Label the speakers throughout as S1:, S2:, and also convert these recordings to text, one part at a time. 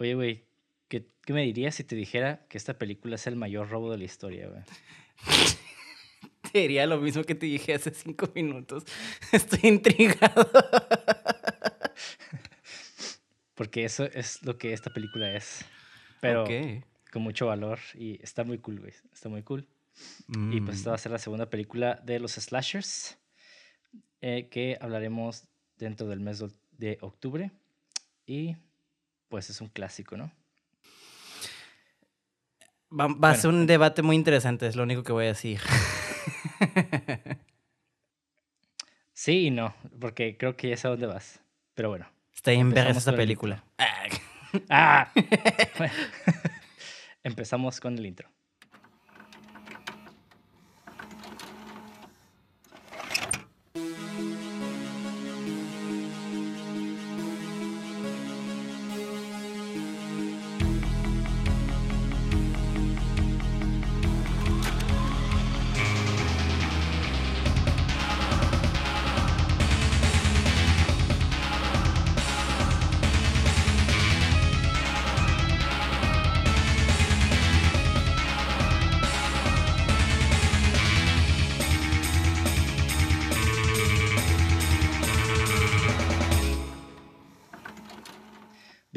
S1: Oye, güey, ¿qué, ¿qué, me dirías si te dijera que esta película es el mayor robo de la historia, güey?
S2: te diría lo mismo que te dije hace cinco minutos. Estoy intrigado.
S1: Porque eso es lo que esta película es. Pero con mucho valor y está muy cool, güey. Está muy cool. Y pues esta va a mm. ser la segunda película de los slashers eh, que hablaremos dentro del mes de octubre. Y pues es un clásico, ¿no?
S2: Va, a ser un debate muy interesante, es lo único que voy a decir.
S1: sí y no, porque creo que ya sé a dónde vas. Pero bueno.
S2: Está en ver esta película.
S1: ah. Empezamos con el intro.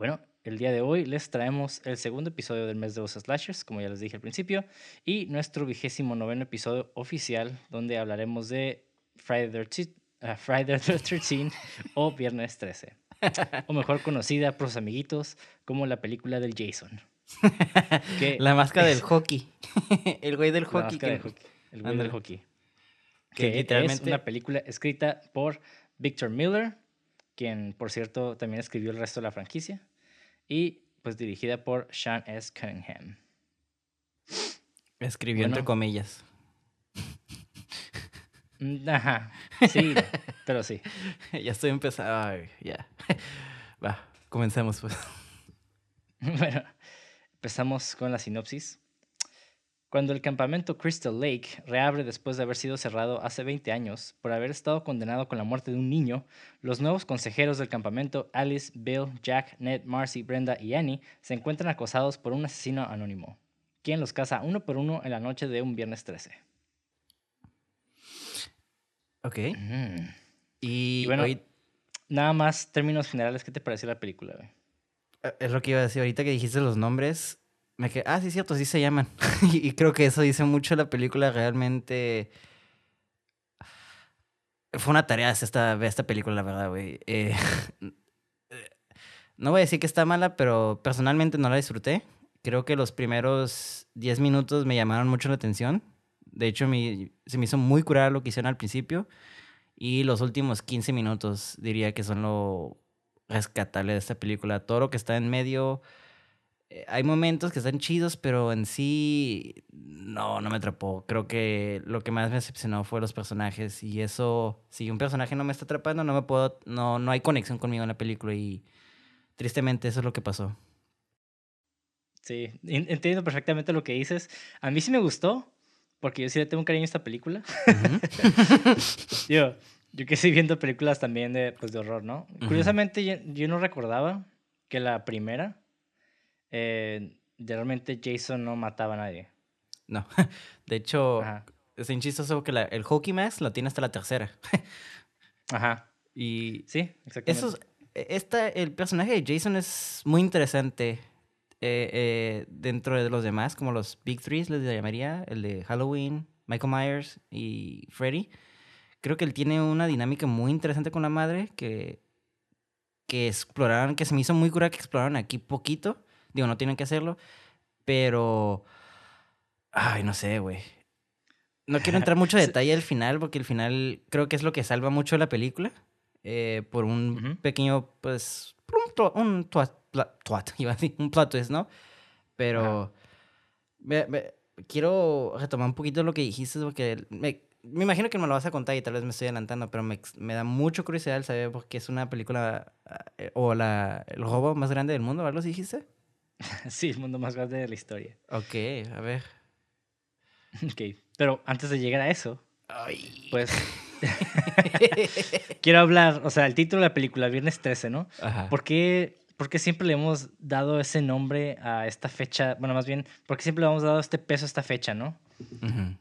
S1: Bueno, el día de hoy les traemos el segundo episodio del mes de los slashers, como ya les dije al principio, y nuestro vigésimo noveno episodio oficial, donde hablaremos de Friday the 13 uh, o Viernes 13, o mejor conocida por sus amiguitos como la película del Jason.
S2: la máscara del hockey. el güey del hockey.
S1: El güey del hockey. Que, literalmente... es una película escrita por Victor Miller, quien por cierto también escribió el resto de la franquicia y pues dirigida por Sean S. Cunningham.
S2: Escribió entre comillas.
S1: Mm, ajá, sí, pero sí.
S2: Ya estoy empezando. ya. Va, comencemos pues.
S1: Bueno, empezamos con la sinopsis. Cuando el campamento Crystal Lake reabre después de haber sido cerrado hace 20 años por haber estado condenado con la muerte de un niño, los nuevos consejeros del campamento, Alice, Bill, Jack, Ned, Marcy, Brenda y Annie, se encuentran acosados por un asesino anónimo, quien los caza uno por uno en la noche de un viernes 13.
S2: Ok.
S1: Y, bueno, nada más términos generales, ¿qué te pareció la película?
S2: Eh, es lo que iba a decir ahorita que dijiste los nombres me quedé, ah, sí, cierto, sí se llaman. y creo que eso dice mucho la película. Realmente. Fue una tarea esta, esta película, la verdad, güey. Eh, no voy a decir que está mala, pero personalmente no la disfruté. Creo que los primeros 10 minutos me llamaron mucho la atención. De hecho, se me hizo muy curada lo que hicieron al principio. Y los últimos 15 minutos diría que son lo rescatable de esta película. Todo lo que está en medio hay momentos que están chidos, pero en sí no, no me atrapó. Creo que lo que más me decepcionó fue los personajes y eso, si un personaje no me está atrapando, no me puedo, no, no hay conexión conmigo en la película y tristemente eso es lo que pasó.
S1: Sí, entiendo perfectamente lo que dices. A mí sí me gustó, porque yo sí le tengo un cariño a esta película. yo, yo que estoy viendo películas también de, pues, de horror, ¿no? Curiosamente, yo no recordaba que la primera eh, realmente Jason no mataba a nadie.
S2: No, de hecho, es un chistoso que el Hockey Mask lo tiene hasta la tercera.
S1: Ajá.
S2: Y
S1: sí, exactamente.
S2: esta, el personaje de Jason es muy interesante eh, eh, dentro de los demás, como los Big Threes les llamaría, el de Halloween, Michael Myers y Freddy. Creo que él tiene una dinámica muy interesante con la madre que, que exploraron, que se me hizo muy cura que exploraron aquí poquito Digo, no tienen que hacerlo, pero... Ay, no sé, güey. No quiero entrar mucho en detalle al final, porque el final creo que es lo que salva mucho la película. Eh, por un pequeño, pues, un, un iba a decir, un plot twist, ¿no? Pero quiero retomar un poquito lo que dijiste, porque me, me imagino que me lo vas a contar y tal vez me estoy adelantando, pero me, me da mucho curiosidad el saber porque es una película eh, o la, el robo más grande del mundo, ¿algo así dijiste?
S1: Sí, el mundo más grande de la historia.
S2: Ok, a ver.
S1: Ok, pero antes de llegar a eso,
S2: Ay.
S1: pues quiero hablar, o sea, el título de la película, Viernes 13, ¿no?
S2: Ajá.
S1: ¿Por qué, por qué siempre le hemos dado ese nombre a esta fecha? Bueno, más bien, ¿por qué siempre le hemos dado este peso a esta fecha, no?
S2: Ujú.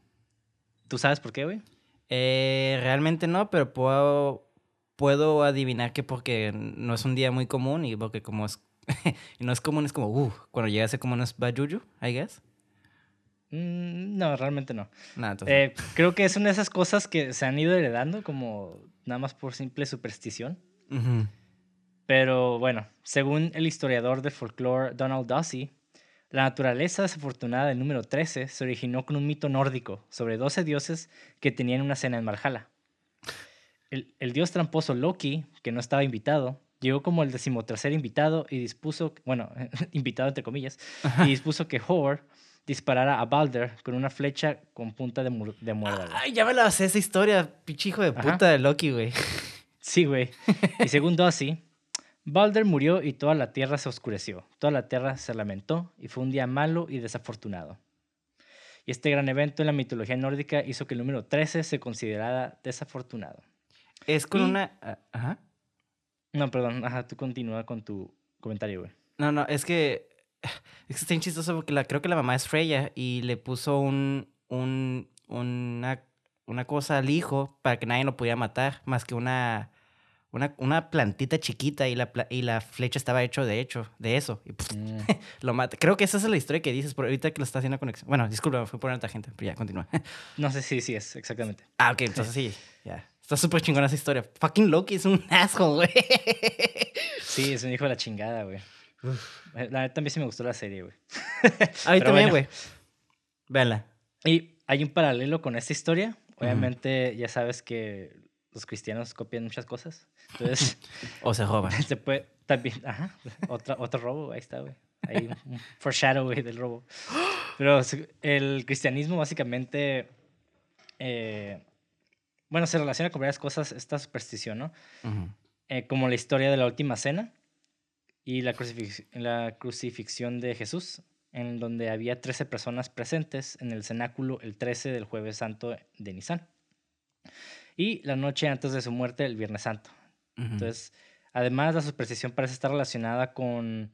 S1: ¿Tú sabes por qué, güey?
S2: Eh, realmente no, pero puedo, puedo adivinar que porque no es un día muy común y porque como es... y no es común, es como, uh, cuando llega a ser común es Bajuju, I guess.
S1: Mm, no, realmente no. Eh, creo que es una de esas cosas que se han ido heredando como nada más por simple superstición. Pero bueno, según el historiador de folclore Donald Dossie, la naturaleza desafortunada del número 13 se originó con un mito nórdico sobre 12 dioses que tenían una cena en Valhalla. El, el dios tramposo Loki, que no estaba invitado, llegó como el decimotercer invitado y dispuso, bueno, invitado entre comillas, y dispuso que Thor disparara a Balder con una flecha con punta de, mu- de muerda.
S2: Ay, ya me la sé esa historia, pinche hijo de
S1: Ajá.
S2: puta de Loki, güey.
S1: Sí, güey. Y según Dossie, Balder murió y toda la tierra se oscureció. Toda la tierra se lamentó y fue un día malo y desafortunado. Y este gran evento en la mitología nórdica hizo que el número 13 se considerara desafortunado.
S2: Es con
S1: Y-
S2: una... ah, Ajá.
S1: No, perdón, ajá, tú continúa con tu comentario, güey.
S2: No, no, es que... Es que está bien chistoso porque la, creo que la mamá es Freya y le puso un, un, una, una cosa al hijo para que nadie lo pudiera matar, más que una, una, una plantita chiquita y la, y la flecha estaba hecho de hecho, de eso. Y pff,
S1: Mm,
S2: lo mata. Creo que esa es la historia que dices, pero ahorita que lo está haciendo conexión. Bueno, disculpa, fui por otra gente, pero ya, continúa.
S1: no sé si sí es, exactamente.
S2: ah, ok, entonces sí, ya. Está súper chingona esa historia. Fucking Loki es un asshole, güey.
S1: Sí, es un hijo de la chingada, güey. Eh, La neta también sí me gustó la serie, güey.
S2: A mí
S1: Pero
S2: también,
S1: bueno.
S2: güey. Véanla.
S1: Y hay un paralelo con esta historia. Obviamente, ya sabes que los cristianos copian muchas cosas. Entonces,
S2: O se roban.
S1: se puede también. Ajá, otra, otro robo, ahí está, güey. Ahí un, foreshadow, güey, del robo. Pero el cristianismo, básicamente. eh, bueno, se relaciona con varias cosas, esta superstición, ¿no? Eh, como la historia de la última cena y la, crucifix- la crucifixión de Jesús, en donde había 13 personas presentes en el cenáculo el 13 del jueves santo de Nisan. Y la noche antes de su muerte, el Viernes Santo. Entonces, además, la superstición parece estar relacionada con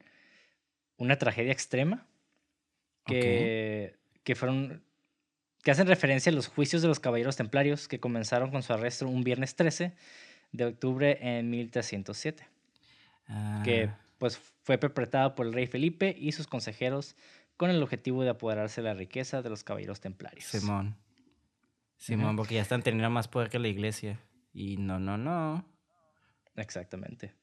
S1: una tragedia extrema que, que fueron que hacen referencia a los juicios de los caballeros templarios que comenzaron con su arresto un viernes 13 de octubre en 1307, que
S2: Ah,
S1: pues fue perpetrado por el rey Felipe y sus consejeros con el objetivo de apoderarse de la riqueza de los caballeros templarios.
S2: Simón. Simón, porque ya están teniendo más poder que la iglesia. Y no, no, no.
S1: Exactamente.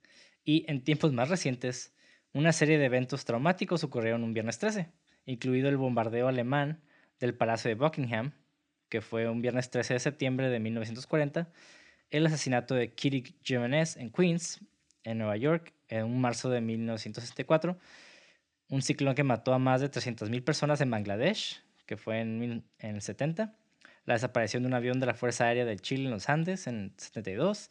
S1: Y en tiempos más recientes, una serie de eventos traumáticos ocurrieron un viernes 13, incluido el bombardeo alemán del Palacio de Buckingham, que fue un viernes 13 de septiembre de 1940, el asesinato de Kitty Jimenez en Queens, en Nueva York, en un marzo de 1964, un ciclón que mató a más de 300.000 personas en Bangladesh, que fue en, en el 70, la desaparición de un avión de la Fuerza Aérea de Chile en los Andes en el 72,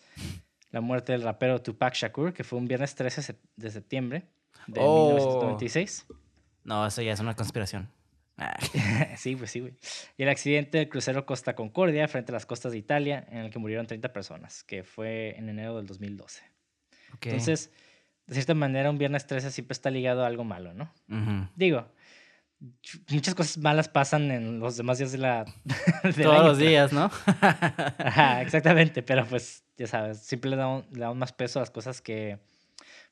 S1: la muerte del rapero Tupac Shakur, que fue un viernes 13 sep- de septiembre de
S2: Oh.
S1: 1996.
S2: No, eso ya es una conspiración. Ah,
S1: sí, pues sí, güey. Y el accidente del crucero Costa Concordia frente a las costas de Italia, en el que murieron 30 personas, que fue en enero del 2012.
S2: ok.
S1: Entonces, de cierta manera, un viernes 13 siempre está ligado a algo malo, ¿no? Digo, muchas cosas malas pasan en los demás días de la... del
S2: Todos
S1: año,
S2: los días, ¿no?
S1: Ajá, exactamente, pero pues, ya sabes, siempre le damos, le damos más peso a las cosas que,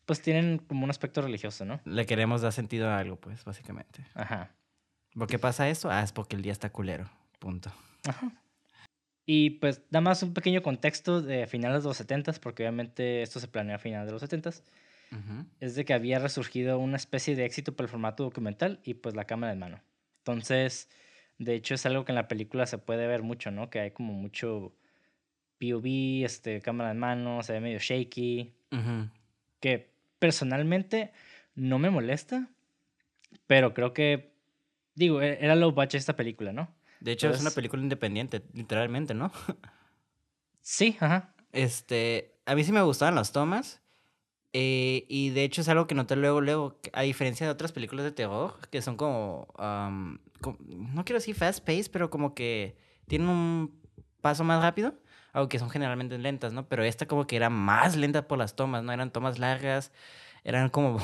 S1: pues, tienen como un aspecto religioso, ¿no?
S2: Le queremos dar sentido a algo, pues, básicamente.
S1: Ajá.
S2: ¿Por qué pasa eso? Ah, es porque el día está culero. Punto.
S1: Ajá. Y pues, da más un pequeño contexto de finales de los 70 porque obviamente esto se planeó a finales de los 70
S2: Ujú.
S1: es de que había resurgido una especie de éxito por el formato documental y pues la cámara en mano. Entonces, de hecho es algo que en la película se puede ver mucho, ¿no? Que hay como mucho POV, este, cámara en mano, se ve medio shaky,
S2: Ujú.
S1: que personalmente no me molesta, pero creo que digo, e- era low budget esta película, ¿no?
S2: De hecho, es una película independiente, literalmente, ¿no?
S1: Sí, ajá.
S2: Este, a mí sí me gustaban las tomas. eh, y de hecho es algo que noté luego, luego, a diferencia de otras películas de terror, que son como, am, co- no quiero decir fast pace, pero como que tienen un paso más rápido, aunque son generalmente lentas, ¿no? Pero esta como que era más lenta por las tomas, ¿no? Eran tomas largas, eran como,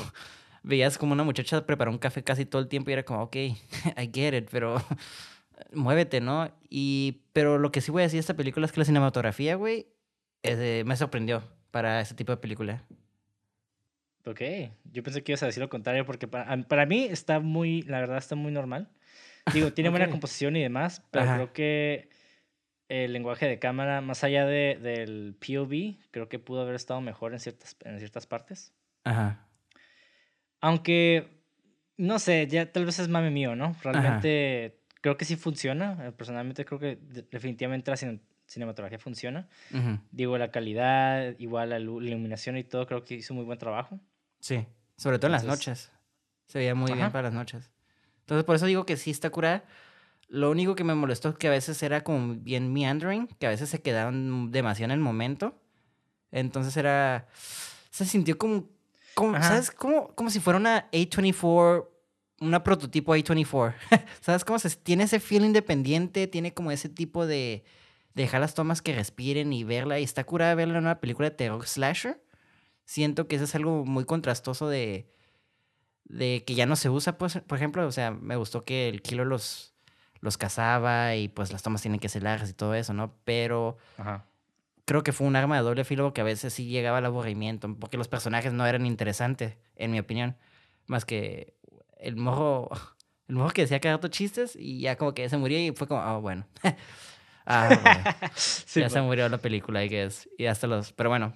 S2: veías como una muchacha preparó un café casi todo el tiempo y era como, ok, I get it, pero muévete, ¿no? Y, pero lo que sí voy a decir de esta película es que la cinematografía, güey, eh, me sorprendió para este tipo de película.
S1: Ok, yo pensé que ibas a decir lo contrario porque para, para mí está muy, la verdad está muy normal. Digo, tiene buena
S2: Ok.
S1: composición y demás, pero
S2: Ajá.
S1: creo que el lenguaje de cámara, más allá de, del POV, creo que pudo haber estado mejor en ciertas, en ciertas partes.
S2: Ajá.
S1: Aunque, no sé, ya tal vez es mame mío, ¿no? Realmente creo que sí funciona. eh, Personalmente creo que de- definitivamente la cine- cinematografía funciona.
S2: ujú,
S1: Digo, la calidad, igual la lu- iluminación y todo, creo que hizo muy buen trabajo.
S2: Sí. Sobre todo en las noches. Se veía muy bien para las noches. Entonces, por eso digo que sí está curada. Lo único que me molestó es que a veces era como bien meandering, que a veces se quedaban demasiado en el momento. Entonces era. Se sintió como. Como. ¿Sabes? Como, como si fuera una A24. Una prototipo A24. ¿Sabes cómo se tiene ese feel independiente? Tiene como ese tipo de. de dejar las tomas que respiren y verla. Y está curada verla en una película de terror slasher. Siento que eso es algo muy contrastoso de. de que ya no se usa, pues, por ejemplo. O sea, me gustó que el killer los. los cazaba y pues las tomas tienen que ser largas y todo eso, ¿no? Pero
S1: Ajá.
S2: Creo que fue un arma de doble filo que a veces sí llegaba al aburrimiento, porque los personajes no eran interesantes, en mi opinión. Más que el morro, el morro que decía que harto chistes y ya como que se murió y fue como, ah, bueno. ah, bueno.
S1: Sí,
S2: ya se
S1: bueno.
S2: murió la película, I guess. Y hasta los, pero bueno.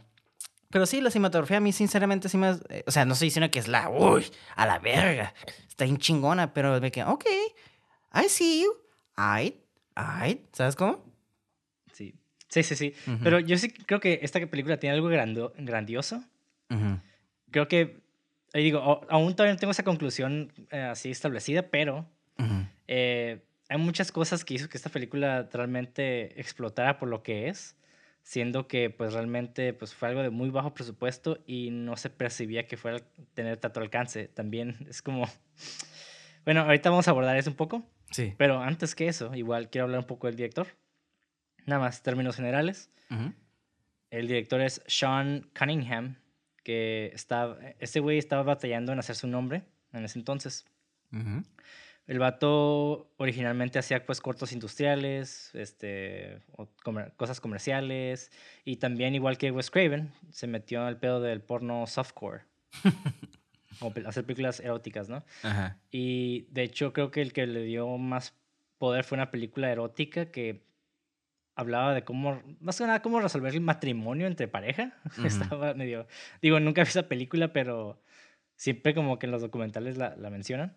S2: Pero sí, la cinematografía a mí sinceramente sí me... eh, O sea, no estoy diciendo que es la... Uy, a la verga. Está bien chingona, pero me quedé, ok, I see you. Aight, aight. ¿Sabes cómo?
S1: Sí, sí, sí. sí.
S2: Ujú.
S1: Pero yo sí creo que esta película tiene algo grando- grandioso.
S2: Ujú.
S1: Creo que, ahí digo, aún todavía no tengo esa conclusión eh, así establecida, pero
S2: Ujú.
S1: eh, hay muchas cosas que hizo que esta película realmente explotara por lo que es, siendo que pues realmente pues fue algo de muy bajo presupuesto y no se percibía que fuera a tener tanto alcance. También es como, bueno, ahorita vamos a abordar eso un poco,
S2: Sí.
S1: pero antes que eso, igual quiero hablar un poco del director. Nada más, términos generales. El director es Sean Cunningham, que está, este güey estaba batallando en hacer su nombre en ese entonces. El vato originalmente hacía pues cortos industriales, este, o comer- cosas comerciales y también igual que Wes Craven se metió en el pedo del porno softcore, como hacer películas eróticas, ¿no?
S2: Ajá.
S1: Y de hecho creo que el que le dio más poder fue una película erótica que hablaba de cómo, más que nada, cómo resolver el matrimonio entre pareja. Estaba medio, digo, nunca vi esa película, pero siempre como que en los documentales la, la mencionan.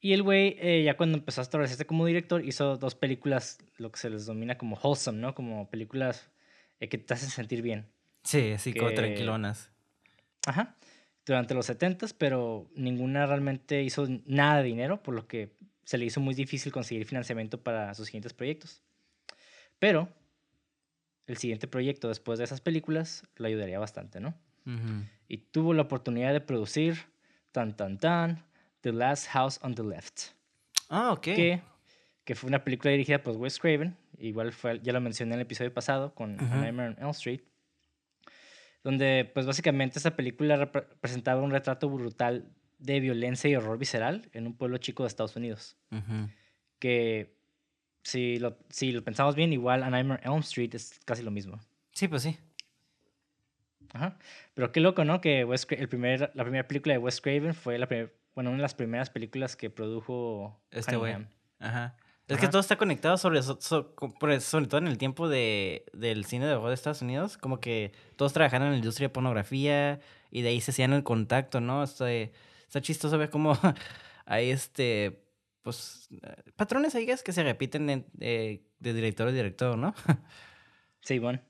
S1: Y el güey, eh, ya cuando empezó a establecerse como director, hizo dos películas, lo que se les denomina como wholesome, ¿no? Como películas eh, que te hacen sentir bien.
S2: Sí, sí, como tranquilonas.
S1: Ajá. Durante los 70s, pero ninguna realmente hizo nada de dinero, por lo que se le hizo muy difícil conseguir financiamiento para sus siguientes proyectos. Pero el siguiente proyecto después de esas películas le ayudaría bastante, ¿no? Y tuvo la oportunidad de producir Tan Tan Tan, The Last House on the Left,
S2: Ah, ok.
S1: que, que fue una película dirigida por Wes Craven, igual fue, ya lo mencioné en el episodio pasado con
S2: Ujú.
S1: A Nightmare on Elm Street, donde pues básicamente esa película presentaba un retrato brutal de violencia y horror visceral en un pueblo chico de Estados Unidos, que si lo, si lo pensamos bien, igual A Nightmare Elm Street es casi lo mismo.
S2: Sí, pues sí.
S1: Ajá. Pero qué loco, ¿no? Que Wes Cra- el primer, la primera película de Wes Craven fue la primer- bueno, una de las primeras películas que produjo
S2: Este güey. Ajá. Es que
S1: Ajá.
S2: todo está conectado sobre, so- so- co- por- sobre todo en el tiempo de, del cine de de Estados Unidos, como que todos trabajaron en la industria de pornografía y de ahí se hacían el contacto, ¿no? Está, está chistoso ver cómo hay este, pues, eh, patrones ahí que se repiten de, de- de director a director, ¿no?
S1: Sí, bueno.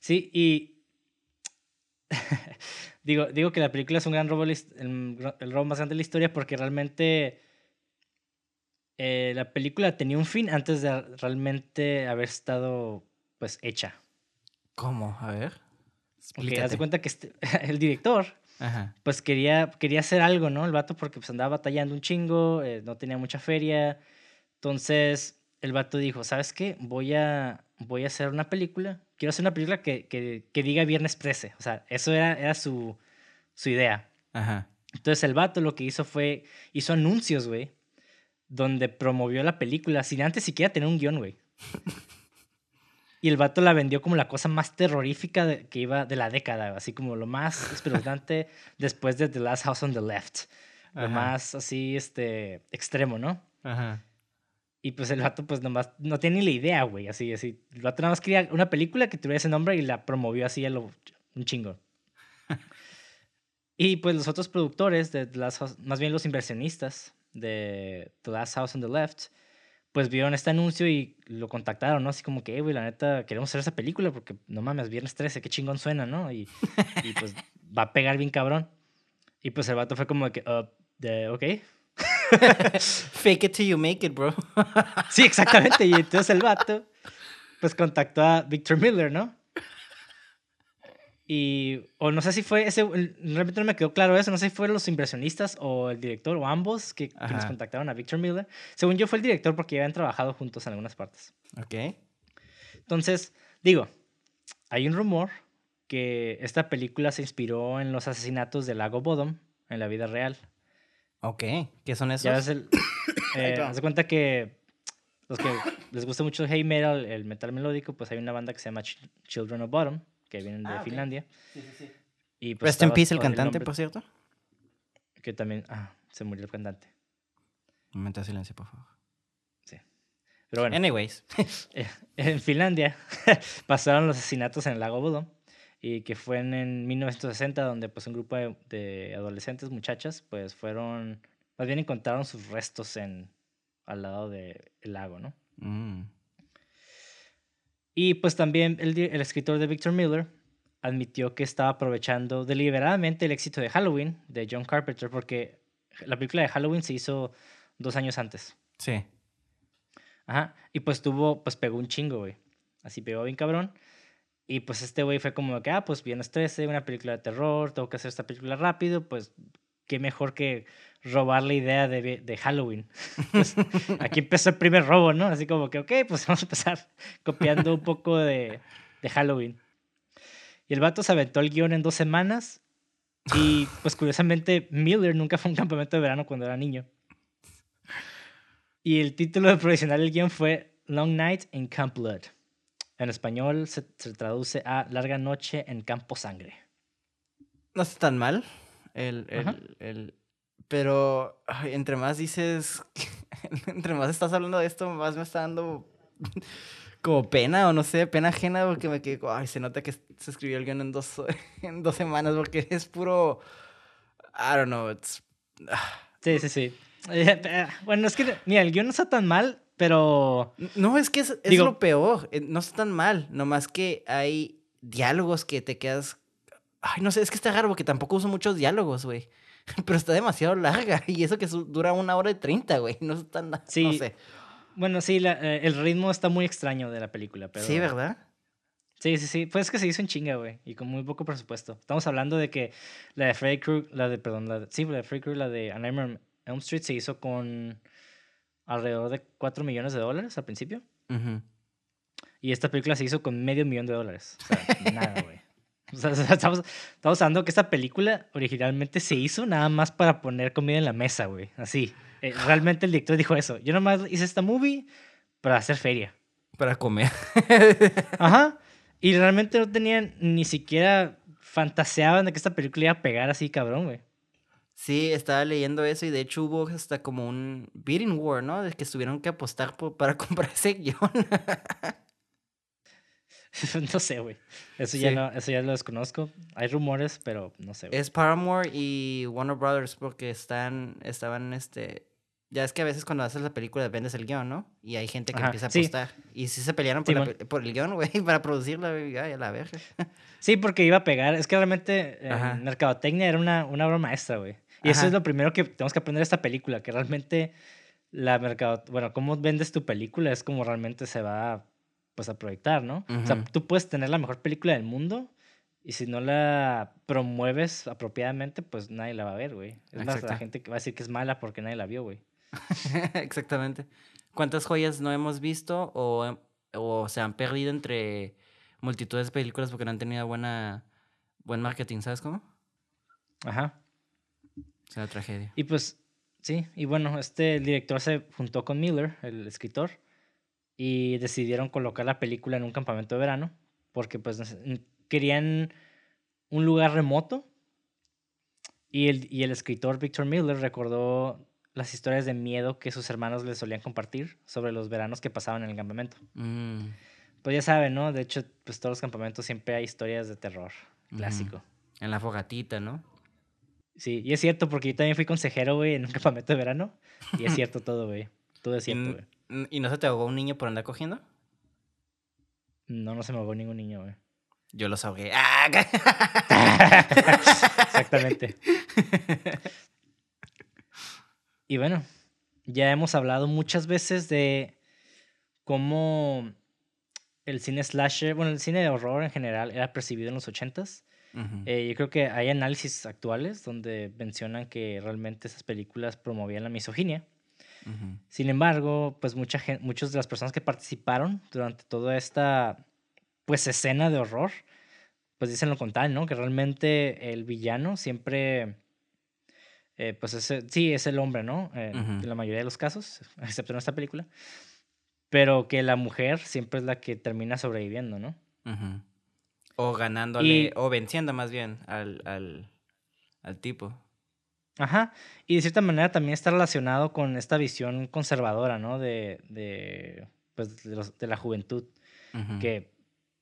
S1: Sí, y digo, digo que la película es un gran robo, el, el robo más grande de la historia porque realmente eh, la película tenía un fin antes de realmente haber estado, pues, hecha.
S2: ¿Cómo? A ver.
S1: Porque haz de cuenta que este- el director,
S2: Ajá.
S1: pues, quería, quería hacer algo, ¿no? El vato porque pues andaba batallando un chingo, eh, no tenía mucha feria. Entonces, el vato dijo, ¿sabes qué? Voy a, voy a hacer una película. Quiero hacer una película que, que, que diga Viernes 13. O sea, eso era, era su, su idea.
S2: Ajá.
S1: Entonces el vato lo que hizo fue, hizo anuncios, güey, donde promovió la película sin antes siquiera tener un guion, güey. Y el vato la vendió como la cosa más terrorífica de- que iba de la década, así como lo más espeluznante después de The Last House on the Left. Lo
S2: Ajá.
S1: más así, este, extremo, ¿no?
S2: Ajá.
S1: Y pues el vato pues nomás no tiene ni la idea, güey, así, así. El vato nada más quería una película que tuviera ese nombre y la promovió así a lo, un chingo. y pues los otros productores, de The Last House- más bien los inversionistas de The Last House on the Left, pues vieron este anuncio y lo contactaron, ¿no? Así como que, "Eh, güey, la neta, queremos hacer esa película porque no mames, viernes 13, qué chingón suena, ¿no? Y, y pues va a pegar bien cabrón. Y pues el vato fue como de que, "Uh, de, ok.
S2: Fake it till you make it, bro.
S1: Sí, exactamente. Y entonces el vato, pues contactó a Victor Miller, ¿no? Y, o no sé si fue ese, realmente no me quedó claro eso, no sé si fueron los inversionistas o el director o ambos que, quienes
S2: Ajá.
S1: contactaron a Victor Miller. Según yo fue el director porque ya habían trabajado juntos en algunas partes.
S2: ok.
S1: Entonces, digo, hay un rumor que esta película se inspiró en los asesinatos del lago Bodom en la vida real.
S2: Ok. ¿Qué son esos?
S1: Ya ves el. eh, haz de cuenta que los que les gusta mucho el heavy metal, el metal melódico, pues hay una banda que se llama Ch- Children of Bottom, que vienen de
S2: Ah.
S1: Finlandia.
S2: Sí, sí, sí.
S1: Y pues
S2: Rest in peace el cantante, por cierto.
S1: Que también. Ah, se murió el cantante.
S2: Un momento de silencio, por favor.
S1: Pero bueno,
S2: Anyways.
S1: eh, en Finlandia pasaron los asesinatos en el lago Bodom. Y que fue en, en 1960, donde pues un grupo de, de adolescentes, muchachas, pues fueron. Más bien encontraron sus restos en, al lado del lago, ¿no?
S2: Mm.
S1: Y pues también el, el escritor de Victor Miller admitió que estaba aprovechando deliberadamente el éxito de Halloween de John Carpenter porque la película de Halloween se hizo dos años antes.
S2: Sí.
S1: Ajá. Y pues tuvo, pues pegó un chingo, güey. Así pegó bien cabrón. Y pues este güey fue como que, ah, pues viernes 13, una película de terror, tengo que hacer esta película rápido, pues qué mejor que robar la idea de, de Halloween. Pues, aquí empezó el primer robo, ¿no? Así como que, ok, pues vamos a empezar copiando un poco de, de Halloween. Y el vato se aventó el guion en dos semanas. Y pues curiosamente, Miller nunca fue a un campamento de verano cuando era niño. Y el título de profesional del guion fue Long Night in Camp Blood. En español se, se traduce a Larga Noche en Campo Sangre.
S2: No está tan mal. El, el, el- Pero ay, entre más dices, entre más estás hablando de esto, más me está dando como pena o no sé, pena ajena porque me quedo, ay, se nota que se escribió el guion en dos, en dos semanas porque es puro, I don't know, it's...
S1: Sí, sí, sí. Eh, eh, Bueno, es que, mira, el guion no está tan mal, pero...
S2: No, es que es, es
S1: Digo-
S2: lo peor, eh, no está tan mal, nomás que hay diálogos que te quedas... Ay, no sé, es que está raro porque tampoco uso muchos diálogos, güey. Pero está demasiado larga y eso que dura una hora y treinta, güey. No está tan... No
S1: Sí,
S2: sé.
S1: Bueno, sí, la- eh, el ritmo está muy extraño de la película, pero...
S2: Sí, ¿verdad?
S1: Sí, sí, sí. Pues es que se hizo en chinga, güey. Y con muy poco presupuesto. Estamos hablando de que la de Freddy Krueger, la de, perdón, la de, sí, la de Freddy Krueger, la de A Nightmare on Elm Street se hizo con alrededor de 4 millones de dólares al principio. Y esta película se hizo con medio millón de dólares. O sea, nada, güey. O sea, estamos, estamos hablando que esta película originalmente se hizo nada más para poner comida en la mesa, güey. Así. Eh, realmente el director dijo eso. Yo nomás hice esta movie para hacer feria.
S2: Para comer.
S1: Ajá. Y realmente no tenían ni siquiera fantaseaban de que esta película iba a pegar así, cabrón, güey.
S2: Sí, estaba leyendo eso y de hecho hubo hasta como un bidding war, ¿no? De que tuvieron que apostar por- para comprar ese guion.
S1: no sé, güey. Eso, ya
S2: Sí.
S1: no, eso ya lo desconozco. Hay rumores, pero no sé. güey.
S2: Es Paramore y Warner Brothers porque están, estaban, este... Ya es que a veces cuando haces la película vendes el guion, ¿no? Y hay gente que
S1: Ajá,
S2: empieza a
S1: sí.
S2: apostar. Y sí se pelearon por, la
S1: Simón.
S2: pe- por el guion, güey, para producirla, güey. A la verga.
S1: Sí, porque iba a pegar. Es que realmente eh. Mercadotecnia era una, una obra maestra, güey. Y eso
S2: Ajá.
S1: es lo primero que tenemos que aprender de esta película, que realmente la mercado, bueno, cómo vendes tu película es como realmente se va pues a proyectar, ¿no? O sea, tú puedes tener la mejor película del mundo y si no la promueves apropiadamente, pues nadie la va a ver, güey. Es más, la gente que va a decir que es mala porque nadie la vio, güey.
S2: Exactamente. ¿Cuántas joyas no hemos visto o, o se han perdido entre multitudes de películas porque no han tenido buena, buen marketing, ¿sabes cómo?
S1: Ajá.
S2: Es una tragedia.
S1: Y pues, sí, y bueno, este director se juntó con Miller, el escritor, y decidieron colocar la película en un campamento de verano, porque pues querían un lugar remoto, y el, y el escritor Victor Miller recordó las historias de miedo que sus hermanos le solían compartir sobre los veranos que pasaban en el campamento.
S2: Mm,
S1: Pues ya saben, ¿no? De hecho, pues todos los campamentos siempre hay historias de terror, clásico.
S2: en la fogatita, ¿no?
S1: Sí, y es cierto, porque yo también fui consejero, güey, en un campamento de verano. Y es cierto todo, güey. Todo es cierto, güey.
S2: ¿Y no se te ahogó un niño por andar cogiendo?
S1: No, no se me ahogó ningún niño, güey.
S2: Yo los ahogué. ¡Ah!
S1: Exactamente. Y bueno, ya hemos hablado muchas veces de cómo el cine slasher, bueno, el cine de horror en general era percibido en los ochentas.
S2: Ujú.
S1: Eh, yo creo que hay análisis actuales donde mencionan que realmente esas películas promovían la misoginia. Sin embargo, pues mucha gente, muchas de las personas que participaron durante toda esta pues escena de horror, pues dicen lo contrario, ¿no? Que realmente el villano siempre, eh, pues es, sí, es el hombre, ¿no? Eh. En la mayoría de los casos, excepto en esta película. Pero que la mujer siempre es la que termina sobreviviendo, ¿no?
S2: O ganándole,
S1: Y-
S2: o venciendo más bien al, al, al tipo.
S1: Ajá. Y de cierta manera también está relacionado con esta visión conservadora, ¿no? De, de, pues, de, los- de la juventud.
S2: Ujú.
S1: que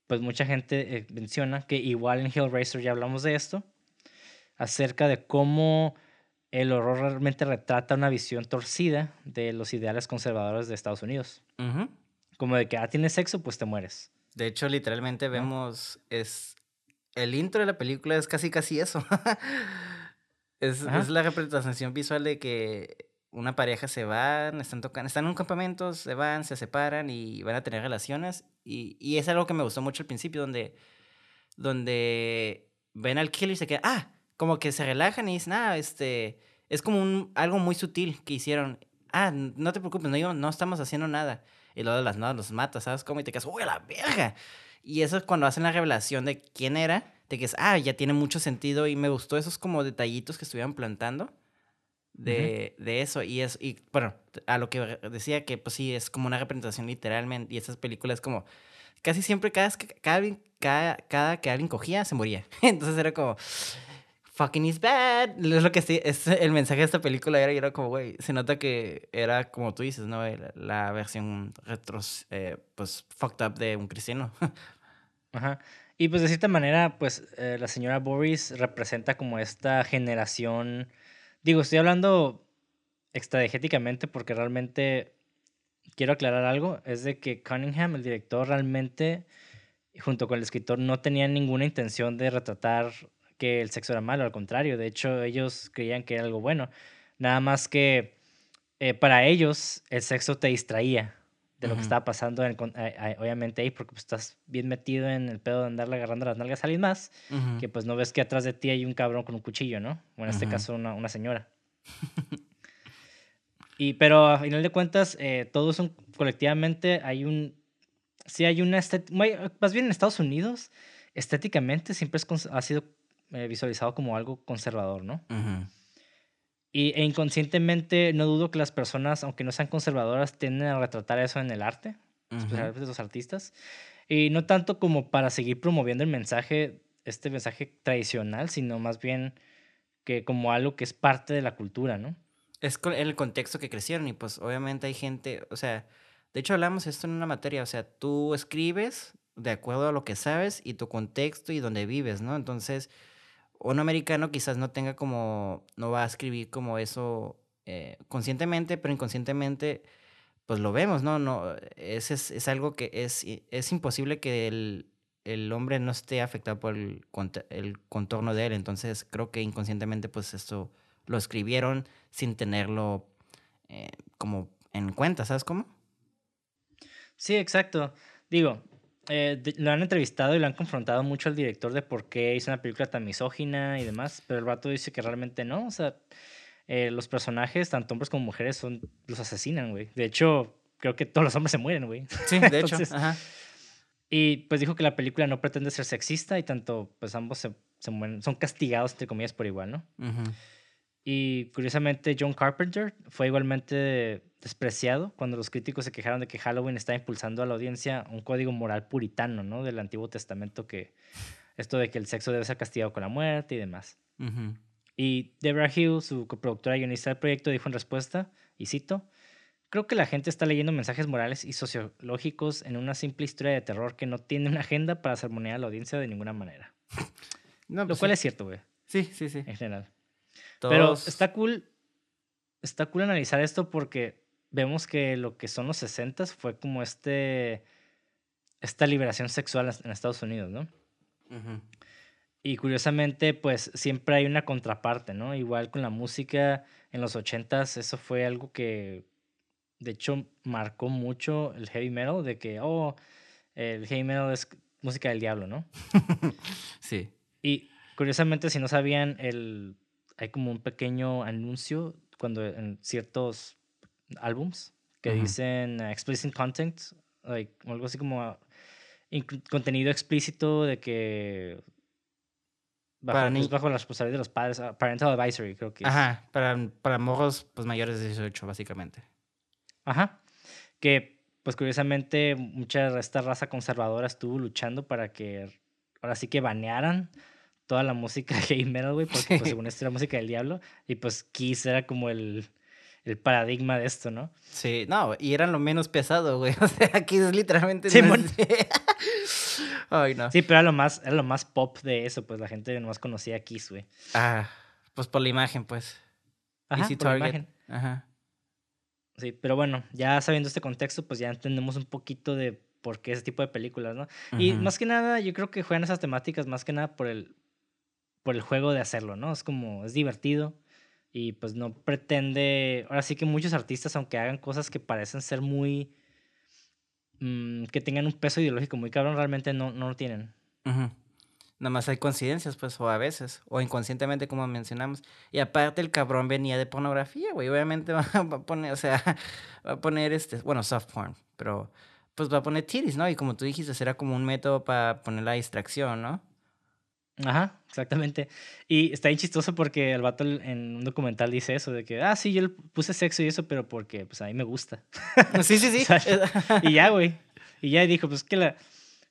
S1: pues mucha gente eh, menciona que igual en Hellraiser ya hablamos de esto, acerca de cómo el horror realmente retrata una visión torcida de los ideales conservadores de Estados Unidos.
S2: Ujú.
S1: Como de que, ah, tienes sexo, pues te mueres.
S2: De hecho, literalmente vemos, es, el intro de la película es casi casi eso. es, es la representación visual de que una pareja se van, están tocando, están en un campamento, se van, se separan y van a tener relaciones. Y, y es algo que me gustó mucho al principio, donde, donde ven al killer y se quedan, ah, como que se relajan y dicen, ah, este, es como un, algo muy sutil que hicieron. Ah, no te preocupes, no, no estamos haciendo nada. Y luego de las nada los mata, ¿sabes cómo? Y te quedas, uy, a la verga. Y eso es cuando hacen la revelación de quién era, te quedas, ah, ya tiene mucho sentido. Y me gustó esos como detallitos que estuvieron plantando de, de eso. Y es, y bueno, a lo que decía que pues sí, es como una representación literalmente. Y esas películas como, casi siempre cada, que- cada, cada, cada que alguien cogía, se moría. Entonces era como, fucking is bad. Es lo que sí, es el mensaje de esta película era, era como, güey, se nota que era como tú dices, ¿no? La, la versión retros, eh, pues, fucked up de un cristiano.
S1: Ajá. Y pues de cierta manera, pues eh, la señora Boris representa como esta generación, digo, estoy hablando extradiegéticamente porque realmente quiero aclarar algo, es de que Cunningham, el director, realmente, junto con el escritor, no tenían ninguna intención de retratar que el sexo era malo, al contrario, de hecho ellos creían que era algo bueno, nada más que eh, para ellos el sexo te distraía de lo que estaba pasando, en el con- eh, eh, obviamente ahí, porque pues, estás bien metido en el pedo de andarle agarrando las nalgas a alguien más, que pues no ves que atrás de ti hay un cabrón con un cuchillo, ¿no? O en este caso una, una señora. y, pero a final de cuentas, eh, todos son colectivamente, hay un, sí hay una estética, más bien en Estados Unidos, estéticamente siempre es, ha sido eh, visualizado como algo conservador, ¿no? Y, e inconscientemente no dudo que las personas, aunque no sean conservadoras, tienden a retratar eso en el arte,
S2: Ujú.
S1: especialmente los artistas. Y no tanto como para seguir promoviendo el mensaje, este mensaje tradicional, sino más bien que como algo que es parte de la cultura, ¿no?
S2: Es el contexto que crecieron y pues obviamente hay gente, o sea, de hecho hablamos esto en una materia, o sea, tú escribes de acuerdo a lo que sabes y tu contexto y donde vives, ¿no? Entonces, un americano quizás no tenga como, no va a escribir como eso eh, conscientemente, pero inconscientemente, pues lo vemos, ¿no? no es, es, es algo que es, es imposible que el, el hombre no esté afectado por el, el contorno de él, entonces creo que inconscientemente pues esto lo escribieron sin tenerlo eh, como en cuenta, ¿sabes cómo?
S1: Sí, exacto. Digo, eh, lo han entrevistado y lo han confrontado mucho al director de por qué hizo una película tan misógina y demás, pero el vato dice que realmente no, o sea, eh, los personajes, tanto hombres como mujeres, son los asesinan, güey. De hecho, creo que todos los hombres se mueren, güey.
S2: Sí, de hecho. Ajá.
S1: Y pues dijo que la película no pretende ser sexista y tanto, pues ambos se, mueren, son castigados, entre comillas, por igual, ¿no? Y curiosamente, John Carpenter fue igualmente despreciado cuando los críticos se quejaron de que Halloween está impulsando a la audiencia un código moral puritano, ¿no? Del Antiguo Testamento, que esto de que el sexo debe ser castigado con la muerte y demás. Y Deborah Hill, su coproductora y guionista del proyecto, dijo en respuesta, y cito, Creo que la gente está leyendo mensajes morales y sociológicos en una simple historia de terror que no tiene una agenda para sermonear a la audiencia de ninguna manera. Lo pues cual es cierto, güey.
S2: Sí, sí, sí.
S1: En general. Pero está cool. Está cool analizar esto porque vemos que lo que son los 60 fue como este. Esta liberación sexual en Estados Unidos, ¿no? Y curiosamente, pues siempre hay una contraparte, ¿no? Igual con la música en los 80 eso fue algo que de hecho, marcó mucho el heavy metal de que, oh, el heavy metal es música del diablo, ¿no?
S2: sí.
S1: Y curiosamente, si no sabían, el, hay como un pequeño anuncio cuando en ciertos álbums que dicen explicit content, like, algo así como contenido explícito de que bajo, para pues, bajo la responsabilidad de los padres, ah, parental advisory, creo que
S2: Ajá, para, para morros pues mayores de 18, básicamente.
S1: Ajá. Que, pues curiosamente, mucha de esta raza conservadora estuvo luchando para que ahora sí que banearan toda la música heavy metal, güey, porque pues, según esto era música del diablo. Y pues Kiss era como el, el paradigma de esto, ¿no?
S2: Sí, no, y eran lo menos pesado, güey. O sea, Kiss literalmente.
S1: Sí, Ay, no. Sí, pero era lo, más, era lo más pop de eso, pues la gente nomás conocía a Kiss, güey.
S2: Ah, pues por la imagen, pues.
S1: Ajá, por la imagen. Ajá. Sí, pero bueno, ya sabiendo este contexto, pues ya entendemos un poquito de por qué ese tipo de películas, ¿no? Y más que nada, yo creo que juegan esas temáticas más que nada por el, por el juego de hacerlo, ¿no? Es como, es divertido y pues no pretende, ahora sí que muchos artistas, aunque hagan cosas que parecen ser muy, mm, que tengan un peso ideológico muy cabrón, realmente no, no lo tienen.
S2: Nada más hay coincidencias, pues, o a veces, o inconscientemente, como mencionamos. Y aparte, el cabrón venía de pornografía, güey. Obviamente va a poner, o sea, va a poner este, bueno, soft porn, pero pues va a poner titties, ¿no? Y como tú dijiste, será como un método para poner la distracción, ¿no?
S1: Ajá, exactamente. Y está bien chistoso porque el vato en un documental dice eso, de que, ah, sí, yo puse sexo y eso, pero porque, pues, a mí me gusta.
S2: Sí, sí, sí.
S1: y ya, güey. Y ya dijo, pues, que la...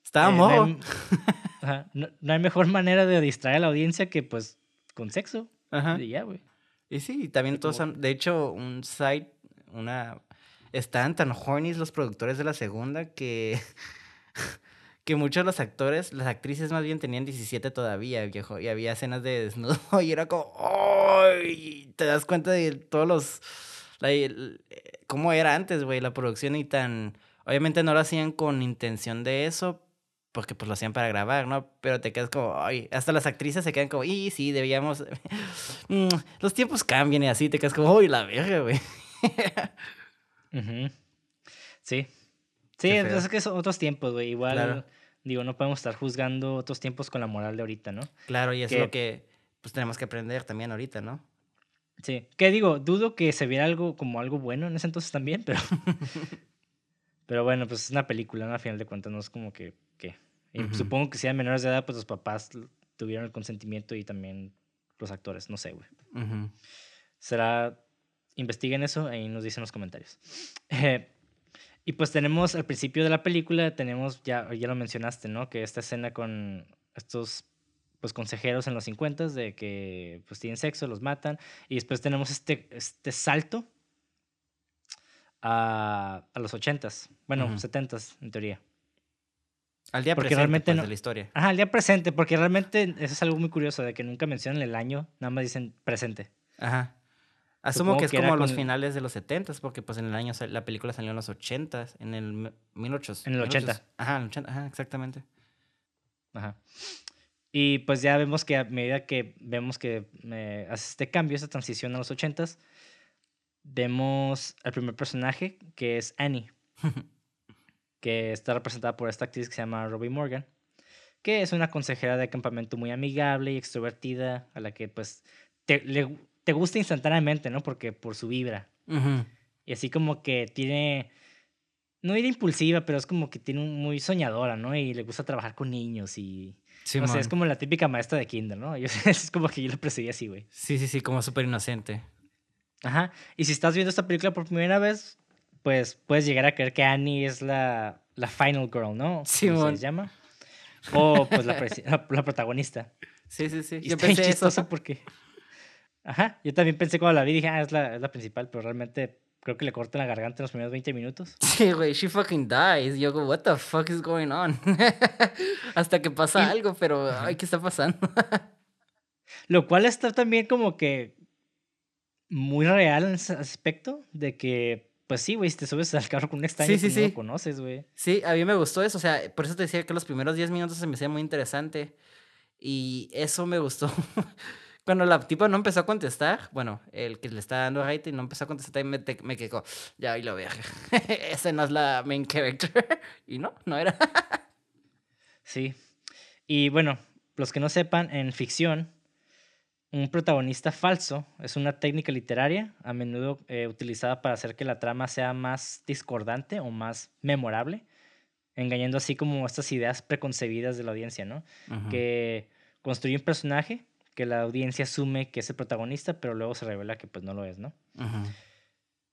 S2: Estaba eh,
S1: no, hay mejor manera de distraer a la audiencia que pues con sexo. Ajá. Y ya, güey.
S2: Y sí, también todos han, de hecho, un site, una... Están tan horny los productores de la segunda que... que muchos de los actores, las actrices más bien tenían 17 todavía, viejo, y había escenas de desnudo y era como, ¡ay! Te das cuenta de todos los, cómo era antes, güey, la producción y tan, obviamente no lo hacían con intención de eso, porque pues lo hacían para grabar, ¿no? Pero te quedas como, ay, hasta las actrices se quedan como, y sí, debíamos, mm, los tiempos cambian y así, te quedas como, uy, la verga, güey.
S1: Sí. Sí, es que son otros tiempos, güey. Igual, digo, no podemos estar juzgando otros tiempos con la moral de ahorita, ¿no?
S2: Claro, y es lo que pues tenemos que aprender también ahorita, ¿no?
S1: Sí. Que digo, dudo que se viera algo como algo bueno en ese entonces también, pero... pero bueno, pues es una película, ¿no? A final de cuentas, no es como que Supongo que si eran menores de edad, pues los papás tuvieron el consentimiento y también los actores, no sé, güey. Será, investiguen eso y nos dicen en los comentarios. Eh, y pues tenemos al principio de la película, tenemos, ya, ya lo mencionaste, ¿no? Que esta escena con estos pues consejeros en los 50 de que pues tienen sexo, los matan y después tenemos este, este salto a, a los 80s, bueno, 70s en teoría.
S2: Al día presente realmente pues, de la historia.
S1: Ajá, al día presente, porque realmente eso es algo muy curioso, de que nunca mencionan el año, nada más dicen presente.
S2: Ajá. Asumo que es como los finales de los 70 porque pues en el año la película salió en los 80 en el 1800.
S1: En el 80.
S2: Ajá, en el 80, ajá, exactamente.
S1: Ajá. Y pues ya vemos que a medida que vemos que eh, hace este cambio, esta transición a los 80 vemos al primer personaje, que es Annie, que está representada por esta actriz que se llama Robbie Morgan, que es una consejera de campamento muy amigable y extrovertida, a la que pues te, le- te gusta instantáneamente, ¿no? Porque por su vibra.
S2: Ujú.
S1: Y así como que tiene, no era impulsiva, pero es como que tiene un, muy soñadora, ¿no? Y le gusta trabajar con niños y... No sé, es como la típica maestra de kinder, ¿no? Yo, es como que yo la perseguí así, güey.
S2: Sí, sí, sí, como súper inocente.
S1: Ajá. Y si estás viendo esta película por primera vez, pues puedes llegar a creer que Annie es la, la final girl, ¿no? Como
S2: Simón.
S1: se llama. O pues la, la- la protagonista.
S2: Sí, sí, sí.
S1: Y
S2: Yo
S1: está
S2: pensé eso.
S1: chistoso porque... Ajá. Yo también pensé cuando la vi, dije, ah, es la, es la principal, pero realmente creo que le cortan la garganta en los primeros 20 minutos.
S2: Sí, güey, she fucking dies. Yo go, what the fuck is going on? Hasta que pasa
S1: Y-
S2: algo, pero, ay, ¿qué está pasando?
S1: Lo cual está también como que muy real en ese aspecto de que, pues sí, güey, si te subes al carro con un extraño
S2: Sí, sí,
S1: que no
S2: sí.
S1: lo conoces, güey.
S2: Sí, a mí me gustó eso. O sea, por eso te decía que los primeros 10 minutos se me hacía muy interesante. Y eso me gustó. Cuando la tipa no empezó a contestar, bueno, el que le está dando rating no empezó a contestar y me, me quedó, ya ahí lo veo. Esa no es la main character. Y no, no era.
S1: Sí. Y bueno, los que no sepan, en ficción, un protagonista falso es una técnica literaria a menudo eh, utilizada para hacer que la trama sea más discordante o más memorable, engañando así como estas ideas preconcebidas de la audiencia, ¿no? Que construye un personaje que la audiencia asume que es el protagonista, pero luego se revela que pues no lo es, ¿no?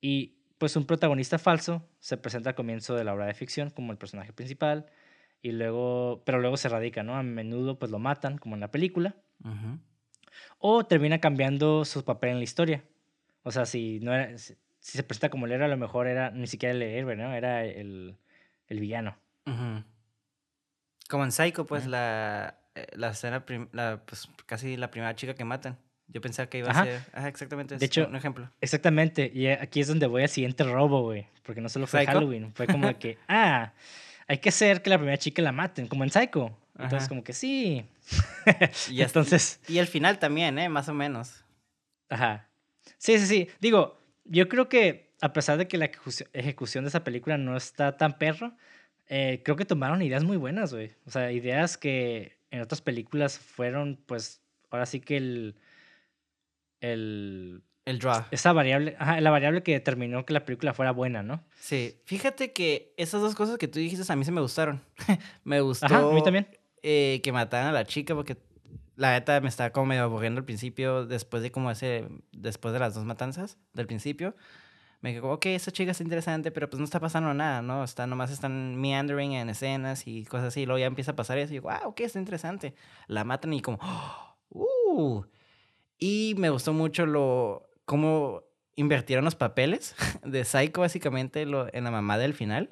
S1: Y pues un protagonista falso se presenta al comienzo de la obra de ficción como el personaje principal y luego, pero luego se radica, ¿no? A menudo pues lo matan como en la película o termina cambiando su papel en la historia. O sea, si no era, si, si se presenta como el héroe, a lo mejor era ni siquiera el héroe, ¿no? Era el, el villano.
S2: Como en Psycho, pues la, la escena, la, pues casi la primera chica que matan. Yo pensaba que iba
S1: Ajá.
S2: a ser. Ajá, exactamente.
S1: De hecho,
S2: un ejemplo.
S1: Exactamente, y aquí es donde voy al siguiente robo, güey, porque no solo fue
S2: ¿Psycho?
S1: Halloween, fue como que, ah, hay que hacer que la primera chica la maten, como en Psycho. Entonces,
S2: Ajá.
S1: como que sí.
S2: Y
S1: Entonces,
S2: Y el final también, ¿eh? Más o menos.
S1: Ajá. Sí, sí, sí. Digo, yo creo que a pesar de que la ejecuci- ejecución de esa película no está tan perro, eh, creo que tomaron ideas muy buenas, güey. O sea, ideas que en otras películas fueron, pues, ahora sí que el... el
S2: El draw.
S1: esa variable, ajá, la variable que determinó que la película fuera buena, ¿no?
S2: Sí. Fíjate que esas dos cosas que tú dijiste a mí se me gustaron. me gustó
S1: Ajá, a mí también.
S2: eh, que mataran a la chica porque la neta me estaba como medio aburriendo al principio, después de como ese, después de las dos matanzas del principio. Me como, ok, esa chica está interesante, pero pues no está pasando nada, ¿no? Está, nomás están meandering en escenas y cosas así. Y luego ya empieza a pasar eso y digo, ah, ok, está interesante. La matan y como, uh. Y me gustó mucho lo, cómo invirtieron los papeles de Psycho, básicamente, lo, en la mamá del final.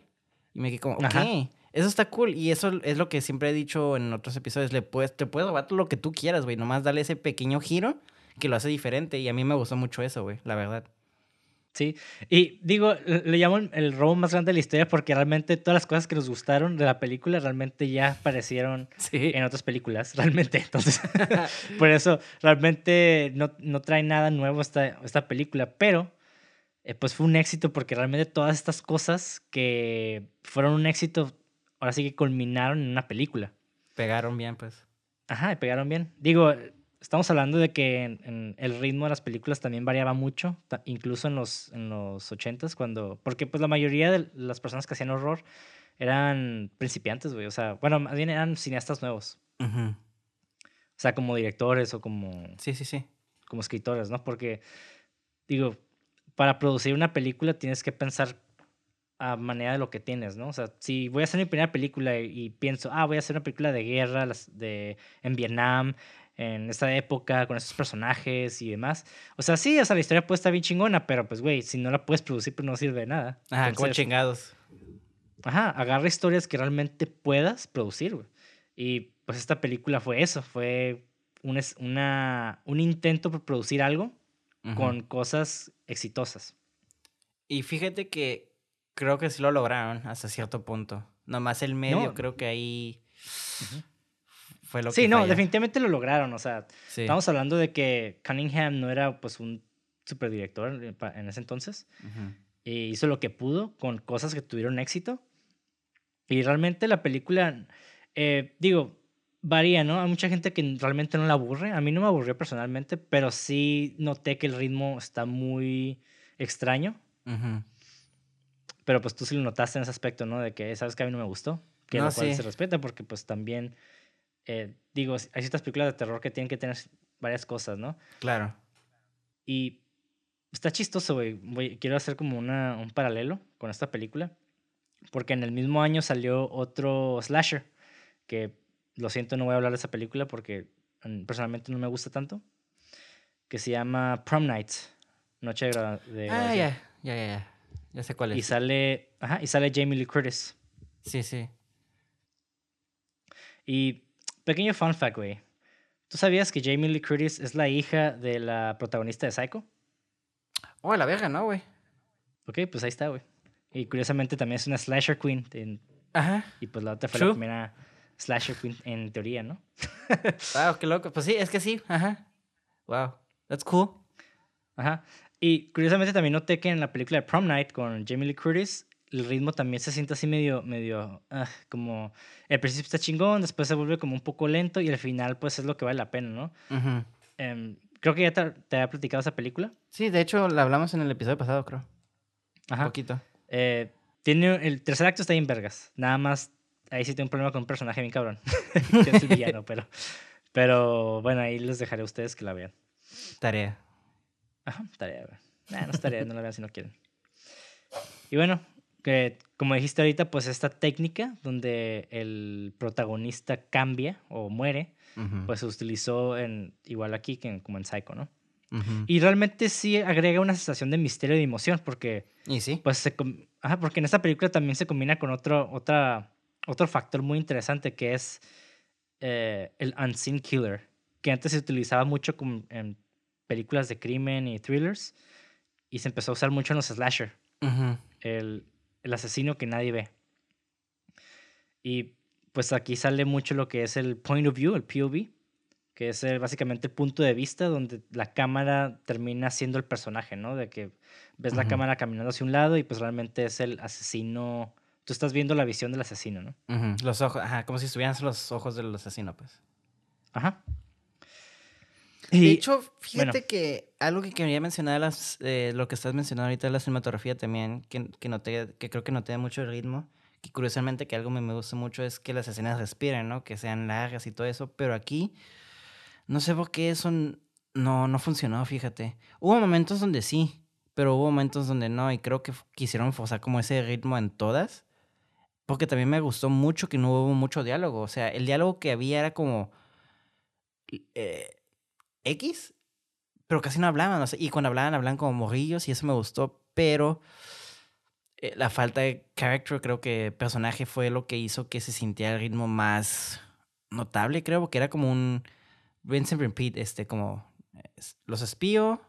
S2: Y me quedé como, ok,
S1: Ajá.
S2: eso está cool. Y eso es lo que siempre he dicho en otros episodios. Le puedes, te puedes robar lo que tú quieras, güey. Nomás dale ese pequeño giro que lo hace diferente. Y a mí me gustó mucho eso, güey, la verdad.
S1: Sí. Y digo, le llamo el- robo más grande de la historia porque realmente todas las cosas que nos gustaron de la película realmente ya aparecieron
S2: Sí.
S1: en otras películas, realmente. Entonces, por eso realmente no, no trae nada nuevo esta, esta película, pero eh, pues fue un éxito porque realmente todas estas cosas que fueron un éxito, ahora sí que culminaron en una película.
S2: Pegaron bien, pues.
S1: Ajá, pegaron bien. Digo, estamos hablando de que en- en el ritmo de las películas también variaba mucho, incluso en los, en los 80s, cuando, porque pues la mayoría de las personas que hacían horror eran principiantes, güey. O sea, bueno, más bien eran cineastas nuevos. O sea, como directores o como,
S2: Sí, sí, sí.
S1: como escritores, ¿no? Porque, digo, para producir una película tienes que pensar a manera de lo que tienes, ¿no? O sea, si voy a hacer mi primera película y, y pienso, ah, voy a hacer una película de guerra las- de, en Vietnam, en esta época, con esos personajes y demás. O sea, sí, o sea, la historia puede estar bien chingona, pero pues, güey, si no la puedes producir, pues no sirve de nada.
S2: Ajá, como
S1: Entonces,
S2: chingados.
S1: Ajá, agarra historias que realmente puedas producir, güey. Y pues esta película fue eso, fue un, una, un intento por producir algo
S2: Ujú.
S1: con cosas exitosas.
S2: Y fíjate que creo que sí lo lograron hasta cierto punto. Nomás el medio,
S1: No.
S2: creo que ahí
S1: Ujú.
S2: Fue lo
S1: Sí,
S2: que
S1: no,
S2: falló.
S1: definitivamente lo lograron. O sea,
S2: Sí.
S1: estamos hablando de que Cunningham no era pues un super director en, ese entonces.
S2: Ujú.
S1: Y hizo lo que pudo con cosas que tuvieron éxito. Y realmente la película, eh, digo, varía, ¿no? Hay mucha gente que realmente no la aburre. A mí no me aburrió personalmente, pero sí noté que el ritmo está muy extraño.
S2: Ujú.
S1: Pero pues tú sí lo notaste en ese aspecto, ¿no? De que, ¿sabes que A mí no me gustó. Que
S2: No,
S1: lo cual
S2: sí.
S1: se respeta porque pues también, eh, digo, hay ciertas películas de terror que tienen que tener varias cosas, ¿no?
S2: Claro.
S1: Y está chistoso, güey. Quiero hacer como una, un paralelo con esta película. Porque en el mismo año salió otro slasher. Que lo siento, no voy a hablar de esa película porque mm, personalmente no me gusta tanto. Que se llama Prom Night. Noche de, gra- de
S2: Ah, ya, ya, ya, ya. Sé cuál
S1: Y
S2: es.
S1: sale, ajá, y sale Jamie Lee Curtis.
S2: Sí, sí.
S1: Y pequeño fun fact, güey. ¿Tú sabías que Jamie Lee Curtis es la hija de la protagonista de Psycho?
S2: Oh, la verga, ¿no, güey?
S1: Ok, pues ahí está, güey. Y curiosamente también es una slasher queen. en-
S2: Ajá.
S1: y pues la otra fue
S2: True.
S1: la primera slasher queen en teoría, ¿no?
S2: Wow, qué loco. Pues sí, es que sí. Ajá. Wow. That's cool.
S1: Ajá. Y curiosamente también noté que en la película de Prom Night con Jamie Lee Curtis, el ritmo también se siente así medio, medio, ah, como, el principio está chingón, después se vuelve como un poco lento y al final pues es lo que vale la pena, ¿no? Em, creo que ya te, te había platicado esa película.
S2: Sí, de hecho, la hablamos en el episodio pasado, creo. Un
S1: Ajá.
S2: poquito.
S1: Eh, tiene, el tercer acto está bien vergas. Nada más, ahí sí tengo un problema con un personaje bien cabrón. que es el villano, pero, pero bueno, ahí les dejaré a ustedes que la vean.
S2: Tarea.
S1: Ajá, tarea. Nah, no es tarea, no la vean si no quieren. Y bueno, que como dijiste ahorita, pues esta técnica donde el protagonista cambia o muere, pues se utilizó en, igual aquí que en- como en Psycho, ¿no? Y realmente sí agrega una sensación de misterio y de emoción, porque
S2: Y sí.
S1: pues se com- ajá, porque en esta película también se combina con otro, otra, otro factor muy interesante que es eh, el unseen killer, que antes se utilizaba mucho como en películas de crimen y thrillers y se empezó a usar mucho en los slasher, el, el asesino que nadie ve. Y pues aquí sale mucho lo que es el point of view, el POV, que es el- básicamente el punto de vista donde la cámara termina siendo el personaje, ¿no? De que ves la cámara caminando hacia un lado y pues realmente es el asesino. Tú estás viendo la visión del asesino, ¿no?
S2: Los ojos, ajá, como si estuvieran los ojos del asesino, pues.
S1: Ajá.
S2: De hecho, fíjate
S1: bueno.
S2: que algo que quería mencionar, las, eh, lo que estás mencionando ahorita de la cinematografía también, que, que, noté, que creo que noté mucho el ritmo, que curiosamente que algo me, me gusta mucho es que las escenas respiren, ¿no? Que sean largas y todo eso, pero aquí no sé por qué eso no, no funcionó, fíjate. Hubo momentos donde sí, pero hubo momentos donde no, y creo que quisieron forzar como ese ritmo en todas, porque también me gustó mucho que no hubo mucho diálogo, o sea, el diálogo que había era como... eh, X, pero casi no hablaban. o sea, y cuando hablaban, hablaban como morrillos y eso me gustó, pero eh, la falta de character, creo que personaje fue lo que hizo que se sintiera el ritmo más notable, creo, porque era como un Vincent Repeat, este, como los espío,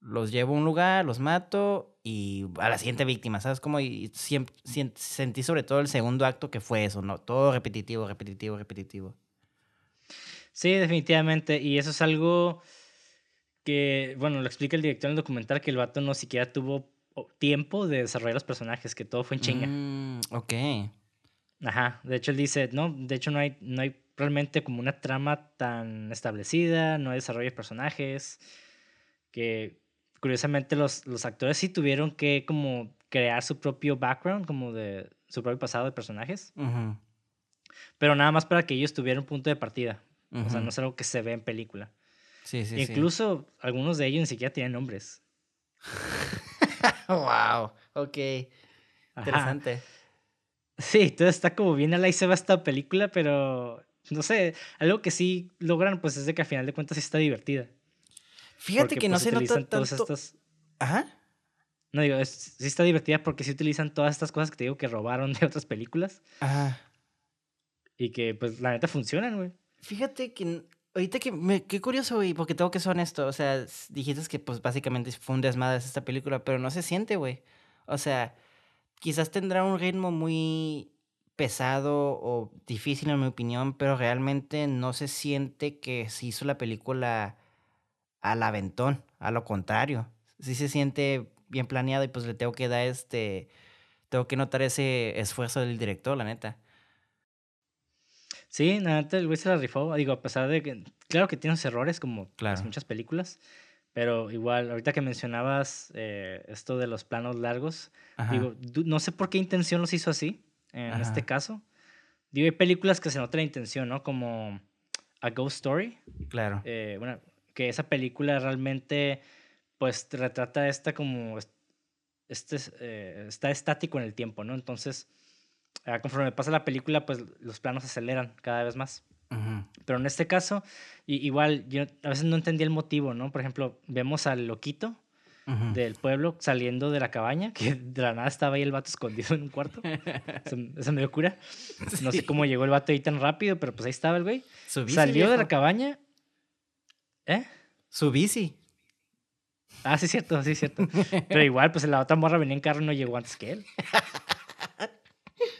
S2: los llevo a un lugar, los mato y a la siguiente víctima, ¿sabes? Como y sentí sobre todo el segundo acto que fue eso, ¿no? Todo repetitivo, repetitivo, repetitivo.
S1: Sí, definitivamente. Y eso es algo que, bueno, lo explica el director en el documental, que el vato no siquiera tuvo tiempo de desarrollar los personajes, que todo fue en chinga.
S2: Mm, ok.
S1: Ajá, de hecho él dice, no, de hecho no hay, no hay realmente como una trama tan establecida, no hay desarrollo de personajes, que curiosamente los, los actores sí tuvieron que como crear su propio background, como de su propio pasado de personajes, pero nada más para que ellos tuvieran un punto de partida, o sea, no es algo que se ve en película.
S2: Sí, sí, sí.
S1: Incluso algunos de ellos ni siquiera tienen nombres.
S2: wow. Ok.
S1: Ajá.
S2: Interesante.
S1: Sí, entonces está como bien a la y se va esta película, pero no sé, algo que sí logran pues es de que al final de cuentas sí está divertida.
S2: Fíjate
S1: porque,
S2: que no
S1: pues,
S2: se nota tanto.
S1: todas estas...
S2: Ajá.
S1: No digo, es- sí está divertida porque sí utilizan todas estas cosas que te digo que robaron de otras películas
S2: Ajá.
S1: y que pues la neta funcionan, güey.
S2: Fíjate que ahorita que me, qué curioso, güey, porque tengo que ser honesto. O sea, dijiste que pues básicamente fue un desmadre esta película, pero no se siente, güey. O sea, quizás tendrá un ritmo muy pesado o difícil en mi opinión, pero realmente no se siente que se hizo la película al aventón, a lo contrario. sí se siente bien planeado y pues le tengo que dar este, tengo que notar ese esfuerzo del director, la neta.
S1: Sí, neta, el güey se la rifó. Digo, a pesar de que, claro que tiene sus errores, como las
S2: Claro.
S1: muchas películas, pero igual, ahorita que mencionabas eh, esto de los planos largos,
S2: Ajá.
S1: digo, no sé por qué intención los hizo así, en
S2: Ajá.
S1: este caso. Digo, hay películas que se nota la intención, ¿no? Como A Ghost Story,
S2: claro.
S1: eh, bueno, que esa película realmente, pues, retrata esta como, est- este, es, eh, está estático en el tiempo, ¿no? Entonces, conforme pasa la película, pues los planos se aceleran cada vez más. Pero en este caso, igual, yo a veces no entendía el motivo, ¿no? Por ejemplo, vemos al loquito del pueblo saliendo de la cabaña, que de la nada estaba ahí el vato escondido en un cuarto. Eso, eso me dio cura. No sé
S2: Sí.
S1: cómo llegó el vato ahí tan rápido, pero pues ahí estaba el güey.
S2: Su bici,
S1: Salió de la cabaña. ¿Eh?
S2: Su bici.
S1: Ah, sí, es cierto, sí, es cierto. Pero igual, pues la otra morra venía en carro y no llegó antes que él.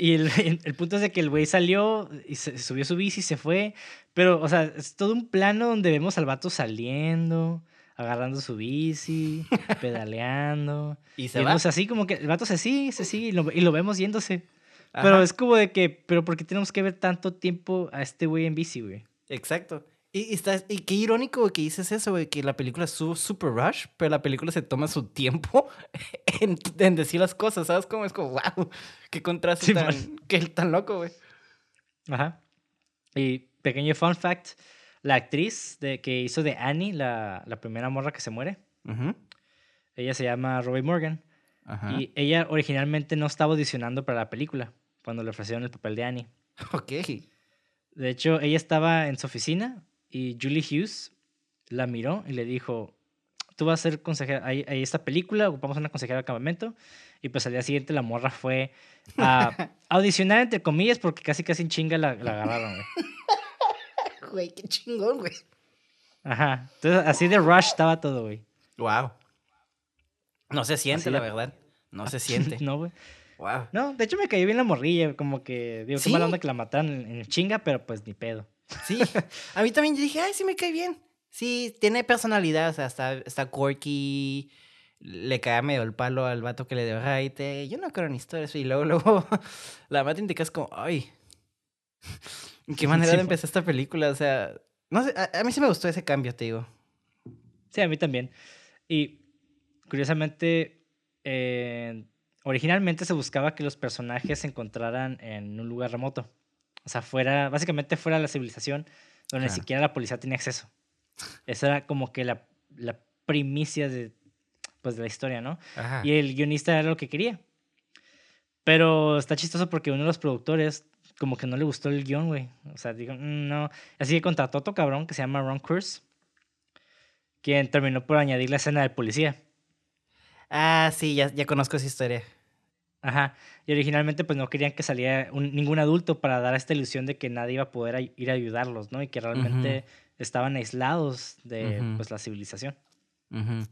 S1: Y el, el punto es de que el güey salió y se subió su bici y se fue. Pero, o sea, es todo un plano donde vemos al vato saliendo, agarrando su bici, pedaleando.
S2: Y se va.
S1: así como que el vato se sigue, se sigue y lo, y lo vemos yéndose. Pero es como de que, pero ¿por qué tenemos que ver tanto tiempo a este güey en bici, güey?
S2: Exacto. Y, y está, y qué irónico que dices eso, güey, que la película es su super rush, pero la película se toma su tiempo en, en decir las cosas, ¿sabes? Como es como, wow, qué contraste
S1: Sí,
S2: tan, qué tan loco, güey.
S1: Ajá. Y pequeño fun fact, la actriz de, que hizo de Annie, la, la primera morra que se muere, ella se llama Robbie Morgan.
S2: Ajá.
S1: Y ella originalmente no estaba audicionando para la película cuando le ofrecieron el papel de Annie.
S2: Ok.
S1: De hecho, ella estaba en su oficina y Julie Hughes la miró y le dijo, tú vas a ser consejera, hay, hay esta película, ocupamos una consejera de campamento. Y pues al día siguiente la morra fue a audicionar, entre comillas, porque casi casi en chinga la, la agarraron, güey.
S2: Güey, qué chingón, güey.
S1: Ajá. Entonces, así de rush estaba todo, güey.
S2: Wow. No se siente,
S1: Así
S2: la
S1: de-
S2: verdad. No se siente.
S1: no, güey.
S2: Wow.
S1: No, de hecho me cayó bien la morrilla, como que, digo, qué mala
S2: Sí.
S1: onda que la mataron en, en chinga, pero pues ni pedo.
S2: Sí. A mí también yo dije, ay, sí me cae bien. Sí, tiene personalidad, o sea, está, está quirky, le cae medio el palo al vato que le dio raite. Yo no creo en historias. Y luego, luego, la mata te quedas como, ay. ¿Qué manera
S1: Sí,
S2: de empezar esta película? O sea, no sé, a, a mí sí me gustó ese cambio, te digo.
S1: Sí, a mí también. Y curiosamente, eh, originalmente se buscaba que los personajes se encontraran en un lugar remoto. O sea, fuera, básicamente fuera de la civilización, donde ni siquiera la policía tenía acceso. Esa era como que la, la primicia de, pues, de la historia, ¿no?
S2: Ajá.
S1: Y el guionista era lo que quería. Pero está chistoso porque uno de los productores como que no le gustó el guion, güey. O sea, digo, "Mm, no. Así que contrató a otro cabrón que se llama Ron Curse, quien terminó por añadir la escena del policía.
S2: Ah, sí, ya, ya conozco esa historia.
S1: Ajá. Y originalmente pues no querían que saliera un- ningún adulto para dar esta ilusión de que nadie iba a poder ay- ir a ayudarlos, ¿no? Y que realmente estaban aislados de
S2: Ujú.
S1: pues la civilización.
S2: Ujú.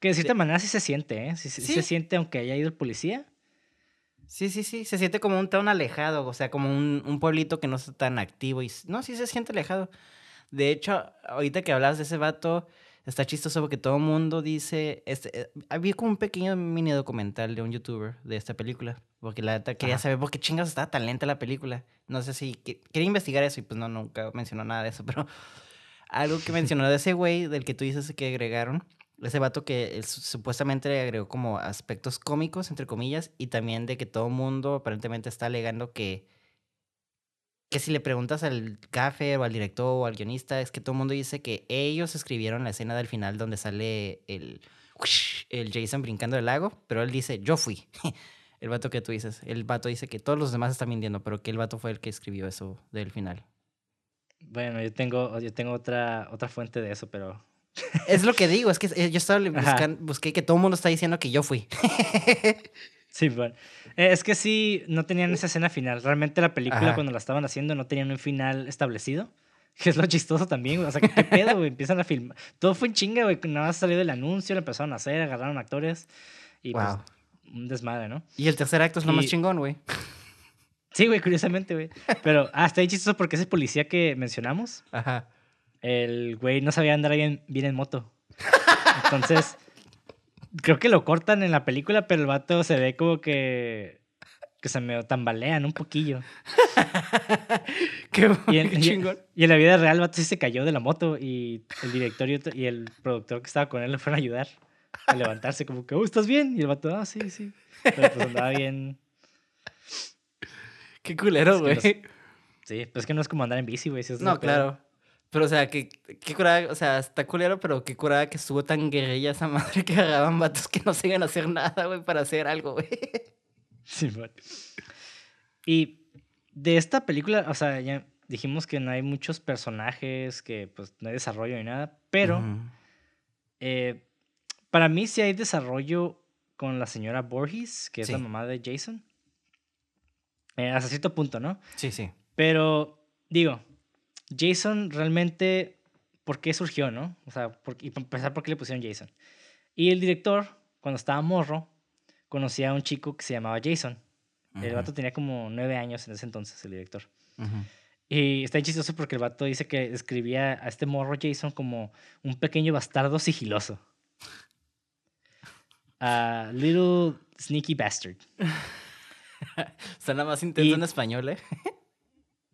S1: Que de cierta manera sí se siente, ¿eh? Sí, sí- sí
S2: Sí.
S1: se siente aunque haya ido el policía.
S2: Sí, sí, sí, se siente como un town alejado, o sea, como un, un pueblito que no está tan activo y no, sí se siente alejado. De hecho, ahorita que hablabas de ese vato, está chistoso porque todo el mundo dice, este, eh, había como un pequeño mini documental de un youtuber de esta película, porque la neta quería
S1: Ajá.
S2: saber por qué chingados estaba tan lenta la película. No sé si, que- quería investigar eso y pues no, nunca mencionó nada de eso, pero algo que mencionó de ese güey, del que tú dices que agregaron, ese vato que él su- supuestamente le agregó como aspectos cómicos, entre comillas, y también de que todo el mundo aparentemente está alegando que, que si le preguntas al café o al director o al guionista, es que todo el mundo dice que ellos escribieron la escena del final donde sale el, el Jason brincando del lago, pero él dice, yo fui. El vato que tú dices. El vato dice que todos los demás están mintiendo, pero que el vato fue el que escribió eso del final.
S1: Bueno, yo tengo, yo tengo otra, otra fuente de eso, pero
S2: Es lo que digo, es que eh, yo estaba buscando, busqué que todo el mundo está diciendo que yo fui.
S1: Sí, bueno. Eh, es que sí, no tenían esa escena final. Realmente la película,
S2: Ajá.
S1: cuando la estaban haciendo, no tenían un final establecido. Que es lo chistoso también, güey. O sea, ¿qué pedo, güey? Empiezan a filmar. Todo fue en chinga, güey. Nada más salió del anuncio, lo empezaron a hacer, agarraron actores. Y
S2: Wow.
S1: pues, un desmadre, ¿no?
S2: Y el tercer acto es lo más chingón, güey.
S1: Sí, güey, curiosamente, güey. Pero, ah, está ahí chistoso porque ese policía que mencionamos,
S2: Ajá.
S1: el güey no sabía andar bien, bien en moto. Entonces, creo que lo cortan en la película, pero el vato se ve como que que se me tambalean un poquillo.
S2: qué,
S1: Y en,
S2: qué chingón.
S1: y en la vida real, el vato sí se cayó de la moto y el director y, el productor que estaba con él le fueron a ayudar a levantarse, como que, oh, ¿estás bien? Y el vato, ah, sí, sí. Pero pues andaba bien.
S2: Qué culero,
S1: Es
S2: güey.
S1: Sí, pues es que no es como andar en bici, güey. si
S2: No, claro. Pero, o sea, que, qué curada, o sea, está culero, pero qué curada que estuvo tan guerrilla esa madre que agarraban vatos que no se iban a hacer nada, güey, para hacer algo, güey.
S1: Sí, bueno. Y de esta película, o sea, ya dijimos que no hay muchos personajes, que pues no hay desarrollo ni nada, pero eh, para mí sí hay desarrollo con la señora Borges, que es la mamá de Jason. Eh, hasta cierto punto, ¿no?
S2: Sí, sí.
S1: Pero, digo, Jason realmente, ¿por qué surgió, no? O sea, por- y para empezar, ¿por qué le pusieron Jason? Y el director, cuando estaba morro, conocía a un chico que se llamaba Jason. El vato tenía como nueve años en ese entonces, el director. Y está chistoso porque el vato dice que escribía a este morro Jason como un pequeño bastardo sigiloso. A little sneaky bastard.
S2: Suena más intenso
S1: Y-
S2: en español, ¿eh?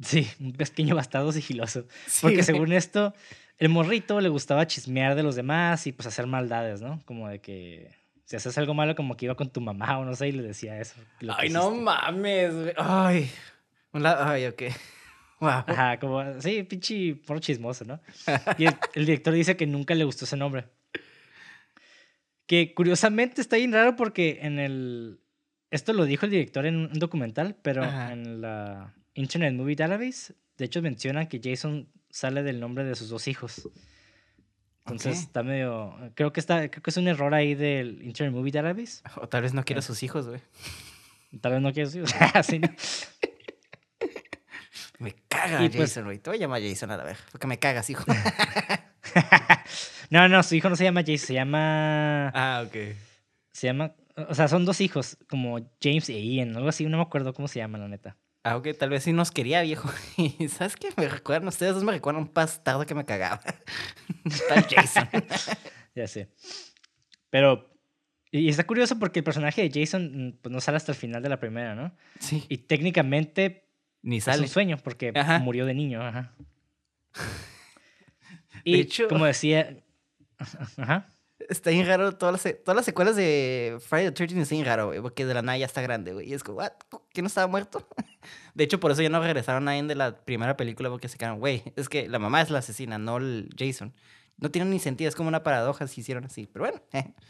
S1: Sí, un pequeño bastardo sigiloso.
S2: Sí,
S1: Porque
S2: güey.
S1: según esto, el morrito le gustaba chismear de los demás y pues hacer maldades, ¿no? Como de que si haces algo malo, como que iba con tu mamá o no sé, y le decía eso.
S2: Ay, no mames, güey. Ay. Ay, ok. Wow.
S1: Ajá, como, sí, pinche porro chismoso, ¿no? Y el, el director dice que nunca le gustó ese nombre. Que curiosamente está bien raro porque en el. Esto lo dijo el director en un documental, pero
S2: Ajá.
S1: en la Internet Movie Database, de hecho mencionan que Jason sale del nombre de sus dos hijos. Entonces está medio. Creo que está. Creo que es un error ahí del Internet Movie Database.
S2: O tal vez no quiera a sus hijos, güey.
S1: Tal vez no quiero decir. así, ¿no?
S2: Me caga
S1: Y pues-
S2: Jason, güey. Te voy a llamar Jason a la vez. Porque me cagas, hijo.
S1: no, no, su hijo no se llama Jason, se llama.
S2: ah, ok.
S1: Se llama. O sea, son dos hijos, como James e Ian, algo así, no me acuerdo cómo se llama, la neta.
S2: Ah, ok, tal vez sí nos quería, viejo. Y ¿sabes qué? Me recuerdan, ustedes dos me recuerdan un bastardo que me cagaba. Tal Jason.
S1: Ya sé. Pero. Y está curioso porque el personaje de Jason mm, pues, no sale hasta el final de la primera, ¿no?
S2: Sí.
S1: Y técnicamente
S2: Ni
S1: es
S2: sale.
S1: un sueño porque
S2: Ajá.
S1: murió de niño, ajá.
S2: De
S1: Y
S2: hecho-
S1: como decía. Ajá.
S2: Está bien raro. Todas las, todas las secuelas de Friday the 13 está bien raro, güey. Porque de la nada ya está grande, güey. Y es como, ¿what? ¿Que no estaba muerto? De hecho, por eso ya no regresaron a nadie de la primera película. Porque se quedaron, güey. Es que la mamá es la asesina, no el Jason. No tiene ni sentido. Es como una paradoja si hicieron así. Pero bueno. eh.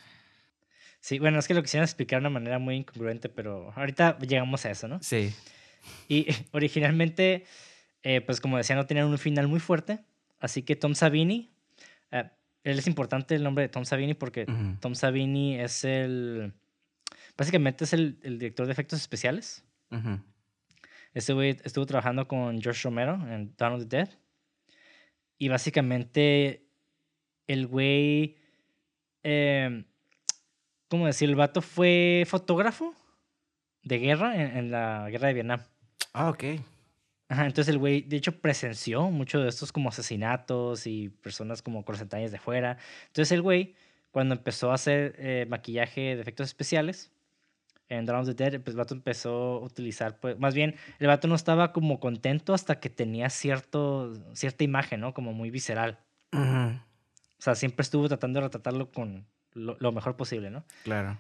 S1: Sí, bueno, es que lo quisieron explicar de una manera muy incongruente, pero ahorita llegamos a eso, ¿no?
S2: Sí.
S1: Y originalmente, eh, pues como decía, no tenían un final muy fuerte. Así que Tom Savini, eh, él es importante el nombre de Tom Savini porque. Tom Savini es el, básicamente es el, el director de efectos especiales.
S2: Ujú.
S1: Este güey estuvo trabajando con George Romero en Dawn of the Dead. Y básicamente el güey, eh, ¿cómo decir? El vato fue fotógrafo de guerra en- en la guerra de Vietnam.
S2: Ah, ok.
S1: Ajá, entonces el güey, de hecho, presenció muchos de estos como asesinatos y personas como detalles de fuera. Entonces el güey, cuando empezó a hacer eh, maquillaje de efectos especiales en Dawn of the Dead, pues el vato empezó a utilizar, pues, más bien, el vato no estaba como contento hasta que tenía cierto, cierta imagen, ¿no? Como muy visceral. O sea, siempre estuvo tratando de retratarlo con lo, lo mejor posible, ¿no?
S2: Claro.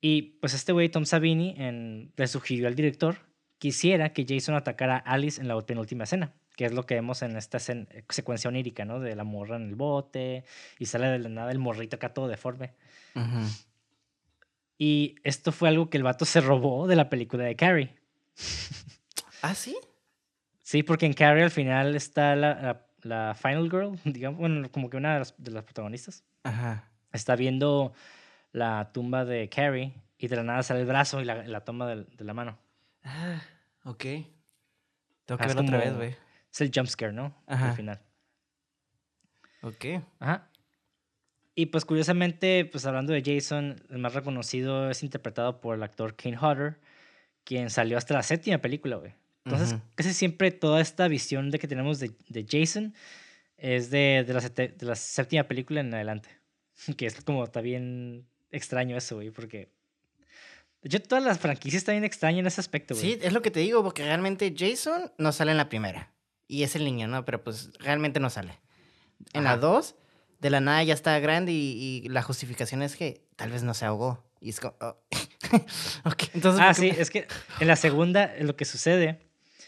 S1: Y pues este güey, Tom Savini, en- le sugirió al director quisiera que Jason atacara a Alice en la penúltima escena, que es lo que vemos en esta escen- secuencia onírica, ¿no? De la morra en el bote y sale de la nada el morrito acá todo deforme. Y esto fue algo que el vato se robó de la película de Carrie.
S2: ¿Ah, sí?
S1: Sí, porque en Carrie al final está la, la- la Final Girl, digamos, bueno, como que una de las, de las protagonistas,
S2: Ajá.
S1: está viendo la tumba de Carrie y de la nada sale el brazo y la, la toma de, de la mano.
S2: Ah, ok. Tengo que verlo otra vez, güey.
S1: Es el jumpscare, ¿no?
S2: Ajá.
S1: Al final.
S2: Ok.
S1: Ajá. Y pues curiosamente, pues hablando de Jason, el más reconocido es interpretado por el actor Kane Hodder, quien salió hasta la séptima película, güey. Entonces, casi siempre toda esta visión de que tenemos de, de Jason es de, de, la, de la séptima película en adelante. Que es como está bien extraño eso, güey, porque... De hecho, todas las franquicias están bien extrañas en ese aspecto, güey.
S2: Sí, es lo que te digo, porque realmente Jason no sale en la primera. Y es el niño, ¿no? Pero pues realmente no sale. En la dos, de la nada ya está grande y, y la justificación es que tal vez no se ahogó. Y es como... oh. Entonces...
S1: Ah,
S2: ¿por
S1: sí,
S2: me-
S1: es que en la segunda eh, lo que sucede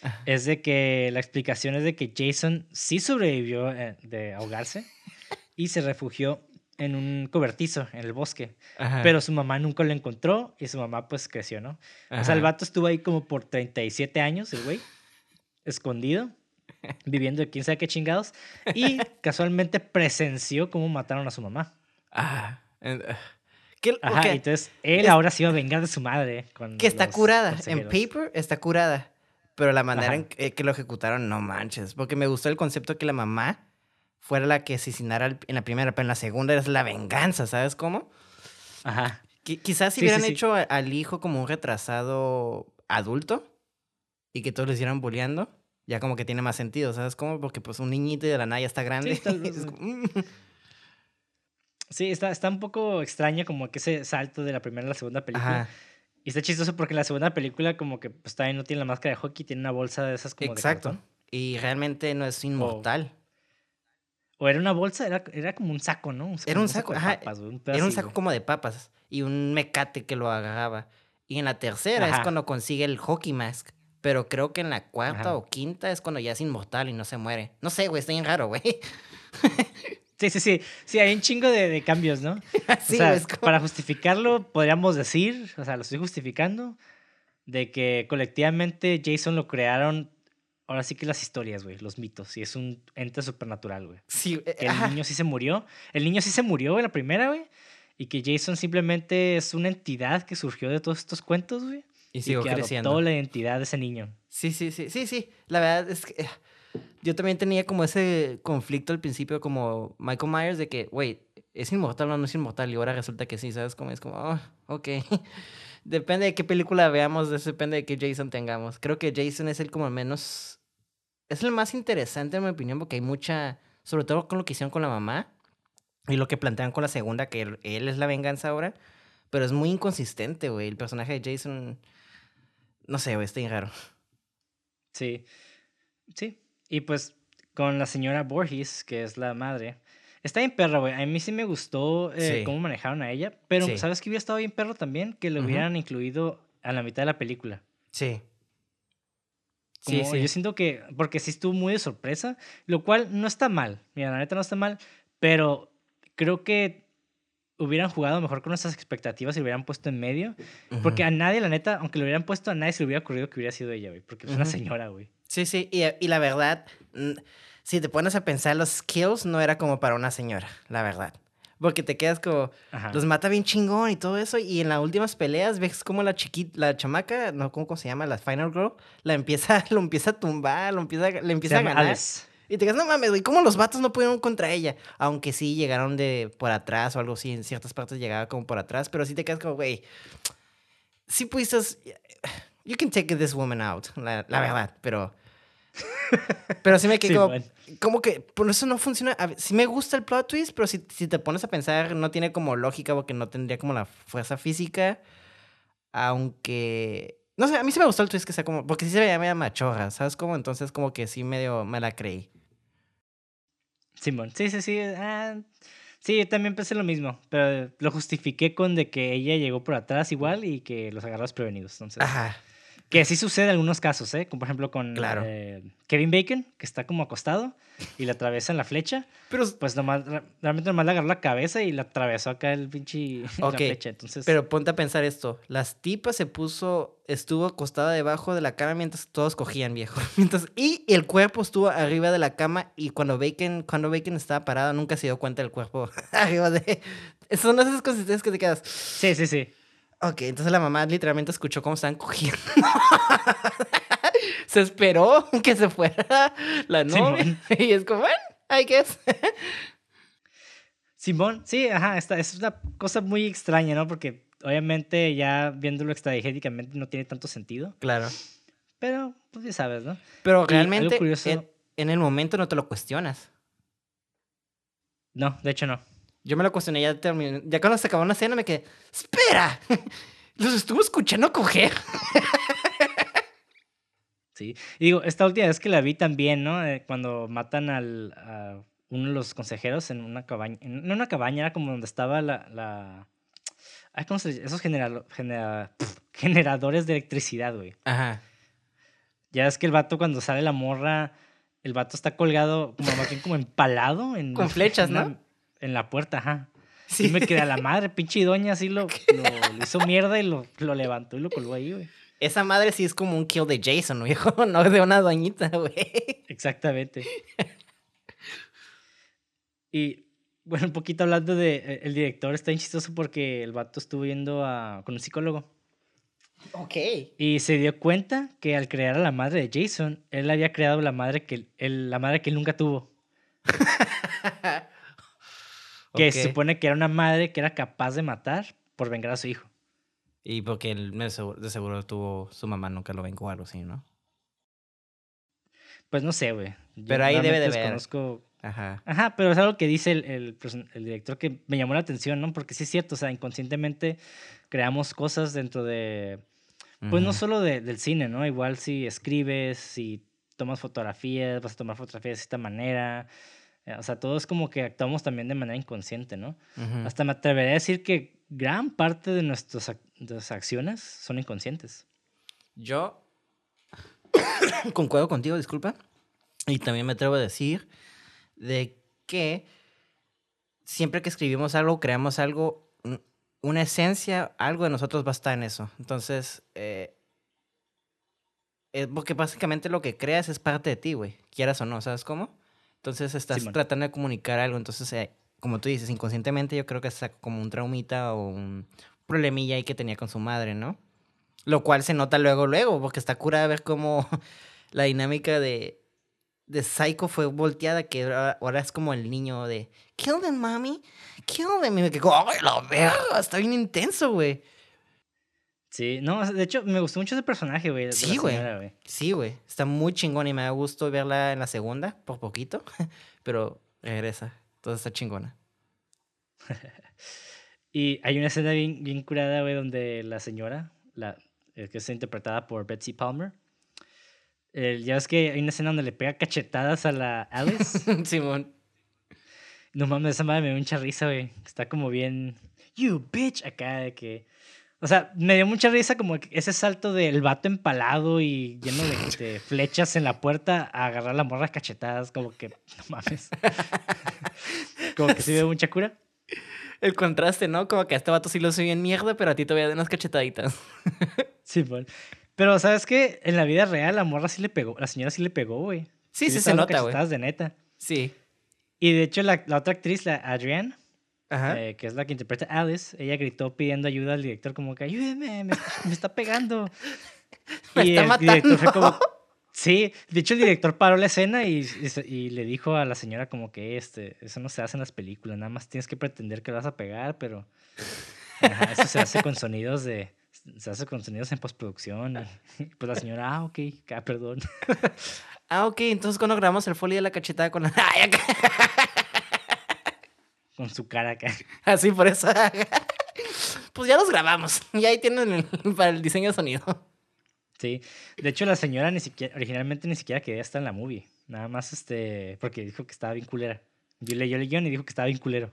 S2: Ajá.
S1: es de que la explicación es de que Jason sí sobrevivió eh, de ahogarse y se refugió en un cobertizo en el bosque,
S2: Ajá,
S1: pero su mamá nunca lo encontró y su mamá pues creció, ¿no? O sea, el
S2: ajá.
S1: vato estuvo ahí como por 37 años, el güey, escondido, viviendo de quién sabe qué chingados, y casualmente presenció cómo mataron a su mamá.
S2: Ah, en- ah. ¿Qué-
S1: Ajá,
S2: ok,
S1: entonces él
S2: Es-
S1: ahora se iba a vengar de su madre. Con
S2: que está curada. En paper está curada. Pero la manera
S1: Ajá.
S2: en que, que lo ejecutaron, no manches. Porque me gustó el concepto que la mamá fuera la que asesinara en la primera, pero en la segunda es la venganza, ¿sabes cómo?
S1: Ajá.
S2: Qui- quizás si
S1: Sí,
S2: hubieran
S1: sí.
S2: hecho al hijo como un retrasado adulto y que todos lo hicieran bulleando, ya como que tiene más sentido, ¿sabes cómo? Porque pues un niñito y de la nada ya está grande. Es
S1: sí.
S2: como, mm.
S1: Sí, está, está un poco extraño como que ese salto de la primera a la segunda película.
S2: Ajá,
S1: Y está chistoso porque la segunda película como que pues también no tiene la máscara de hockey, tiene una bolsa de esas como
S2: exacto. Y realmente no es inmortal.
S1: O era una bolsa, era, era como un saco, ¿no? Un-
S2: Era
S1: como
S2: un saco,
S1: de
S2: ajá,
S1: papas, güey, un
S2: Era un saco como de papas y un mecate que lo agarraba. Y en la tercera es
S1: Ajá.
S2: cuando consigue el hockey mask. Pero creo que en la cuarta
S1: Ajá.
S2: o quinta es cuando ya es inmortal y no se muere. No sé, güey, está bien raro, güey.
S1: Sí, sí, sí. Sí, hay un chingo de, de cambios, ¿no?
S2: Sí,
S1: o sea,
S2: es como-
S1: para justificarlo, podríamos decir, o sea, lo estoy justificando, de que colectivamente Jason lo crearon, ahora sí que las historias, güey, los mitos, y es un ente supernatural, güey.
S2: Sí, eh,
S1: Que el
S2: ajá.
S1: niño sí se murió, el niño sí se murió en la primera, güey, y que Jason simplemente es una entidad que surgió de todos estos cuentos, güey,
S2: Y
S1: y
S2: sigo
S1: que
S2: creciendo.
S1: adoptó la identidad de ese niño.
S2: Sí, sí, sí, sí, sí. La verdad es que eh, yo también tenía como ese conflicto al principio como Michael Myers de que, güey, ¿es inmortal o no es inmortal? Y ahora resulta que sí, ¿sabes? Como es como, oh, ok. depende de qué película veamos, depende de qué Jason tengamos. Creo que Jason es el como menos... Es el más interesante en mi opinión porque hay mucha... Sobre todo con lo que hicieron con la mamá y lo que plantean con la segunda, que él, él es la venganza ahora. Pero es muy inconsistente, güey. El personaje de Jason... No sé, güey, está bien raro.
S1: Sí, sí. Y pues con la señora Borges, que es la madre. Está bien perro, güey. A mí sí me gustó eh,
S2: Sí.
S1: cómo manejaron a ella. Pero,
S2: Sí.
S1: ¿sabes qué hubiera estado bien perro también? Que lo hubieran incluido a la mitad de la película.
S2: Sí.
S1: Como
S2: Sí, sí.
S1: Yo siento que, porque sí estuvo muy de sorpresa, lo cual no está mal. Mira, la neta no está mal, pero creo que hubieran jugado mejor con nuestras expectativas y lo hubieran puesto en medio. Porque a nadie, la neta, aunque lo hubieran puesto, a nadie se le hubiera ocurrido que hubiera sido ella, güey. Porque es una señora, güey.
S2: Sí, sí. Y, y la verdad, si te pones a pensar, los skills no era como para una señora, la verdad. Porque te quedas como,
S1: Ajá.
S2: los mata bien chingón y todo eso. Y en las últimas peleas ves como la chiquita, la chamaca, no, ¿cómo, cómo se llama? La Final Girl, la empieza, lo empieza a tumbar, lo empieza, le
S1: Se
S2: empieza a
S1: llama
S2: ganar.
S1: Alice.
S2: Y te quedas, no mames, güey, ¿cómo los vatos no pudieron contra ella? Aunque sí llegaron de por atrás o algo así, en ciertas partes llegaba como por atrás, pero sí te quedas como, güey, sí pudiste, you can take this woman out, la, la verdad, pero... Pero sí me quedé
S1: Sí,
S2: como,
S1: man.
S2: Como que por eso no funciona. A ver, sí me gusta el plot twist, pero si, si te pones a pensar, no tiene como lógica porque no tendría como la fuerza física. Aunque. No sé, a mí sí me gustó el twist que sea como. Porque sí se veía media machorra, ¿sabes? Como entonces, como que sí medio me la creí.
S1: Simón. Sí, sí, sí. ah, sí, yo también pensé lo mismo. Pero lo justifiqué con de que ella llegó por atrás igual y que los agarró desprevenidos. Entonces,
S2: Ajá.
S1: Que sí sucede en algunos casos, ¿eh? Como por ejemplo con
S2: Claro.
S1: eh, Kevin Bacon, que está como acostado y le atravesan la flecha.
S2: Pero,
S1: Pues nomás, realmente nomás le agarró la cabeza y le atravesó acá el pinche la
S2: Ok,
S1: flecha. Entonces,
S2: pero ponte a pensar esto. Las tipas se puso. Estuvo acostada debajo de la cama mientras todos cogían, viejo. Mientras, y el cuerpo estuvo arriba de la cama. Y cuando Bacon, cuando Bacon estaba parado, nunca se dio cuenta del cuerpo arriba de. Son esas consistencias que te quedas.
S1: sí, sí, sí.
S2: Ok, entonces la mamá literalmente escuchó cómo estaban cogiendo. se esperó que se fuera la novia.
S1: Simón.
S2: y es como, bueno, I guess.
S1: Simón, sí, ajá, esta, es una cosa muy extraña, ¿no? Porque obviamente ya viéndolo extradigéticamente no tiene tanto sentido.
S2: claro.
S1: Pero, pues ya sabes, ¿no?
S2: Pero realmente
S1: curioso-
S2: en, en el momento no te lo cuestionas.
S1: No, de hecho no.
S2: Yo me lo cuestioné ya terminé. Ya cuando se acabó una escena me quedé, ¡espera! ¿Los estuvo escuchando coger?
S1: Sí. Y digo, esta última vez que la vi también, ¿no? Eh, cuando matan al, a uno de los consejeros en una cabaña. En una cabaña, era como donde estaba la. la... Ay, ¿cómo se dice? Esos genera- generadores de electricidad, güey.
S2: Ajá.
S1: Ya es que el vato, cuando sale la morra, el vato está colgado, como como empalado. En,
S2: Con flechas,
S1: en
S2: ¿no?
S1: En la puerta, ajá.
S2: Sí.
S1: Sí. me quedé a la madre, pinche doña, así lo, lo, lo hizo mierda y lo, lo levantó y lo colgó ahí, güey.
S2: Esa madre sí es como un kill de Jason, viejo. No de una doñita, güey.
S1: Exactamente. Y bueno, un poquito hablando de eh, el director, está bien chistoso porque el vato estuvo yendo a, con un psicólogo
S2: Ok.
S1: y se dio cuenta que al crear a la madre de Jason, él había creado la madre que la madre que él nunca tuvo. Que se supone que era una madre que era capaz de matar por vengar a su hijo.
S2: Y porque él de seguro, de seguro tuvo su mamá nunca lo vengó o algo así, ¿no?
S1: Pues no sé, güey.
S2: Pero ahí debe de ver. Ajá.
S1: Ajá, pero es algo que dice el, el, director que me llamó la atención, ¿no? Porque sí es cierto, o sea, inconscientemente creamos cosas dentro de, pues no solo de- del cine, ¿no? Igual si escribes, si tomas fotografías, vas a tomar fotografías de esta manera, o sea, todo es como que actuamos también de manera inconsciente, ¿no?
S2: Ujú.
S1: Hasta me atrevería a decir que gran parte de, nuestros ac- de nuestras acciones son inconscientes.
S2: Yo concuerdo contigo, disculpa. Y también me atrevo a decir de que siempre que escribimos algo, creamos algo, un- una esencia, algo de nosotros va a estar en eso. Entonces, eh, eh, porque básicamente lo que creas es parte de ti, güey. Quieras o no, ¿sabes cómo? Entonces estás
S1: Simón.
S2: tratando de comunicar algo. Entonces, eh, como tú dices, inconscientemente yo creo que es como un traumita o un problemilla ahí que tenía con su madre, ¿no? Lo cual se nota luego, luego, porque está cura de ver cómo la dinámica de, de Psycho fue volteada, que ahora, ahora es como el niño de Kill them, mami, kill them. Y me quedo, ¡ay, la verga! Está bien intenso, güey.
S1: Sí, no, de hecho, me gustó mucho ese personaje, güey.
S2: Sí, güey. Sí, güey. Está muy chingón y me da gusto verla en la segunda, por poquito, pero regresa. Entonces está chingona.
S1: Y hay una escena bien, bien curada, güey, donde la señora, la, eh, que está interpretada por Betsy Palmer, eh, ya ves que hay una escena donde le pega cachetadas a la Alice.
S2: Simón.
S1: no mames, esa madre me dio mucha risa, güey. Está como bien, you bitch, acá de que... O sea, me dio mucha risa como que ese salto del vato empalado y lleno de, de flechas en la puerta a agarrar la morra a cachetadas, como que, no mames. como que sí dio mucha cura.
S2: El contraste, ¿no? Como que a este vato sí lo soy en mierda, pero a ti todavía de unas cachetaditas.
S1: Sí, bueno. Pero, ¿sabes qué? En la vida real, la morra sí le pegó. La señora sí le pegó, güey.
S2: Sí, sí se nota, güey.
S1: de neta.
S2: Sí.
S1: Y de hecho, la, la otra actriz, la Adrienne. Eh, que es la que interpreta a Alice, ella gritó pidiendo ayuda al director, como que ayúdeme, me, me está pegando.
S2: Me
S1: y
S2: está
S1: el director fue
S2: matando.
S1: como. Sí, de hecho, el director paró la escena y, y y le dijo a la señora, como que este, eso no se hace en las películas, nada más tienes que pretender que le vas a pegar, pero. ajá, eso se hace con sonidos de. Se hace con sonidos en postproducción. y pues la señora, ah, ok, ah, perdón.
S2: Ah, ok. Entonces cuando grabamos el folio de la cachetada con la...
S1: Con su cara acá.
S2: Así, por eso. pues ya los grabamos. Y ahí tienen el- para el diseño de sonido.
S1: Sí. De hecho, la señora ni siquiera, originalmente ni siquiera quería estar en la movie. Nada más este, porque dijo que estaba bien culera. Yo leyó el guion y dijo que estaba bien culero.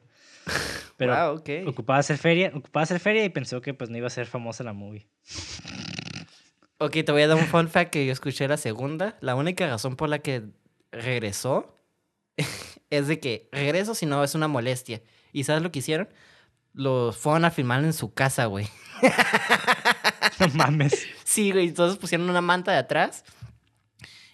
S1: Pero
S2: Wow,
S1: ocupaba hacer feria, ocupaba hacer feria y pensó que pues no iba a ser famosa la movie.
S2: Ok, te voy a dar un fun fact que yo escuché la segunda. La única razón por la que regresó es de que regreso si no es una molestia. ¿Y sabes lo que hicieron? Los fueron a filmar en su casa, güey.
S1: No mames.
S2: Sí, güey. Entonces pusieron una manta de atrás.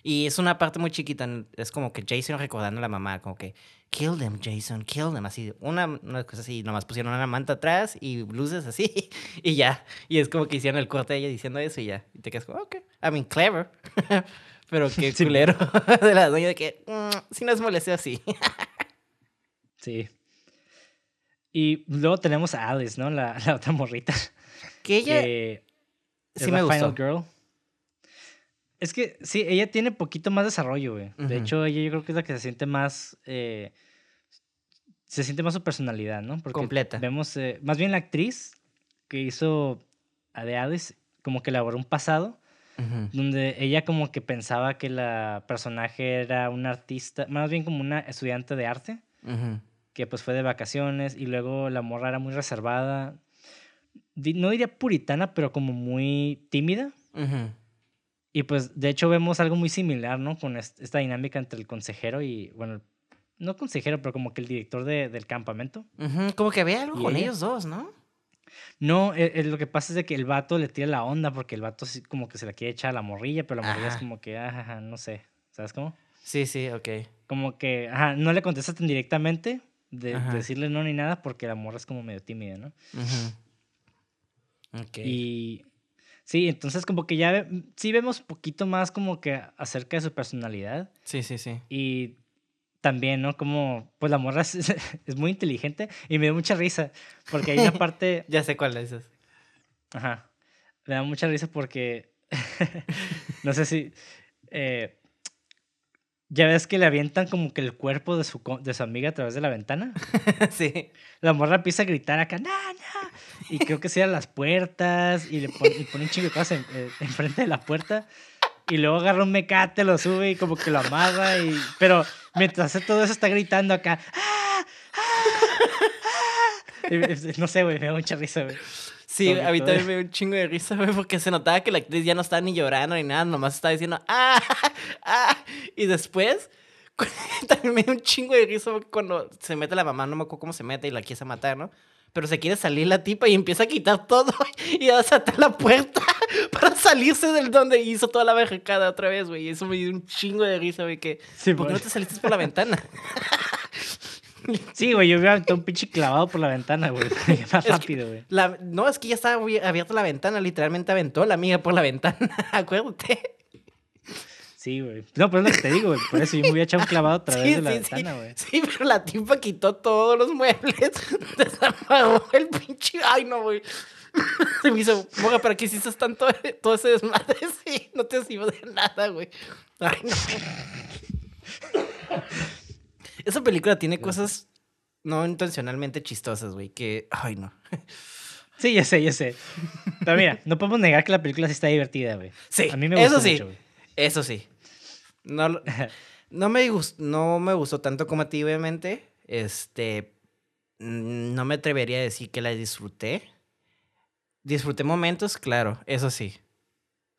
S2: Y es una parte muy chiquita. Es como que Jason recordando a la mamá, como que, kill them, Jason, kill them. Así, una, una cosa así. Nomás pusieron una manta atrás y luces así. Y ya. Y es como que hicieron el corte de ella diciendo eso y ya. Y te quedas como, ok. I mean, clever. Pero qué
S1: Sí.
S2: culero de la doña de que, "Mm, si nos molesté así.
S1: Sí. Y luego tenemos a Alice, ¿no? La, la otra morrita.
S2: Que ella
S1: que es
S2: sí me
S1: Final
S2: gustó.
S1: Girl. Es que sí, ella tiene poquito más desarrollo, güey. De hecho, ella yo creo que es la que se siente más. eh, se siente más su personalidad, ¿no? Porque
S2: Completa.
S1: Vemos, eh, más bien la actriz que hizo a de Hades, como que elaboró un pasado Donde ella como que pensaba que la personaje era una artista, más bien como una estudiante de arte, que pues fue de vacaciones y luego la morra era muy reservada, no diría puritana, pero como muy tímida. Y pues de hecho vemos algo muy similar, ¿no? Con est- esta dinámica entre el consejero y, bueno, no consejero, pero como que el director de- del campamento.
S2: Como que había algo
S1: ¿Y
S2: con
S1: ella?
S2: ellos dos, ¿no?
S1: No, eh, eh, lo que pasa es de que el vato le tira la onda porque el vato sí como que se la quiere echar a la morrilla, pero la morrilla es
S2: Ajá.
S1: como que, ajá, no sé, ¿sabes cómo?
S2: Sí, sí, ok.
S1: Como que, ajá, no le contestas tan directamente de, de
S2: Ajá.
S1: decirle no ni nada porque la morra es como medio tímida, ¿no?
S2: Ujú. Ok.
S1: Y sí, entonces como que ya ve- sí vemos poquito más como que acerca de su personalidad
S2: Sí, sí, sí.
S1: y también, ¿no? Como, pues la morra es, es muy inteligente y me dio mucha risa porque hay una parte,
S2: Ya sé cuál es. ese.
S1: ajá, me da mucha risa porque, no sé si, eh, ya ves que le avientan como que el cuerpo de su, de su amiga a través de la ventana.
S2: sí.
S1: La morra empieza a gritar acá, ¡No, no! Y creo que cierra las puertas y le pone, y pone un chingo de cosas en- eh, enfrente de la puerta. Y luego agarra un mecate, lo sube y como que lo amarra. Y... Pero mientras hace todo eso está gritando acá. ¡Ah! ¡Ah! ¡Ah! No sé, güey, me da mucha risa, güey.
S2: Sí,
S1: Sobre
S2: a mí
S1: todo-
S2: también me dio un chingo de risa, güey, porque se notaba que la actriz ya no estaba ni llorando ni nada, nomás estaba diciendo, ¡ah! ¡ah! Y después, también me dio un chingo de risa porque cuando se mete la mamá, no me acuerdo cómo se mete y la quiere matar, ¿no? Pero se quiere salir la tipa y empieza a quitar todo y a desatar la puerta para salirse del donde hizo toda la barricada otra vez, güey. Y eso me dio un chingo de risa, güey, que...
S1: Sí,
S2: ¿Por qué no
S1: güey.
S2: te saliste por la ventana?
S1: Sí, güey, yo hubiera aventado un pinche clavado por la ventana, güey. Más rápido, güey.
S2: La- no, es que ya estaba abierta la ventana, literalmente aventó la amiga por la ventana, acuérdate.
S1: Sí, güey. No, pero es lo que te digo, güey. Por eso yo me hubiera echado un clavado a través
S2: Sí,
S1: de la
S2: sí,
S1: ventana, güey.
S2: Sí, pero la tipa quitó todos los muebles, desamarró el pinche. Ay, no, güey. Se me hizo, Moga, ¿para qué hiciste tanto todo ese desmadre? Sí, no te sirve de nada, güey. Ay, no. Esa película tiene cosas no intencionalmente chistosas, güey, que. Ay, no.
S1: Sí, ya sé, ya sé. Pero mira, no podemos negar que la película sí está divertida, güey.
S2: Sí,
S1: A mí me gustó
S2: eso sí.
S1: mucho, güey.
S2: Eso sí. No, no, me gustó, no me gustó tanto como a ti, obviamente. Este. mm, No me atrevería a decir que la disfruté. Disfruté momentos, claro, eso sí.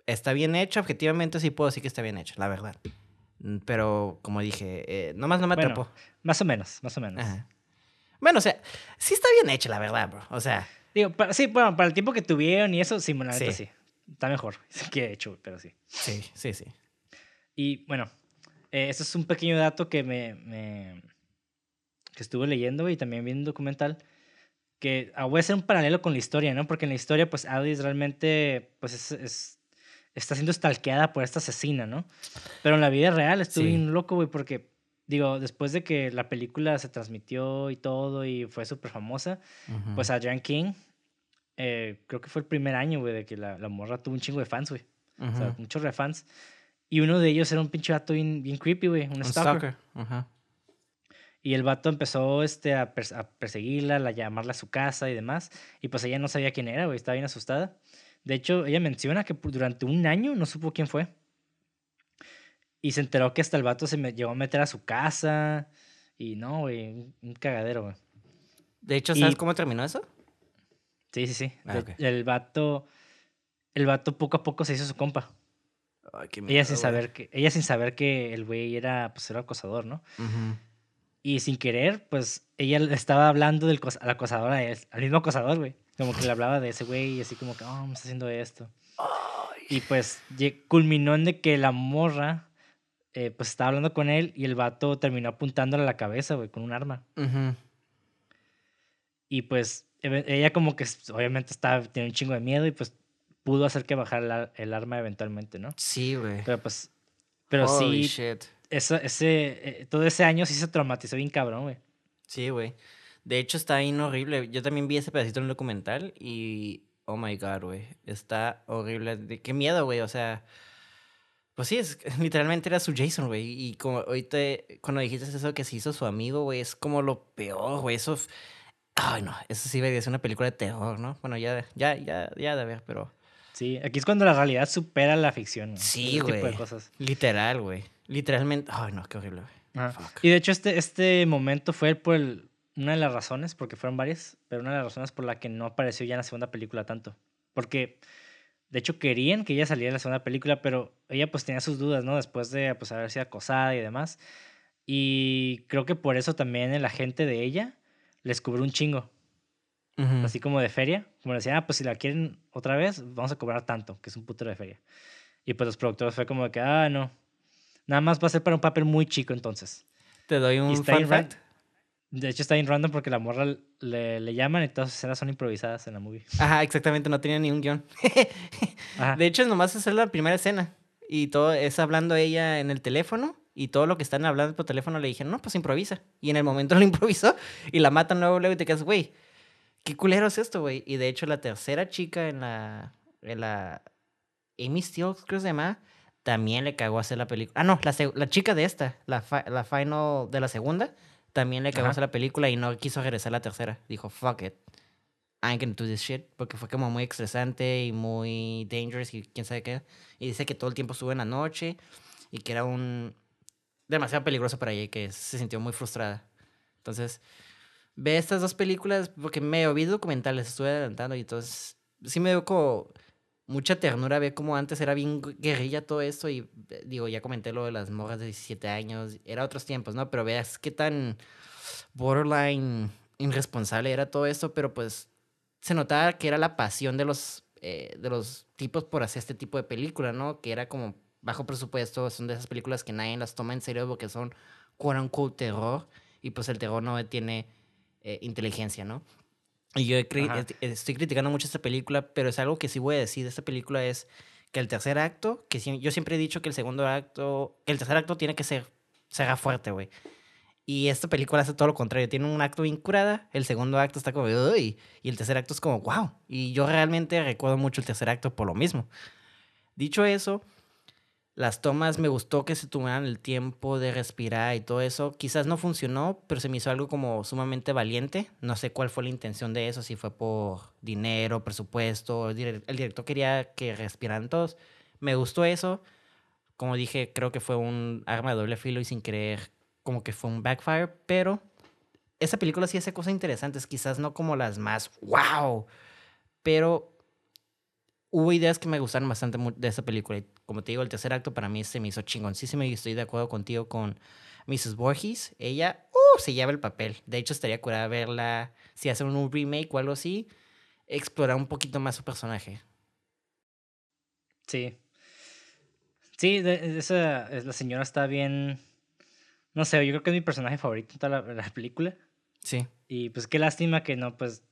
S2: Está bien hecha, objetivamente sí puedo decir que está bien hecha, la verdad. Mm, Pero, como dije, eh, nomás no me
S1: Bueno,
S2: atrapó.
S1: Más o menos, más o menos.
S2: Ajá. Bueno, o sea, sí está bien hecha, la verdad, bro. O sea,
S1: Digo, sí, bueno, para el tiempo que tuvieron y eso, sí, bueno, la neta
S2: Sí.
S1: sí. Está mejor que he hecho, pero sí.
S2: sí, sí, sí.
S1: Y bueno, eh, eso es un pequeño dato que me, me- que estuve leyendo y también viendo un documental que ah, voy a hacer un paralelo con la historia, ¿no? Porque en la historia, pues Alice realmente, pues es, es- está siendo stalkeada por esta asesina, ¿no? Pero en la vida real estuve
S2: Sí.
S1: bien loco, güey, porque digo, después de que la película se transmitió y todo y fue súper famosa,
S2: Ujú.
S1: pues a Jan King, eh, creo que fue el primer año, güey, de que la, la morra tuvo un chingo de fans, güey. O sea,
S2: Ujú.
S1: muchos refans. Y uno de ellos era un pinche vato bien, bien creepy, güey, un,
S2: Un
S1: stalker.
S2: Ajá.
S1: Y el vato empezó este, a, pers- a perseguirla, a llamarla a su casa y demás. Y pues ella no sabía quién era, güey, estaba bien asustada. De hecho, ella menciona que durante un año no supo quién fue. Y se enteró que hasta el vato se me llegó a meter a su casa. Y no, güey, un, cagadero, güey.
S2: De hecho, ¿sabes
S1: Y-
S2: cómo terminó eso?
S1: Sí, sí, sí.
S2: Ah, ok.
S1: El vato, el vato poco a poco se hizo su compa.
S2: Ay, qué
S1: Ella sin
S2: güey.
S1: saber que, ella sin saber que el güey era, pues, era acosador, ¿no?
S2: Ujú.
S1: Y sin querer, pues, ella estaba hablando del al acosador, al mismo acosador, güey. Como que le hablaba de ese güey y así como que, oh, me está haciendo esto. Y pues culminó en de que la morra, eh, pues, estaba hablando con él y el vato terminó apuntándole a la cabeza, güey, con un arma.
S2: Ujú.
S1: Y pues ella como que obviamente estaba, tenía un chingo de miedo y pues pudo hacer que bajara el, ar- el arma eventualmente, ¿no?
S2: Sí, güey.
S1: Pero pues, pero
S2: Holy
S1: sí,
S2: shit.
S1: eso, ese, eh, todo ese año sí se traumatizó bien cabrón, güey.
S2: Sí, güey. De hecho, está bien horrible. Yo también vi ese pedacito en el documental y. Oh my god, güey. Está horrible. De- Qué miedo, güey. O sea. Pues sí, es, literalmente era su Jason, güey. Y como ahorita, cuando dijiste eso que se hizo su amigo, güey, es como lo peor, güey. Eso. Ay, no, eso sí debería ser una película de terror, ¿no? Bueno, ya, ya, ya, ya de ver, pero.
S1: Sí, aquí es cuando la realidad supera la ficción. ¿no?
S2: Sí, güey. Literal, güey. Literalmente. Ay, no, qué horrible, güey. Fuck.
S1: Y de hecho, este, este momento fue por el- una de las razones, porque fueron varias, pero una de las razones por la que no apareció ya en la segunda película tanto. Porque, de hecho, querían que ella saliera en la segunda película, pero ella pues tenía sus dudas, ¿no? Después de pues, haber sido acosada y demás. Y creo que por eso también el agente de ella les cobró un chingo,
S2: Ujú.
S1: así como de feria. Como decían, ah, pues si la quieren otra vez, vamos a cobrar tanto, que es un putero de feria. Y pues los productores fue como de que, ah, no. Nada más va a ser para un papel muy chico entonces.
S2: Te doy un fun fact.
S1: De hecho, está bien random porque la morra le, le llaman y todas sus escenas son improvisadas en la movie.
S2: Ajá, exactamente, no tenía ni un guion.
S1: Ajá.
S2: De hecho, nomás es la primera escena. Y todo es hablando ella en el teléfono. Y todo lo que están hablando por teléfono le dijeron, no, pues improvisa. Y en el momento lo improvisó. Y la matan luego, luego y te quedas, güey, qué culero es esto, güey. Y de hecho, la tercera chica en la. En la Amy Steele, creo que se llama. También le cagó hacer la película. Ah, no, la, la chica de esta, la, fi- la final de la segunda, también le cagó
S1: Ajá.
S2: hacer la película y no quiso regresar a la tercera. Dijo, fuck it. I ain't gonna do this shit. Porque fue como muy estresante y muy dangerous y quién sabe qué. Y dice que todo el tiempo estuvo en la noche y que era un. demasiado peligroso para ella y que se sintió muy frustrada. Entonces, ve estas dos películas porque me oí documentales, estuve adelantando y entonces sí me dio como mucha ternura ver cómo antes era bien gu- guerrilla todo esto y eh, digo, ya comenté lo de las morras de 17 años, era otros tiempos, ¿no? Pero veas qué tan borderline irresponsable era todo esto, pero pues se notaba que era la pasión de los, eh, de los tipos por hacer este tipo de película, ¿no? Que era como bajo presupuesto, son de esas películas que nadie las toma en serio porque son quote unquote terror y pues el terror no tiene eh, inteligencia, ¿no? Y yo cri- estoy criticando mucho esta película, pero es algo que sí voy a decir de esta película es que el tercer acto, que sí- yo siempre he dicho que el segundo acto, que el tercer acto tiene que ser, será fuerte, güey. Y esta película hace todo lo contrario. Tiene un acto bien curada. El segundo acto está como, uy. Y el tercer acto es como, wow. Y yo realmente recuerdo mucho el tercer acto por lo mismo. Dicho eso, las tomas me gustó que se tomaran el tiempo de respirar y todo eso. Quizás no funcionó, pero se me hizo algo como sumamente valiente. No sé cuál fue la intención de eso, si fue por dinero, presupuesto. El direc- el director quería que respiraran todos. Me gustó eso. Como dije, creo que fue un arma de doble filo y sin querer, como que fue un backfire. Pero esa película sí hace cosas interesantes, quizás no como las más wow, pero hubo ideas que me gustaron bastante de esa película. Como te digo, el tercer acto para mí se me hizo chingoncísimo y estoy de acuerdo contigo con Mrs. Voorhees. Ella uh, se lleva el papel. De hecho, estaría curada verla, si hacen un remake o algo así, explorar un poquito más su personaje.
S1: Sí. Sí, de- esa, es- la señora está bien. No sé, yo creo que es mi personaje favorito en toda la, la película.
S2: Sí.
S1: Y pues qué lástima que no, pues.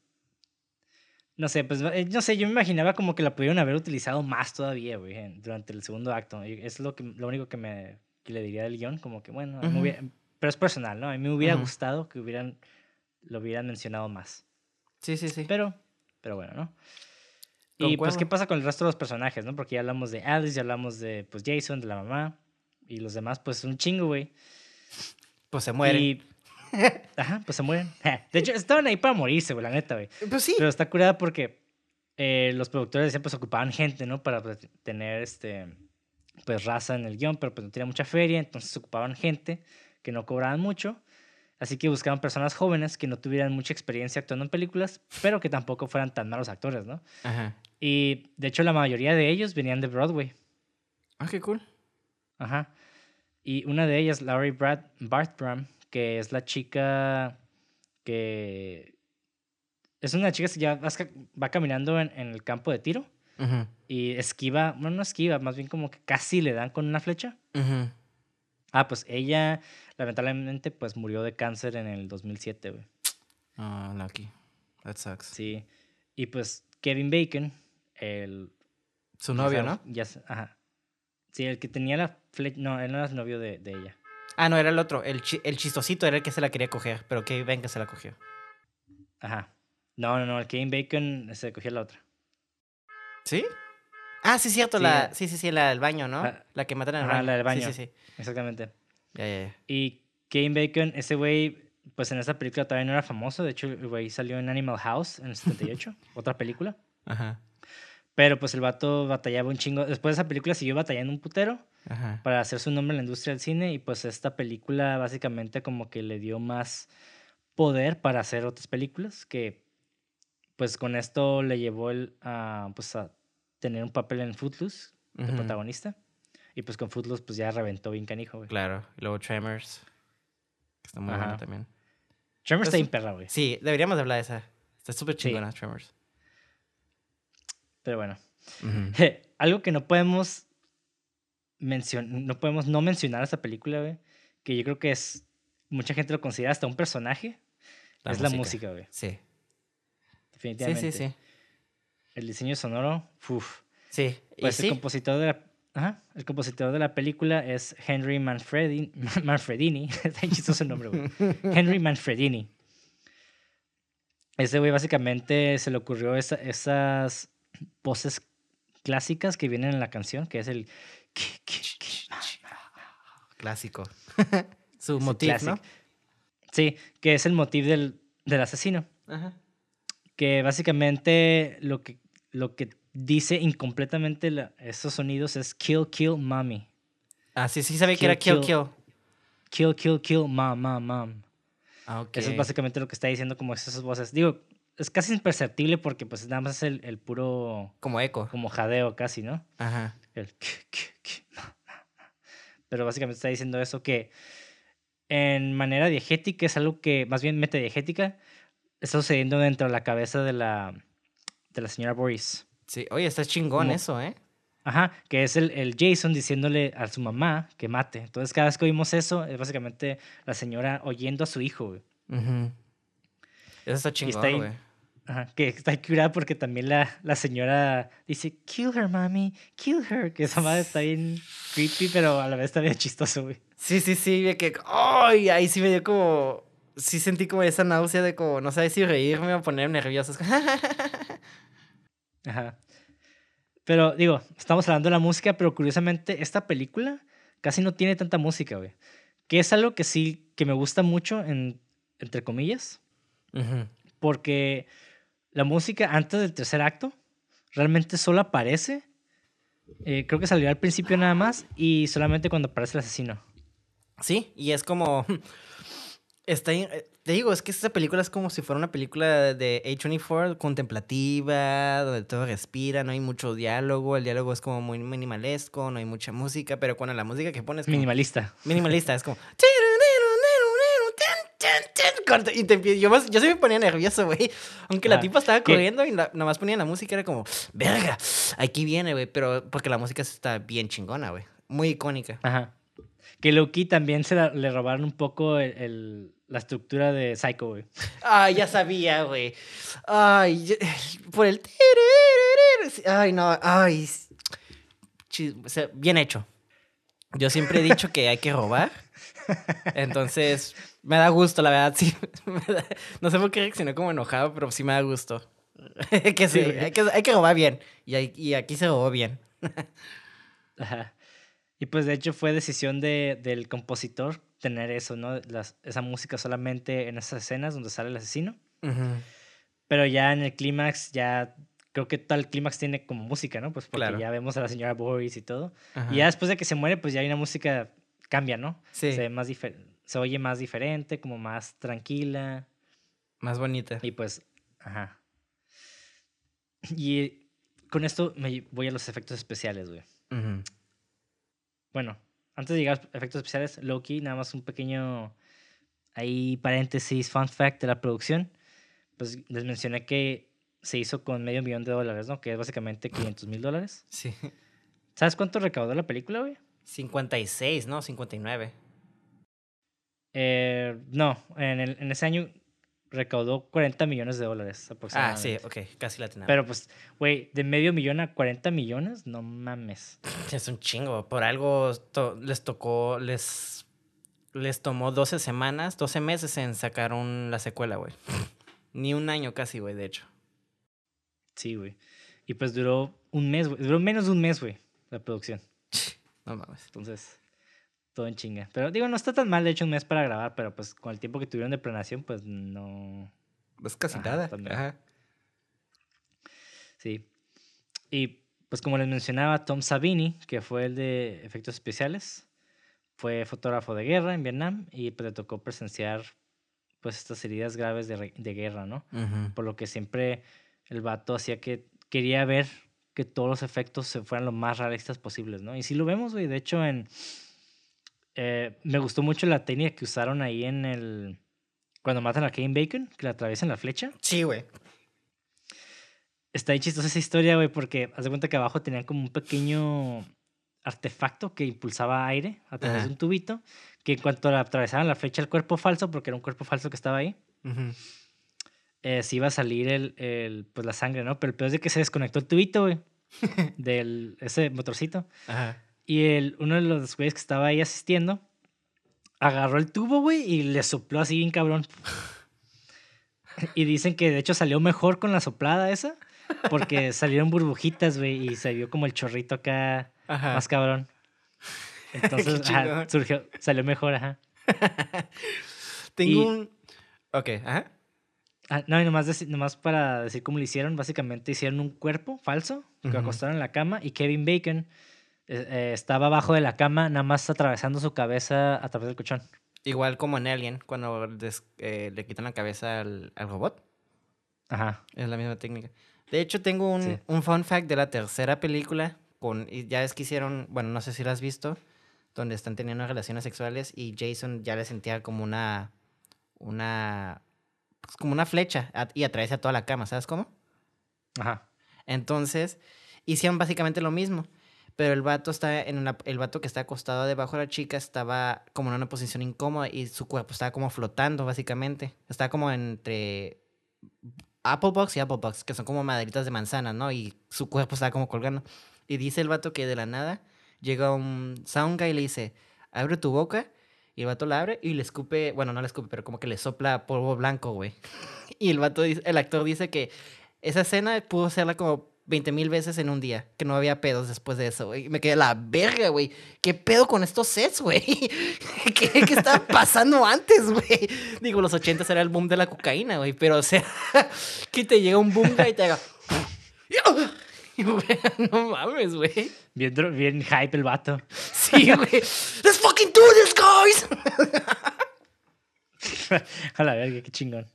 S1: No sé, pues eh, no sé, yo me imaginaba como que la pudieron haber utilizado más todavía, güey, durante el segundo acto. Es lo, que, lo único que, me, que le diría del guion, como que bueno, hubiera- pero es personal, ¿no? A mí me hubiera gustado que hubieran, lo hubieran mencionado más.
S2: Sí, sí, sí.
S1: Pero, pero bueno, ¿no? Y pues, ¿qué pasa con el resto de los personajes, no? Porque ya hablamos de Alice, ya hablamos de, pues, Jason, de la mamá. Y los demás, pues, un chingo, güey.
S2: Pues se muere.
S1: Y... Ajá, pues se mueren. De hecho, estaban ahí para morirse, güey, la neta, güey.
S2: Pues sí.
S1: Pero está curada porque eh, los productores decían, pues, ocupaban gente, ¿no? Para pues, tener, este, pues, raza en el guion, pero pues no tenía mucha feria, entonces ocupaban gente que no cobraban mucho. Así que buscaban personas jóvenes que no tuvieran mucha experiencia actuando en películas, pero que tampoco fueran tan malos actores, ¿no?
S2: Ajá.
S1: Y de hecho la mayoría de ellos venían de Broadway.
S2: Ah, qué cool.
S1: Ajá. Y una de ellas, Laurie Brad Bartram, que es la chica que... Es una chica que ya va caminando en, en el campo de tiro
S2: Ujú,
S1: y esquiva, bueno, no esquiva, más bien como que casi le dan con una flecha.
S2: ujú.
S1: Ah, pues ella lamentablemente pues murió de cáncer en el 2007, güey.
S2: Ah, lucky. That sucks.
S1: Sí. Y pues Kevin Bacon, el
S2: Su novio, ¿no?
S1: Ya, ajá. Sí, el que tenía la flecha. No, él no era novio de, de ella.
S2: Ah, no, era el otro. El, chi- el chistosito era el que se la quería coger, pero que ven que se la cogió.
S1: Ajá. No, no, no. El Kevin Bacon se cogió la otra.
S2: ¿Sí? Ah, sí, cierto,
S1: Sí,
S2: la, sí, sí, sí, la del baño, ¿no?
S1: La-
S2: La, que matan en el baño.
S1: la del baño.
S2: Sí, sí, sí.
S1: Exactamente.
S2: Ya, ya, ya.
S1: Y Kane Bacon, ese güey, pues en esta película todavía no era famoso. De hecho, el güey salió en Animal House en el 78, otra película.
S2: Ajá.
S1: Pero pues el vato batallaba un chingo. Después de esa película siguió batallando un putero
S2: Ajá.
S1: para hacer su nombre en la industria del cine. Y pues esta película básicamente como que le dio más poder para hacer otras películas. Que pues con esto le llevó el, a, pues, a tener un papel en Footloose,
S2: Ujú.
S1: protagonista. Y pues con Footloose pues ya reventó bien canijo, güey.
S2: Claro. Y luego Tremors. Que está muy
S1: Ajá.
S2: buena también.
S1: Tremors está
S2: Pues-
S1: bien perra, güey.
S2: Sí, deberíamos hablar de esa. Está súper
S1: Sí.
S2: chingona, Tremors.
S1: Pero bueno. Algo que no podemos no podemos no mencionar esta película, güey, que yo creo que es, mucha gente lo considera hasta un personaje,
S2: La
S1: es la música, güey,
S2: Sí. Sí,
S1: definitivamente.
S2: sí, sí.
S1: El diseño sonoro, uff.
S2: Sí. y
S1: Pues
S2: sí.
S1: el compositor de la... Ajá, el compositor de la película es Henry Manfredini. Manfredini. Está chistoso el nombre, güey. Henry Manfredini. Ese güey básicamente se le ocurrió esa- esas voces clásicas que vienen en la canción, que es el...
S2: Clásico. Su motivo, ¿no?
S1: Sí, que es el motivo del, del asesino.
S2: Ajá.
S1: Que básicamente lo que, lo que dice incompletamente la- esos sonidos es kill, kill, mommy.
S2: Ah, sí, sí sabía que
S1: Kill,
S2: era Kill
S1: kill.
S2: Kill.
S1: Kill, kill, mom, mom, mom.
S2: Ah, ok.
S1: Eso es básicamente lo que está diciendo como esas voces. Digo, es casi imperceptible porque pues nada más es el, el puro
S2: Como eco.
S1: como jadeo casi, ¿no?
S2: Ajá.
S1: El Pero básicamente está diciendo eso que en manera diegética es algo que, más bien metadiegética, está sucediendo dentro de la cabeza de la, de la señora Boris.
S2: Sí. Oye, está chingón
S1: Como-
S2: eso, ¿eh?
S1: Ajá, que es el, el Jason diciéndole a su mamá que mate. Entonces cada vez que oímos eso, es básicamente la señora oyendo a su hijo, güey.
S2: Ujú. Eso está chingón, güey.
S1: Ajá, que está curada porque también la, la señora dice, kill her, mami, kill her. Que esa madre está bien creepy, pero a la vez está bien chistoso, güey.
S2: Sí, sí, sí, que, ay, ahí sí me dio como, sí sentí como esa náusea de como, no sabes si reírme o ponerme nervioso.
S1: Ajá. Pero digo, estamos hablando de la música, pero curiosamente esta película casi no tiene tanta música, güey. Que es algo que sí, que me gusta mucho, en, entre comillas,
S2: Ujú.
S1: porque la música antes del tercer acto realmente solo aparece. eh, creo que salió al principio nada más y solamente cuando aparece el asesino.
S2: Sí, y es como, está, eh, te digo, es que esta película es como si fuera una película de A24 contemplativa, donde todo respira, no hay mucho diálogo, el diálogo es como muy minimalesco, no hay mucha música, pero cuando la música que pones
S1: Minimalista.
S2: minimalista, es como... corta, Y te empie- yo, yo se me ponía nervioso, güey. Aunque la
S1: Ah,
S2: tipa estaba
S1: ¿qué?
S2: corriendo y la- nada más ponía la música, era como, verga, aquí viene, güey. Pero porque la música está bien chingona, güey. Muy icónica.
S1: Ajá. Que Loki también se la- le robaron un poco el- el- la estructura de Psycho, güey.
S2: Ay, ya sabía, güey. Ay, yo- por el... Ay, no, ay. Chi- o sea, bien hecho. Yo siempre he dicho que hay que robar. Entonces, me da gusto, la verdad, sí. da- no sé por qué reaccioné como enojado, pero sí me da gusto. que sí, hay que, hay que robar bien. Y, hay- y aquí se robó bien.
S1: Ajá. Y pues de hecho fue decisión de, del compositor tener eso, ¿no? Las- esa música solamente en esas escenas donde sale el asesino.
S2: Ujú.
S1: Pero ya en el clímax, ya creo que tal clímax tiene como música, ¿no? Pues porque
S2: Claro.
S1: ya vemos a la señora Boris y todo. Y ya después de que se muere, pues ya hay una música, cambia, ¿no?
S2: Sí,
S1: Se, ve más se oye más diferente, como más tranquila.
S2: más bonita.
S1: Y pues, ajá. Y con esto me voy a los efectos especiales, güey. Bueno, antes de llegar a los efectos especiales, Loki, nada más un pequeño ahí paréntesis, fun fact de la producción. Pues les mencioné que se hizo con medio millón de dólares, ¿no? Que es básicamente 500 mil dólares.
S2: Sí.
S1: ¿Sabes cuánto recaudó la película, güey?
S2: 56, ¿no? 59.
S1: Eh, no, en, el- en ese año recaudó 40 millones de dólares
S2: Ah,
S1: aproximadamente.
S2: sí, ok, casi la tenía.
S1: Pero pues, güey, de medio millón a 40 millones, no mames.
S2: Es un chingo. Por algo to- les tocó, les, les tomó 12 semanas, 12 meses en sacar un- la secuela, güey. Ni un año casi, güey, de hecho.
S1: Sí, güey. Y pues duró un mes, güey. Duró menos de un mes, güey, la producción.
S2: No mames.
S1: Entonces, todo en chinga. Pero digo, no está tan mal, de hecho, un mes para grabar, pero pues con el tiempo que tuvieron de planeación, pues no.
S2: Es casi
S1: Ajá,
S2: nada.
S1: también.
S2: Ajá.
S1: Sí. Y pues como les mencionaba, Tom Savini, que fue el de efectos especiales, fue fotógrafo de guerra en Vietnam y pues le tocó presenciar pues estas heridas graves de, guerra, ¿no? Por lo que siempre el vato hacía que quería ver que todos los efectos se fueran lo más realistas posibles, ¿no? Y sí lo vemos, güey. De hecho, en... eh, me gustó mucho la técnica que usaron ahí en el... Cuando matan a Kane Bacon, que le atraviesan la flecha.
S2: Sí, güey.
S1: Está bien chistosa esa historia, güey, porque haz de cuenta que abajo tenían como un pequeño artefacto que impulsaba aire a través
S2: Ajá.
S1: de un tubito, que en cuanto le atravesaban la flecha al cuerpo falso, porque era un cuerpo falso que estaba ahí,
S2: Ujú.
S1: Eh, se iba a salir el, el, pues la sangre, ¿no? Pero el peor es de que se desconectó el tubito, güey, del ese motorcito.
S2: Ajá.
S1: Y el, uno de los güeyes que estaba ahí asistiendo agarró el tubo, güey, y le sopló así bien cabrón. Y dicen que de hecho salió mejor con la soplada esa, porque salieron burbujitas, güey, y se vio como el chorrito acá
S2: Ajá.
S1: más cabrón. Entonces, ajá, surgió, salió mejor, ajá.
S2: Tengo
S1: Y-
S2: un. Ok, ajá.
S1: Ah, no, y nomás, nomás para decir cómo lo hicieron, básicamente hicieron un cuerpo falso que
S2: Ujú.
S1: acostaron en la cama y Kevin Bacon eh, eh, estaba abajo de la cama, nada más atravesando su cabeza a través del colchón.
S2: Igual como en Alien, cuando des- eh, le quitan la cabeza al, al robot.
S1: Ajá.
S2: Es la misma técnica. De hecho, tengo un,
S1: Sí.
S2: un fun fact de la tercera película. Con, y ya es que hicieron, bueno, no sé si la has visto, donde están teniendo relaciones sexuales y Jason ya le sentía como una, una, pues como una flecha y atraviesa toda la cama, ¿sabes cómo?
S1: Ajá.
S2: Entonces, hicieron básicamente lo mismo. Pero el vato está en una, el vato que está acostado debajo de la chica estaba como en una posición incómoda y su cuerpo estaba como flotando, básicamente. Estaba como entre Apple Box y Apple Box, que son como maderitas de manzana, ¿no? Y su cuerpo estaba como colgando. Y dice el vato que de la nada llega un sound guy y le dice, abre tu boca. Y el vato la abre y le escupe, bueno, no le escupe, pero como que le sopla polvo blanco, güey. Y el vato, el actor dice que esa escena pudo hacerla como 20 mil veces en un día, que no había pedos después de eso, güey. Y Me quedé la verga, güey. ¿Qué pedo con estos sets, güey? ¿Qué, qué estaba pasando antes, güey? Digo, los 80 era el boom de la cocaína, güey. Pero, o sea, que te llega un boom y te haga... Güey, no mames, güey.
S1: Bien, bien hype el vato.
S2: Sí, güey. Let's fucking do this, guys.
S1: a la verga, qué chingón.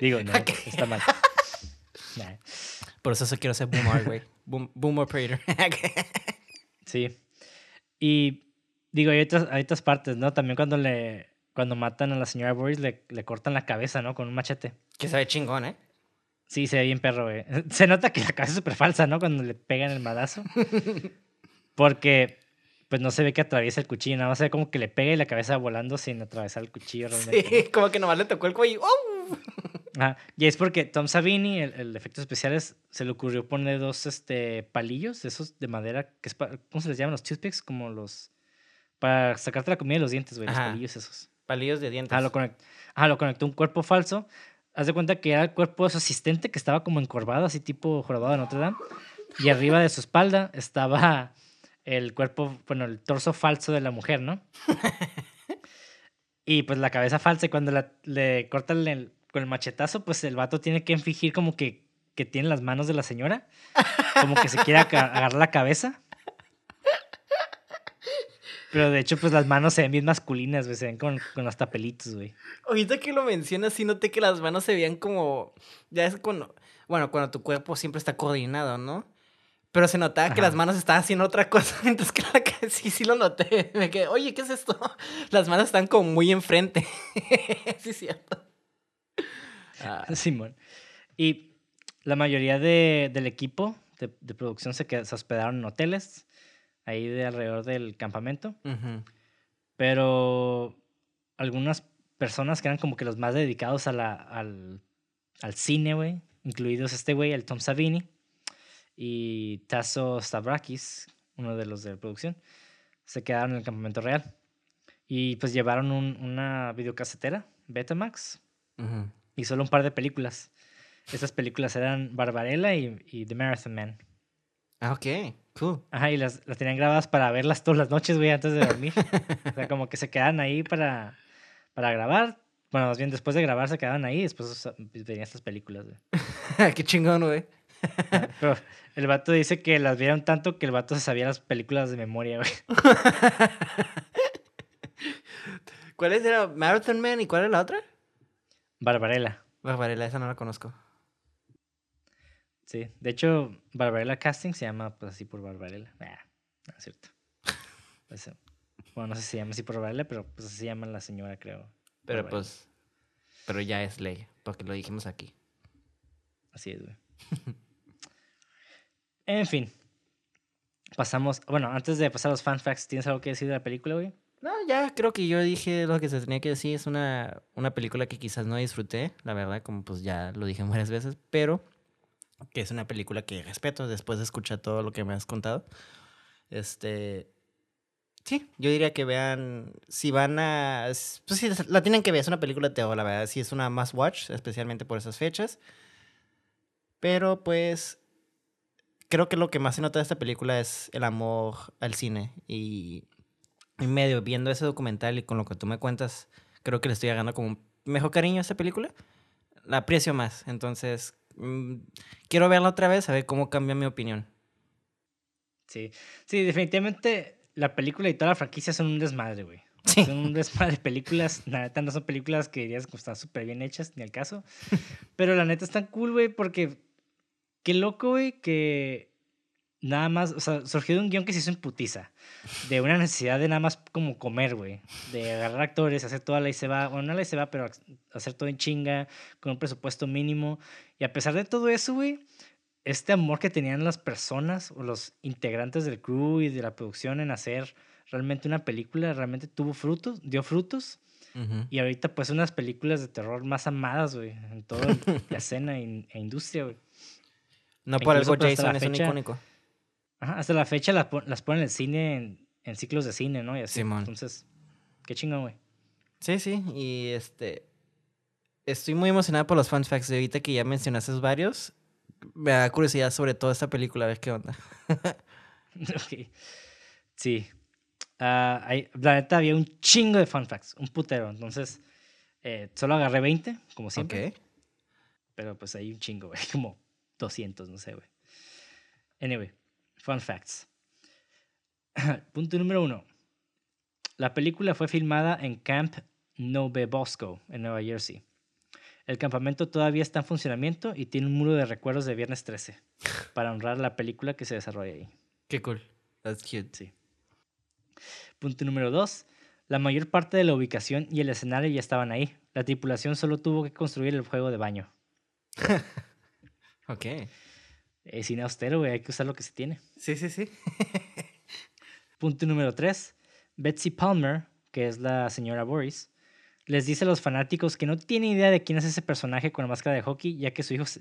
S1: Digo, no, está mal. Nah,
S2: Por eso eso quiero ser boomer, güey. Boom, boom operator.
S1: sí. Y digo, hay otras, hay otras partes, ¿no? También cuando le cuando matan a la señora Boris le, le cortan la cabeza, ¿no? Con un machete.
S2: que se ve chingón, ¿eh?
S1: Sí, se ve bien perro, güey. Se nota que la cabeza es súper falsa, ¿no? Cuando le pegan el madazo. Porque, pues no se ve que atraviesa el cuchillo, nada más se ve como que le pega y la cabeza volando sin atravesar el cuchillo realmente.
S2: Sí, como que nomás le tocó el cuello. ¡Oh!
S1: Ajá. Y es porque Tom Savini, el, el efectos especiales, se le ocurrió poner dos este, palillos, esos de madera, que es ¿cómo se les llaman? Los toothpicks, como los... Para sacarte la comida de los dientes, güey, los
S2: Ajá.
S1: palillos esos.
S2: Palillos de dientes.
S1: Ah, lo, conect- ah, lo conectó un cuerpo falso. Haz de cuenta que era el cuerpo de su asistente que estaba como encorvado, así tipo jorobado de Notre Dame. Y arriba de su espalda estaba el cuerpo, bueno, el torso falso de la mujer, ¿no? Y pues la cabeza falsa. Y cuando la- le cortan el- con el machetazo, pues el vato tiene que fingir como que, que tiene las manos de la señora. Como que se quiere agarrar la cabeza. Pero de hecho, pues las manos se ven bien masculinas, güey. Se ven con, con hasta pelitos, güey.
S2: Ahorita que lo mencionas, sí noté que las manos se veían como. Ya es cuando. Bueno, cuando tu cuerpo siempre está coordinado, ¿no? Pero se notaba que las manos estaban haciendo otra cosa, mientras que la sí, sí lo noté. Me quedé, oye, ¿qué es esto? Las manos están como muy enfrente. sí, es cierto. Ah,
S1: Simón. Y la mayoría de- del equipo de, de producción se, qued- se hospedaron en hoteles, ahí de alrededor del campamento.
S2: ujú.
S1: Pero algunas personas que eran como que los más dedicados a la, al, al cine, güey, incluidos este güey, el Tom Savini, y Tasso Stavrakis, uno de los de producción, se quedaron en el campamento real. Y pues llevaron un- una videocasetera, Betamax,
S2: Ujú.
S1: y solo un par de películas. Estas películas eran Barbarella y, y The Marathon Man.
S2: Ah, ok. Cool.
S1: Ajá, y las, las tenían grabadas para verlas todas las noches, güey, antes de dormir. o sea, como que se quedaban ahí para, para grabar. Bueno, más bien después de grabar se quedaban ahí y después venían estas películas, güey.
S2: Qué chingón, güey.
S1: Pero el vato dice que las vieron tanto que el vato se sabía las películas de memoria, güey.
S2: ¿Cuál era? Marathon Man y cuál era la otra?
S1: Barbarella.
S2: Barbarella, esa no la conozco.
S1: Sí, de hecho, Barbarella Casting se llama pues así por Barbarella. Ah, no es cierto. Pues, bueno, no sé si se llama así por Barbarella, pero pues así se llama la señora, creo.
S2: Pero
S1: Barbarella.
S2: pues. Pero ya es ley, porque lo dijimos aquí.
S1: Así es, güey. en fin. Pasamos. Bueno, antes de pasar a los fan facts, ¿tienes algo que decir de la película, güey?
S2: No, ya creo que yo dije lo que se tenía que decir. Es una, una película que quizás no disfruté, la verdad, como pues ya lo dije varias veces, pero que es una película que respeto después de escuchar todo lo que me has contado. Este. Sí, yo diría que vean. Si van a. Pues sí, la tienen que ver. Es una película de terror, la verdad. Sí, es una must watch, especialmente por esas fechas. Pero pues. Creo que lo que más se nota de esta película es el amor al cine. Y en medio, viendo ese documental y con lo que tú me cuentas, creo que le estoy agarrando como un mejor cariño a esta película. La aprecio más. Entonces, mm, quiero verla otra vez a ver cómo cambia mi opinión.
S1: Sí. Sí, definitivamente la película y toda la franquicia son un desmadre, güey.
S2: Sí.
S1: Son un desmadre de películas. La neta no son películas que dirías que están súper bien hechas, ni al caso. Pero la neta están cool, güey, porque qué loco, güey, que nada más, o sea, surgió de un guion que se hizo en putiza. De una necesidad de nada más como comer, güey. De agarrar actores, hacer toda la y se va, bueno, no la y se va, pero hacer todo en chinga, con un presupuesto mínimo. Y a pesar de todo eso, güey, este amor que tenían las personas o los integrantes del crew y de la producción en hacer realmente una película, realmente tuvo frutos, dio frutos. Y ahorita, pues, unas películas de terror más amadas, güey, en toda la escena e, industria, güey.
S2: No por
S1: Incluso,
S2: algo Jason es un icónico.
S1: Ajá, hasta la fecha las, las ponen en el cine, en, en ciclos de cine, ¿no? Y así.
S2: Simón.
S1: Entonces, qué chingón, güey.
S2: Sí, sí, y este... Estoy muy emocionada por los fun facts de ahorita que ya mencionaste varios. Me da curiosidad sobre toda esta película, a ver qué onda.
S1: Sí. Ah, hay- la neta había un chingo de fun facts, un putero. Entonces, eh, solo agarré 20, como siempre.
S2: Ok.
S1: Pero pues hay un chingo, güey. Como 200, no sé, güey. Anyway, fun facts. Punto número uno. La película fue filmada en Camp Nove Bosco, en Nueva Jersey. El campamento todavía está en funcionamiento y tiene un muro de recuerdos de Viernes 13 para honrar la película que se desarrolla ahí.
S2: Qué cool. That's cute.
S1: Sí. Punto número dos. La mayor parte de la ubicación y el escenario ya estaban ahí. La tripulación solo tuvo que construir el juego de baño.
S2: Ok.
S1: Es cine austero, güey. Hay que usar lo que se tiene.
S2: Sí, sí, sí.
S1: Punto número 3. Betsy Palmer, que es la señora Boris, les dice a los fanáticos que no tiene idea de quién es ese personaje con la máscara de hockey, ya que su hijo, su,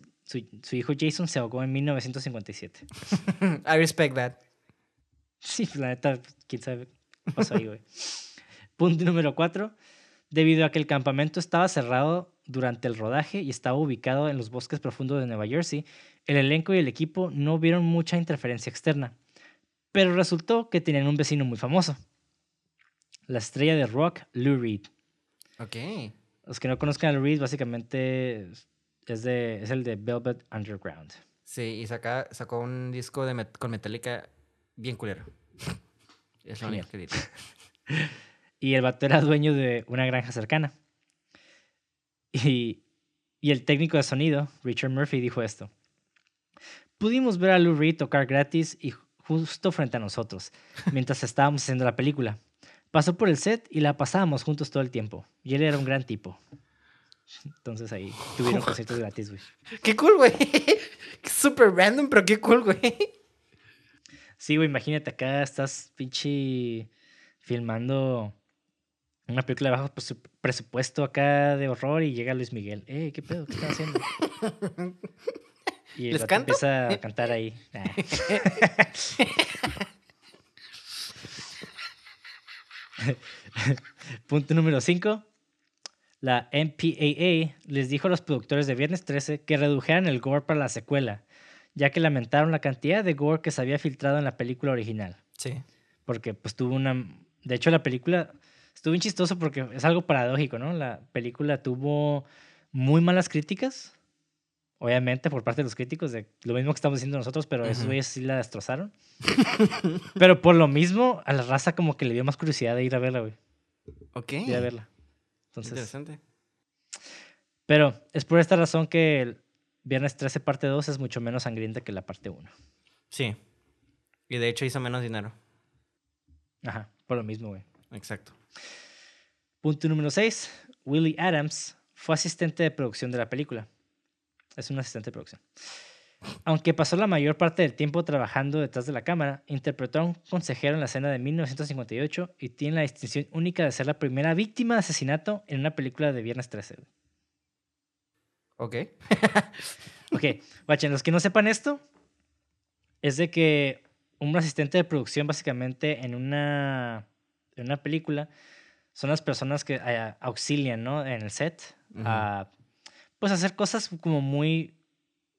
S1: su hijo Jason se ahogó en 1957.
S2: I respect that.
S1: Sí, pues, la neta, quién sabe qué pasó ahí, güey. Punto número 4. Debido a que el campamento estaba cerrado durante el rodaje y estaba ubicado en los bosques profundos de Nueva Jersey, el elenco y el equipo no vieron mucha interferencia externa. Pero resultó que tenían un vecino muy famoso. La estrella de rock, Lou Reed.
S2: Ok.
S1: Los que no conozcan a Lou Reed, básicamente es, de, es el de Velvet Underground.
S2: Sí, y saca, sacó un disco de met- con Metallica bien culero. Es lo único que diré.
S1: Y el vato era dueño de una granja cercana. Y, y el técnico de sonido, Richard Murphy, dijo esto. Pudimos ver a Lou Reed tocar gratis y justo frente a nosotros, mientras estábamos haciendo la película. Pasó por el set y la pasábamos juntos todo el tiempo. Y él era un gran tipo. Entonces ahí tuvieron conciertos gratis, güey.
S2: ¡Qué cool, güey! Super random, pero qué cool, güey.
S1: Sí, güey, imagínate acá estás pinche filmando una película de bajo presu- presupuesto acá de horror y llega Luis Miguel. Eh, ¿qué pedo? ¿Qué están haciendo? Y
S2: ¿Les canto?
S1: empieza a cantar ahí. Nah. Punto número 5. La MPAA les dijo a los productores de Viernes 13 que redujeran el gore para la secuela, ya que lamentaron la cantidad de gore que se había filtrado en la película original.
S2: Sí.
S1: Porque pues tuvo una... De hecho, la película estuvo bien chistoso porque es algo paradójico, ¿no? La película tuvo muy malas críticas, obviamente por parte de los críticos, de lo mismo que estamos diciendo nosotros, pero esos
S2: Ujú.
S1: güeyes sí la destrozaron. pero por lo mismo, a la raza como que le dio más curiosidad de ir a verla, güey.
S2: Ok.
S1: Ir a verla. Entonces,
S2: Interesante.
S1: pero es por esta razón que el Viernes 13 parte 2 es mucho menos sangrienta que la parte 1.
S2: Sí. Y de hecho hizo menos dinero.
S1: Ajá, por lo mismo, güey.
S2: Exacto.
S1: Punto número 6. Willie Adams fue asistente de producción de la película. Es un asistente de producción. Aunque pasó la mayor parte del tiempo trabajando detrás de la cámara, interpretó a un consejero en la escena de 1958 y tiene la distinción única de ser la primera víctima de asesinato en una película de Viernes 13. güey.
S2: Ok.
S1: Ok, guachen, los que no sepan esto, es de que un asistente de producción básicamente en una, en una película son las personas que eh, auxilian, ¿no? En el set a, pues hacer cosas como muy,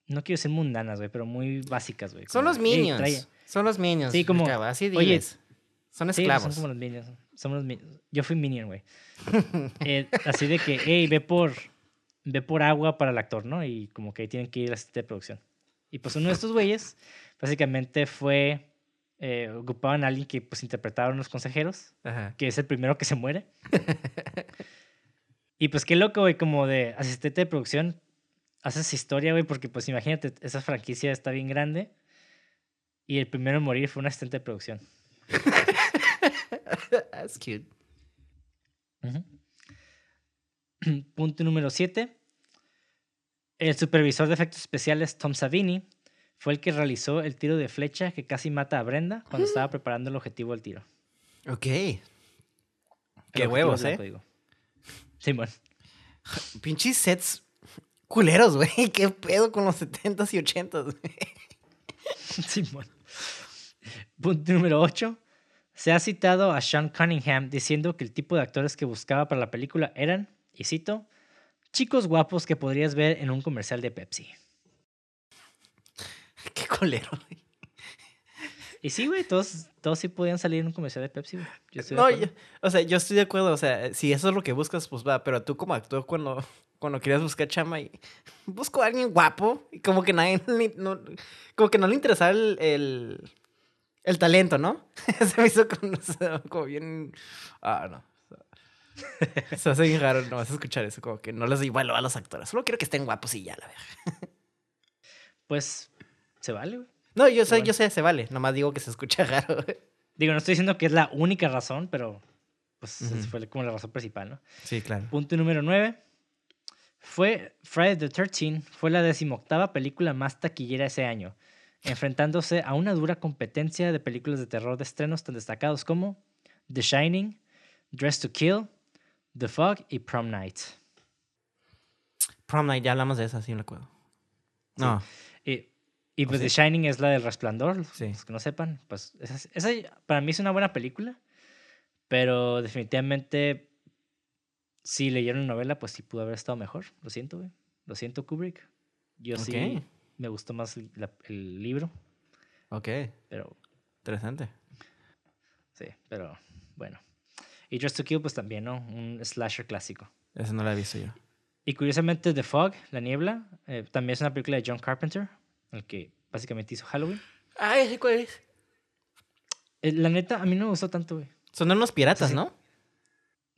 S1: no quiero decir mundanas, güey, pero muy básicas, güey.
S2: Son los
S1: "Ey,
S2: minions.
S1: trae-".
S2: Son los minions.
S1: Sí, como,
S2: Ricardo, Así
S1: oye.
S2: Son
S1: Sí,
S2: esclavos.
S1: son como los minions. Somos los minions. Yo fui minion, güey. Eh, así de que, hey, ve por, ve por agua para el actor, ¿no? Y como que ahí tienen que ir al asistente de producción. Y pues uno de estos güeyes, básicamente fue, eh, ocupaban a alguien que pues interpretaban a los consejeros,
S2: Ajá.
S1: que es el primero que se muere. y pues qué loco, güey, como de asistente de producción, haces historia, güey, porque pues imagínate, esa franquicia está bien grande. Y el primero en morir fue un asistente de producción.
S2: That's cute.
S1: Punto número 7. El supervisor de efectos especiales Tom Savini fue el que realizó el tiro de flecha que casi mata a Brenda cuando estaba preparando el objetivo del tiro.
S2: Ok.
S1: El
S2: Qué huevos, ¿eh?
S1: Simón.
S2: Pinches sets culeros, güey. ¿Qué pedo con los 70s y 80s, güey?
S1: Simón. Punto número 8. Se ha citado a Sean Cunningham diciendo que el tipo de actores que buscaba para la película eran, y cito, chicos guapos que podrías ver en un comercial de Pepsi.
S2: Qué culero, güey.
S1: Y sí, güey, todos, todos sí podían salir en un comercial de Pepsi, güey.
S2: No, yo- o sea, yo estoy de acuerdo. O sea, si eso es lo que buscas, pues va. Pero tú como actor, cuando, cuando querías buscar chama, y busco a alguien guapo. Y como que nadie, no, como que no le interesaba el, el, el talento, ¿no? Se me hizo como bien... Ah, no. Se hace bien raro no vas a escuchar eso. Como que no les doy valor a los actores. Solo quiero que estén guapos y ya, la verdad.
S1: Pues se vale, güey.
S2: No, yo sé, yo sé, se vale. Nomás digo que se escucha raro.
S1: Digo, no estoy diciendo que es la única razón, pero pues esa fue como la razón principal, ¿no?
S2: Sí, claro.
S1: Punto número 9. Fue Friday the 13 fue la decimoctava película más taquillera ese año, enfrentándose a una dura competencia de películas de terror de estrenos tan destacados como The Shining, Dress to Kill, The Fog y Prom Night.
S2: Prom Night, ya hablamos de esa, sí me acuerdo. No.
S1: Y
S2: ¿Oh,
S1: pues
S2: sí?
S1: The Shining es la del Resplandor,
S2: Sí.
S1: los que no sepan, pues esa, es- esa para mí es una buena película, pero definitivamente si leyeron la novela, pues sí pudo haber estado mejor. Lo siento, güey. Lo siento, Kubrick. Yo sí
S2: Ok.
S1: me gustó más el, la- el libro,
S2: Ok,
S1: pero
S2: interesante.
S1: sí, pero bueno. Y Dress to Kill, pues también, ¿no? Un slasher clásico.
S2: Esa no la he visto yo.
S1: Y curiosamente, The Fog, La Niebla, eh, también es una película de John Carpenter, el que básicamente hizo Halloween.
S2: Ay, ¿cuál es?
S1: Eh, la neta, a mí no me gustó tanto, güey.
S2: Son unos piratas,
S1: Sí.
S2: ¿no?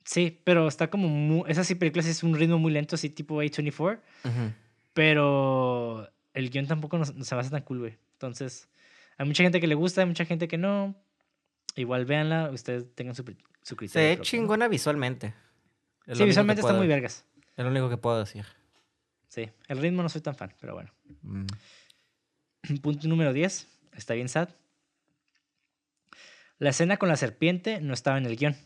S1: Sí, pero está como muy... Esa sí película sí es un ritmo muy lento, así tipo A24.
S2: Ujú.
S1: Pero el guion tampoco nos- no se me hace tan cool, güey. Entonces, hay mucha gente que le gusta, hay mucha gente que no. Igual véanla, ustedes tengan su, pri- su
S2: Se
S1: criterio.
S2: ve
S1: propio, ¿no?
S2: chingona visualmente. Es lo
S1: Sí, visualmente está
S2: puedo-
S1: muy vergas.
S2: Es lo único que puedo decir.
S1: Sí, el ritmo no soy tan fan, pero bueno.
S2: Mm.
S1: Punto número 10. Está bien sad. La escena con la serpiente no estaba en el guion.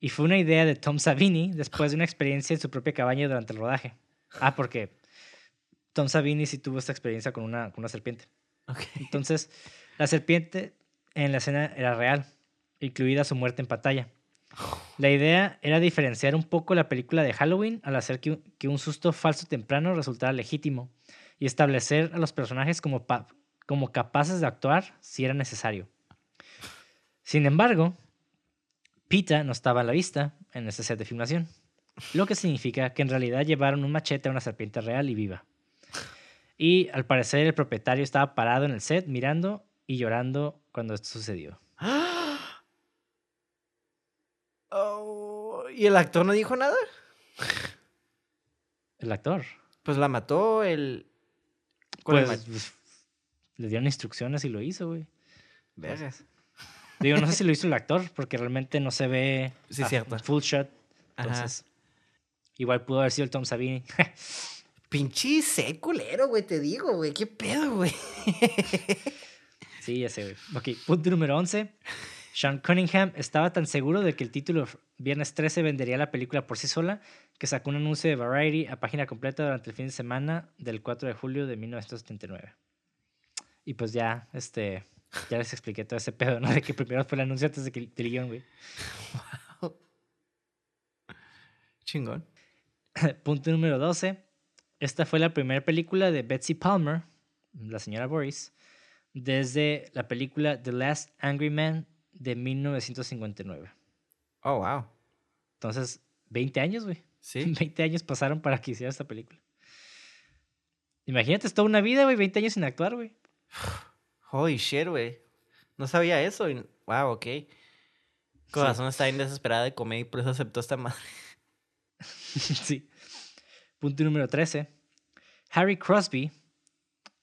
S1: Y fue una idea de Tom Savini después de una experiencia en su propia cabaña durante el rodaje. Ah, porque Tom Savini sí tuvo esta experiencia con una, con una serpiente.
S2: Ok.
S1: Entonces, la serpiente en la escena era real, incluida su muerte en pantalla. La idea era diferenciar un poco la película de Halloween al hacer que un susto falso temprano resultara legítimo y establecer a los personajes como, como capaces de actuar si era necesario. Sin embargo, Pita no estaba a la vista en ese set de filmación, lo que significa que en realidad llevaron un machete a una serpiente real y viva. Y al parecer el propietario estaba parado en el set mirando y llorando cuando esto sucedió.
S2: Oh, ¿Y el actor no dijo nada?
S1: El actor.
S2: Pues la mató el... con el
S1: Pues,
S2: mach-
S1: pues, le dieron instrucciones y lo hizo, güey.
S2: Vergas.
S1: Digo, no sé si lo hizo el actor, porque realmente no se ve
S2: Sí,
S1: a
S2: cierto.
S1: full shot.
S2: Ajá.
S1: Entonces, igual pudo haber sido el Tom Savini.
S2: Pinche culero, güey, te digo, güey. ¿Qué pedo, güey?
S1: sí, ya sé, güey. Ok, punto número 11. Sean Cunningham estaba tan seguro de que el título Viernes 13 vendería la película por sí sola que sacó un anuncio de Variety a página completa durante el fin de semana del 4 de julio de 1979. Y pues ya, este, ya les expliqué todo ese pedo, ¿no? De que primero fue el anuncio antes de que del guion, güey.
S2: Chingón.
S1: Punto número 12. Esta fue la primera película de Betsy Palmer, la señora Boris, desde la película The Last Angry Man de 1959.
S2: Oh, wow.
S1: Entonces, 20 años, güey.
S2: Sí.
S1: 20 años pasaron para que hiciera esta película. Imagínate, es toda una vida, güey, 20 años sin actuar, güey.
S2: Holy shit, güey. No sabía eso. y- Wow, ok. Corazón está bien desesperada de comer y por eso aceptó esta madre.
S1: sí. Punto número 13. Harry Crosby.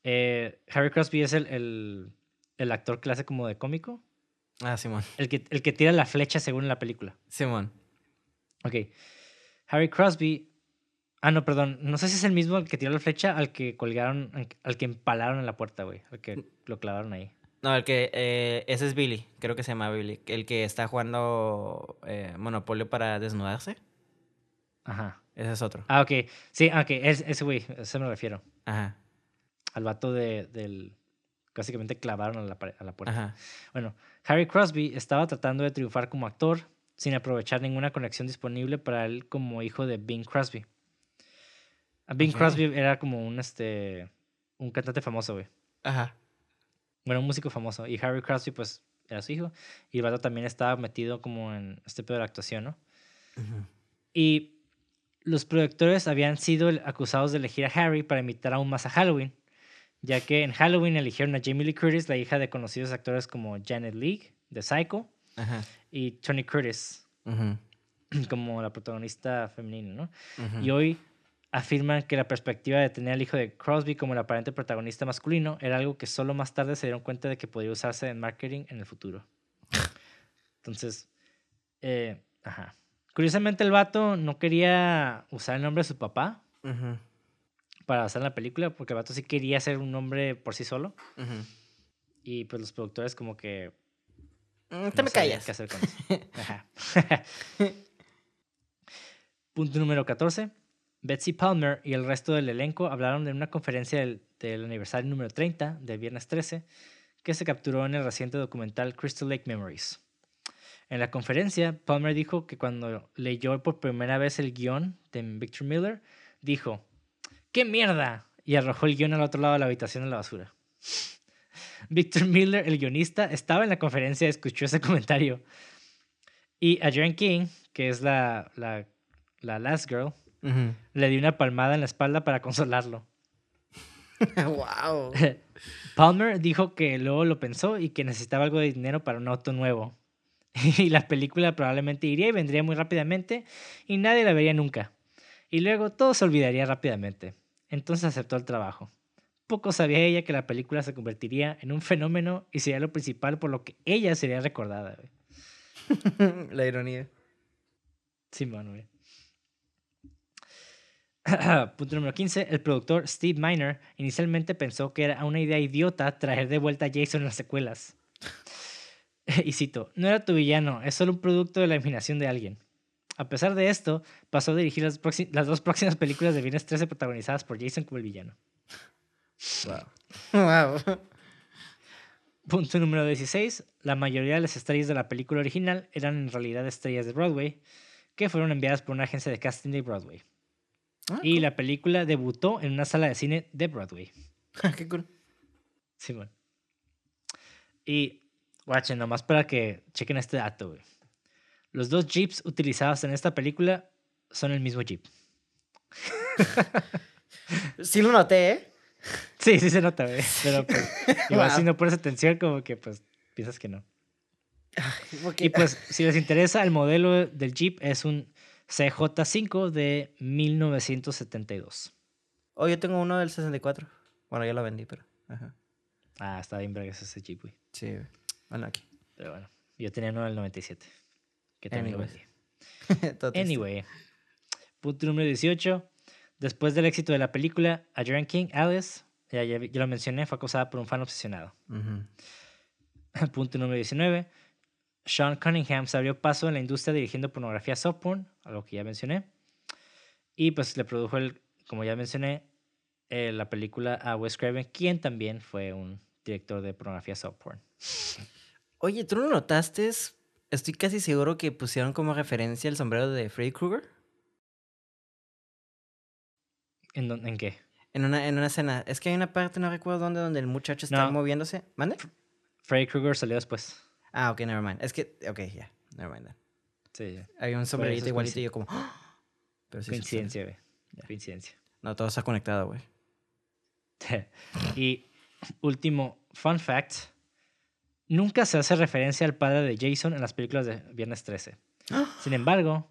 S1: eh, Harry Crosby es el, el, el actor que hace como de cómico.
S2: Ah, Simón.
S1: El que, el que tira la flecha según la película.
S2: Simón.
S1: Ok. Harry Crosby. Ah, no, perdón. No sé si es el mismo al que tiró la flecha al que colgaron, al que- al que empalaron en la puerta, güey. Al que lo clavaron ahí.
S2: No, el que. eh, ese es Billy. Creo que se llama Billy. El que está jugando eh, Monopolio para desnudarse.
S1: Ajá.
S2: Ese es otro.
S1: Ah, ok. Sí, ah, ok. Es, ese güey, a ese me refiero.
S2: Ajá.
S1: Al vato de, del. Básicamente clavaron a la, pared- a la puerta.
S2: Ajá.
S1: Bueno, Harry Crosby estaba tratando de triunfar como actor sin aprovechar ninguna conexión disponible para él como hijo de Bing Crosby. Bing. Crosby era como un, este, un cantante famoso, güey.
S2: Ajá.
S1: Bueno, un músico famoso. Y Harry Crosby, pues, era su hijo. Y el vato también estaba metido como en este pedo de la actuación, ¿no?
S2: Ujú.
S1: Y los productores habían sido acusados de elegir a Harry para imitar aún más a Halloween, ya que en Halloween eligieron a Jamie Lee Curtis, la hija de conocidos actores como Janet Leigh, de Psycho,
S2: Ajá.
S1: y Tony Curtis, como la protagonista femenina, ¿no? Y hoy afirman que la perspectiva de tener al hijo de Crosby como el aparente protagonista masculino era algo que solo más tarde se dieron cuenta de que podría usarse en marketing en el futuro. Entonces, eh, ajá. Curiosamente el vato no quería usar el nombre de su papá
S2: Ujú.
S1: Para hacer la película, porque el vato sí quería ser un nombre por sí solo. Y pues los productores como que...
S2: Mm, Te
S1: no
S2: me callas.
S1: qué hacer con eso. Ajá. Punto número 14. Betsy Palmer y el resto del elenco hablaron en una conferencia del, del aniversario número 30 del viernes 13 que se capturó en el reciente documental Crystal Lake Memories. En la conferencia, Palmer dijo que cuando leyó por primera vez el guion de Victor Miller, dijo, ¡qué mierda! y arrojó el guion al otro lado de la habitación en la basura. Victor Miller, el guionista, estaba en la conferencia y escuchó ese comentario. Y a Jane King, que es la, la, la Last Girl, le dio una palmada en la espalda para consolarlo.
S2: wow.
S1: Palmer dijo que luego lo pensó y que necesitaba algo de dinero para un auto nuevo. Y la película probablemente iría y vendría muy rápidamente y nadie la vería nunca. Y luego todo se olvidaría rápidamente. Entonces aceptó el trabajo. Poco sabía ella que la película se convertiría en un fenómeno y sería lo principal por lo que ella sería recordada. güey.
S2: La ironía.
S1: Simón, güey. Punto número 15. El productor Steve Miner inicialmente pensó que era una idea idiota traer de vuelta a Jason en las secuelas. y cito, no era tu villano, es solo un producto de la imaginación de alguien. A pesar de esto, pasó a dirigir las, dos próximas películas de Viernes 13 protagonizadas por Jason como el villano.
S2: Wow.
S1: Punto número 16. La mayoría de las estrellas de la película original eran en realidad estrellas de Broadway, que fueron enviadas por una agencia de casting de Broadway.
S2: Ah,
S1: y
S2: cool.
S1: la película debutó en una sala de cine de Broadway.
S2: Qué cool.
S1: Simón. Y, guachen, nomás para que chequen este dato, güey. Los dos jeeps utilizados en esta película son el mismo jeep.
S2: Sí lo noté, ¿eh?
S1: Sí, sí se nota, güey. Pero pues, igual si
S2: Wow.
S1: no pones atención, como que pues piensas que no. Y pues, si les interesa, el modelo del jeep es un CJ5 de 1972.
S2: Oh, yo tengo uno del 64. Bueno, ya lo vendí, pero. Ajá.
S1: Ah, está bien vergas ese jeep, güey.
S2: Sí. Bueno, aquí.
S1: Pero bueno, yo tenía uno del 97. Que también lo.
S2: Todo triste.
S1: Anyway, punto número 18. Después del éxito de la película, Adrienne King, Alice, ya, ya, ya lo mencioné, fue acosada por un fan obsesionado.
S2: Ujú.
S1: Punto número 19. Sean Cunningham se abrió paso en la industria dirigiendo pornografía soft porn, algo que ya mencioné. Y pues le produjo, el, como ya mencioné, eh, la película a Wes Craven, quien también fue un director de pornografía soft porn.
S2: Oye, ¿tú no notaste? Estoy casi seguro que pusieron como referencia el sombrero de Freddy Krueger.
S1: ¿En, dónde- en qué?
S2: En una, en una escena. Es que hay una parte, no recuerdo dónde, donde el muchacho está
S1: No.
S2: moviéndose. ¿Mande?
S1: Freddy Krueger salió después.
S2: Ah, ok, never mind. Es que, ok, ya. Never mind. then.
S1: Sí, ya.
S2: Había un sombrerito igualito y yo como... ¡Ah! Pero sí.
S1: Coincidencia, güey. Coincidencia.
S2: No, todo está conectado, güey.
S1: y último fun fact. Nunca se hace referencia al padre de Jason en las películas de Viernes 13. Sin embargo,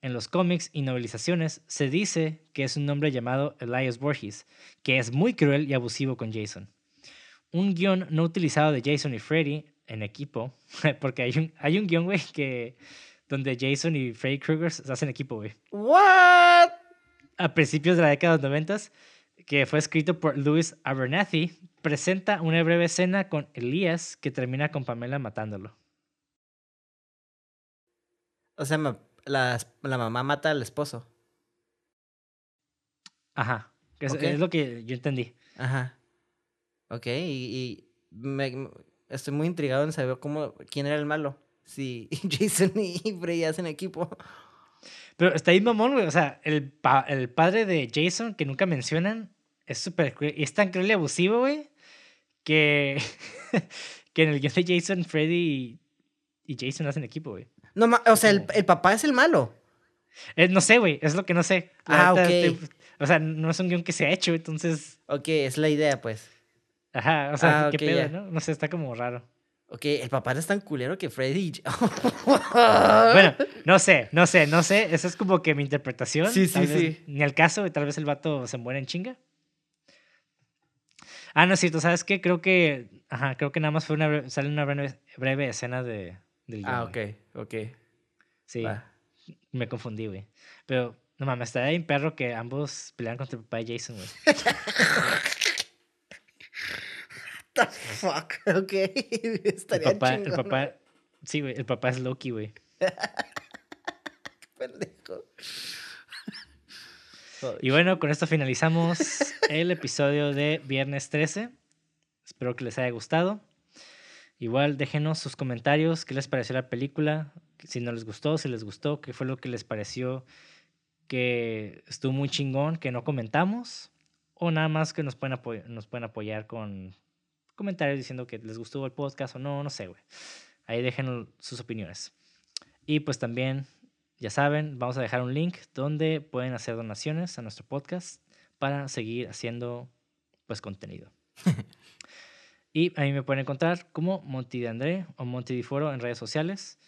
S1: en los cómics y novelizaciones se dice que es un hombre llamado Elias Borges, que es muy cruel y abusivo con Jason. Un guion no utilizado de Jason y Freddy en equipo, porque hay un, hay un guion, güey, que donde Jason y Freddy Krueger se hacen equipo, güey.
S2: ¿What?
S1: A principios de la década de los 90, que fue escrito por Louis Abernathy, presenta una breve escena con Elias que termina con Pamela matándolo.
S2: O sea, la, la mamá mata al esposo.
S1: Ajá. Es, lo que yo entendí.
S2: Ajá. Ok, y, y me- me- estoy muy intrigado en saber cómo, quién era el malo. Si Jason y Freddy hacen equipo.
S1: Pero está ahí mamón, güey. O sea, el, pa- el padre de Jason, que nunca mencionan, es súper cruel. Y es tan cruel y abusivo, güey, que, que en el guion de Jason, Freddy y, y Jason hacen equipo, güey.
S2: No, o sea, el, el papá es el malo.
S1: Eh, no sé, güey. Es lo que no sé. La
S2: Ah,
S1: neta,
S2: ok.
S1: o sea, no es un guion que se ha hecho, entonces...
S2: Ok, es la idea, pues.
S1: Ajá, o sea,
S2: Ah,
S1: qué
S2: ok,
S1: pedo. ¿no? No sé, está como raro.
S2: Ok, el papá es tan culero que Freddy... y-
S1: Bueno, no sé, no sé, no sé. Esa es como que mi interpretación.
S2: Sí, sí, sí.
S1: Ni al caso, tal vez el vato se muere en chinga. Ah, no es cierto, ¿sabes qué? Creo que. Ajá, creo que nada más fue una sale una breve, breve escena de, del
S2: ah, ok, ok.
S1: Sí,
S2: va.
S1: me confundí, güey. Pero, no mames, estaría bien perro que ambos pelearan contra el papá de Jason, güey.
S2: The fuck, ok.
S1: El
S2: Estaría
S1: papá, el
S2: chingón,
S1: papá. Sí, güey, el papá es Loki, güey.
S2: pendejo.
S1: Y bueno, con esto finalizamos el episodio de Viernes 13. Espero que les haya gustado. Igual déjenos sus comentarios, qué les pareció la película, si no les gustó, si les gustó, qué fue lo que les pareció que estuvo muy chingón, que no comentamos, o nada más que nos pueden, apoyar con comentarios diciendo que les gustó el podcast o no, no sé, güey. Ahí dejen sus opiniones. Y pues también ya saben, vamos a dejar un link donde pueden hacer donaciones a nuestro podcast para seguir haciendo pues contenido. y a mí me pueden encontrar como Monty de André o Monty de Foro en redes sociales.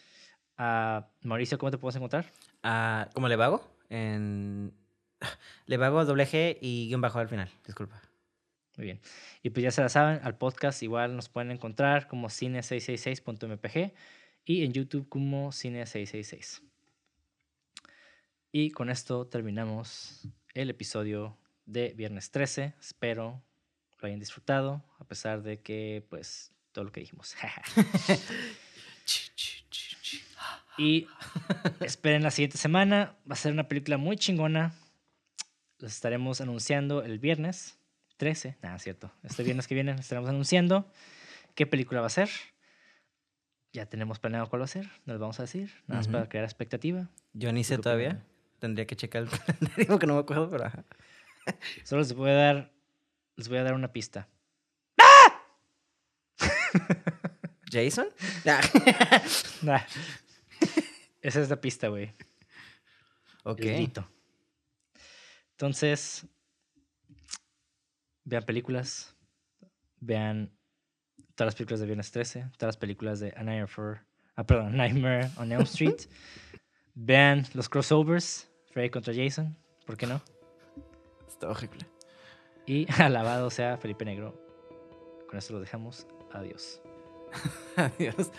S1: Ah, Mauricio, ¿cómo te puedes encontrar?
S2: Ah, ¿Cómo le vago? En... Le vago doble G y guion bajo al final, disculpa.
S1: Muy bien. Y pues ya se la saben, al podcast igual nos pueden encontrar como cine666.mpg y en YouTube como cine666. Y con esto terminamos el episodio de Viernes 13. Espero lo hayan disfrutado, a pesar de que, pues, todo lo que dijimos. y esperen la siguiente semana. Va a ser una película muy chingona. Los estaremos anunciando el viernes 13. Nada, cierto. Este viernes que viene estaremos anunciando qué película va a ser. Ya tenemos planeado cuál va a ser. No les vamos a decir. Nada más para crear expectativa.
S2: Yo ni sé todavía. Tendría que checar el calendario porque no me acuerdo, pero ajá.
S1: Solo les voy a dar, les voy a dar una pista.
S2: ¿Jason? Ah.
S1: Nah. Esa es la pista, güey.
S2: ok.
S1: El grito. Entonces, vean películas, vean todas las películas de Viernes 13, todas las películas de A Nightmare, ah, perdón, Nightmare on Elm Street. vean los crossovers, Freddy contra Jason, ¿por qué no?
S2: Está horrible.
S1: Y alabado sea Felipe Negro. Con esto lo dejamos. Adiós.
S2: Adiós.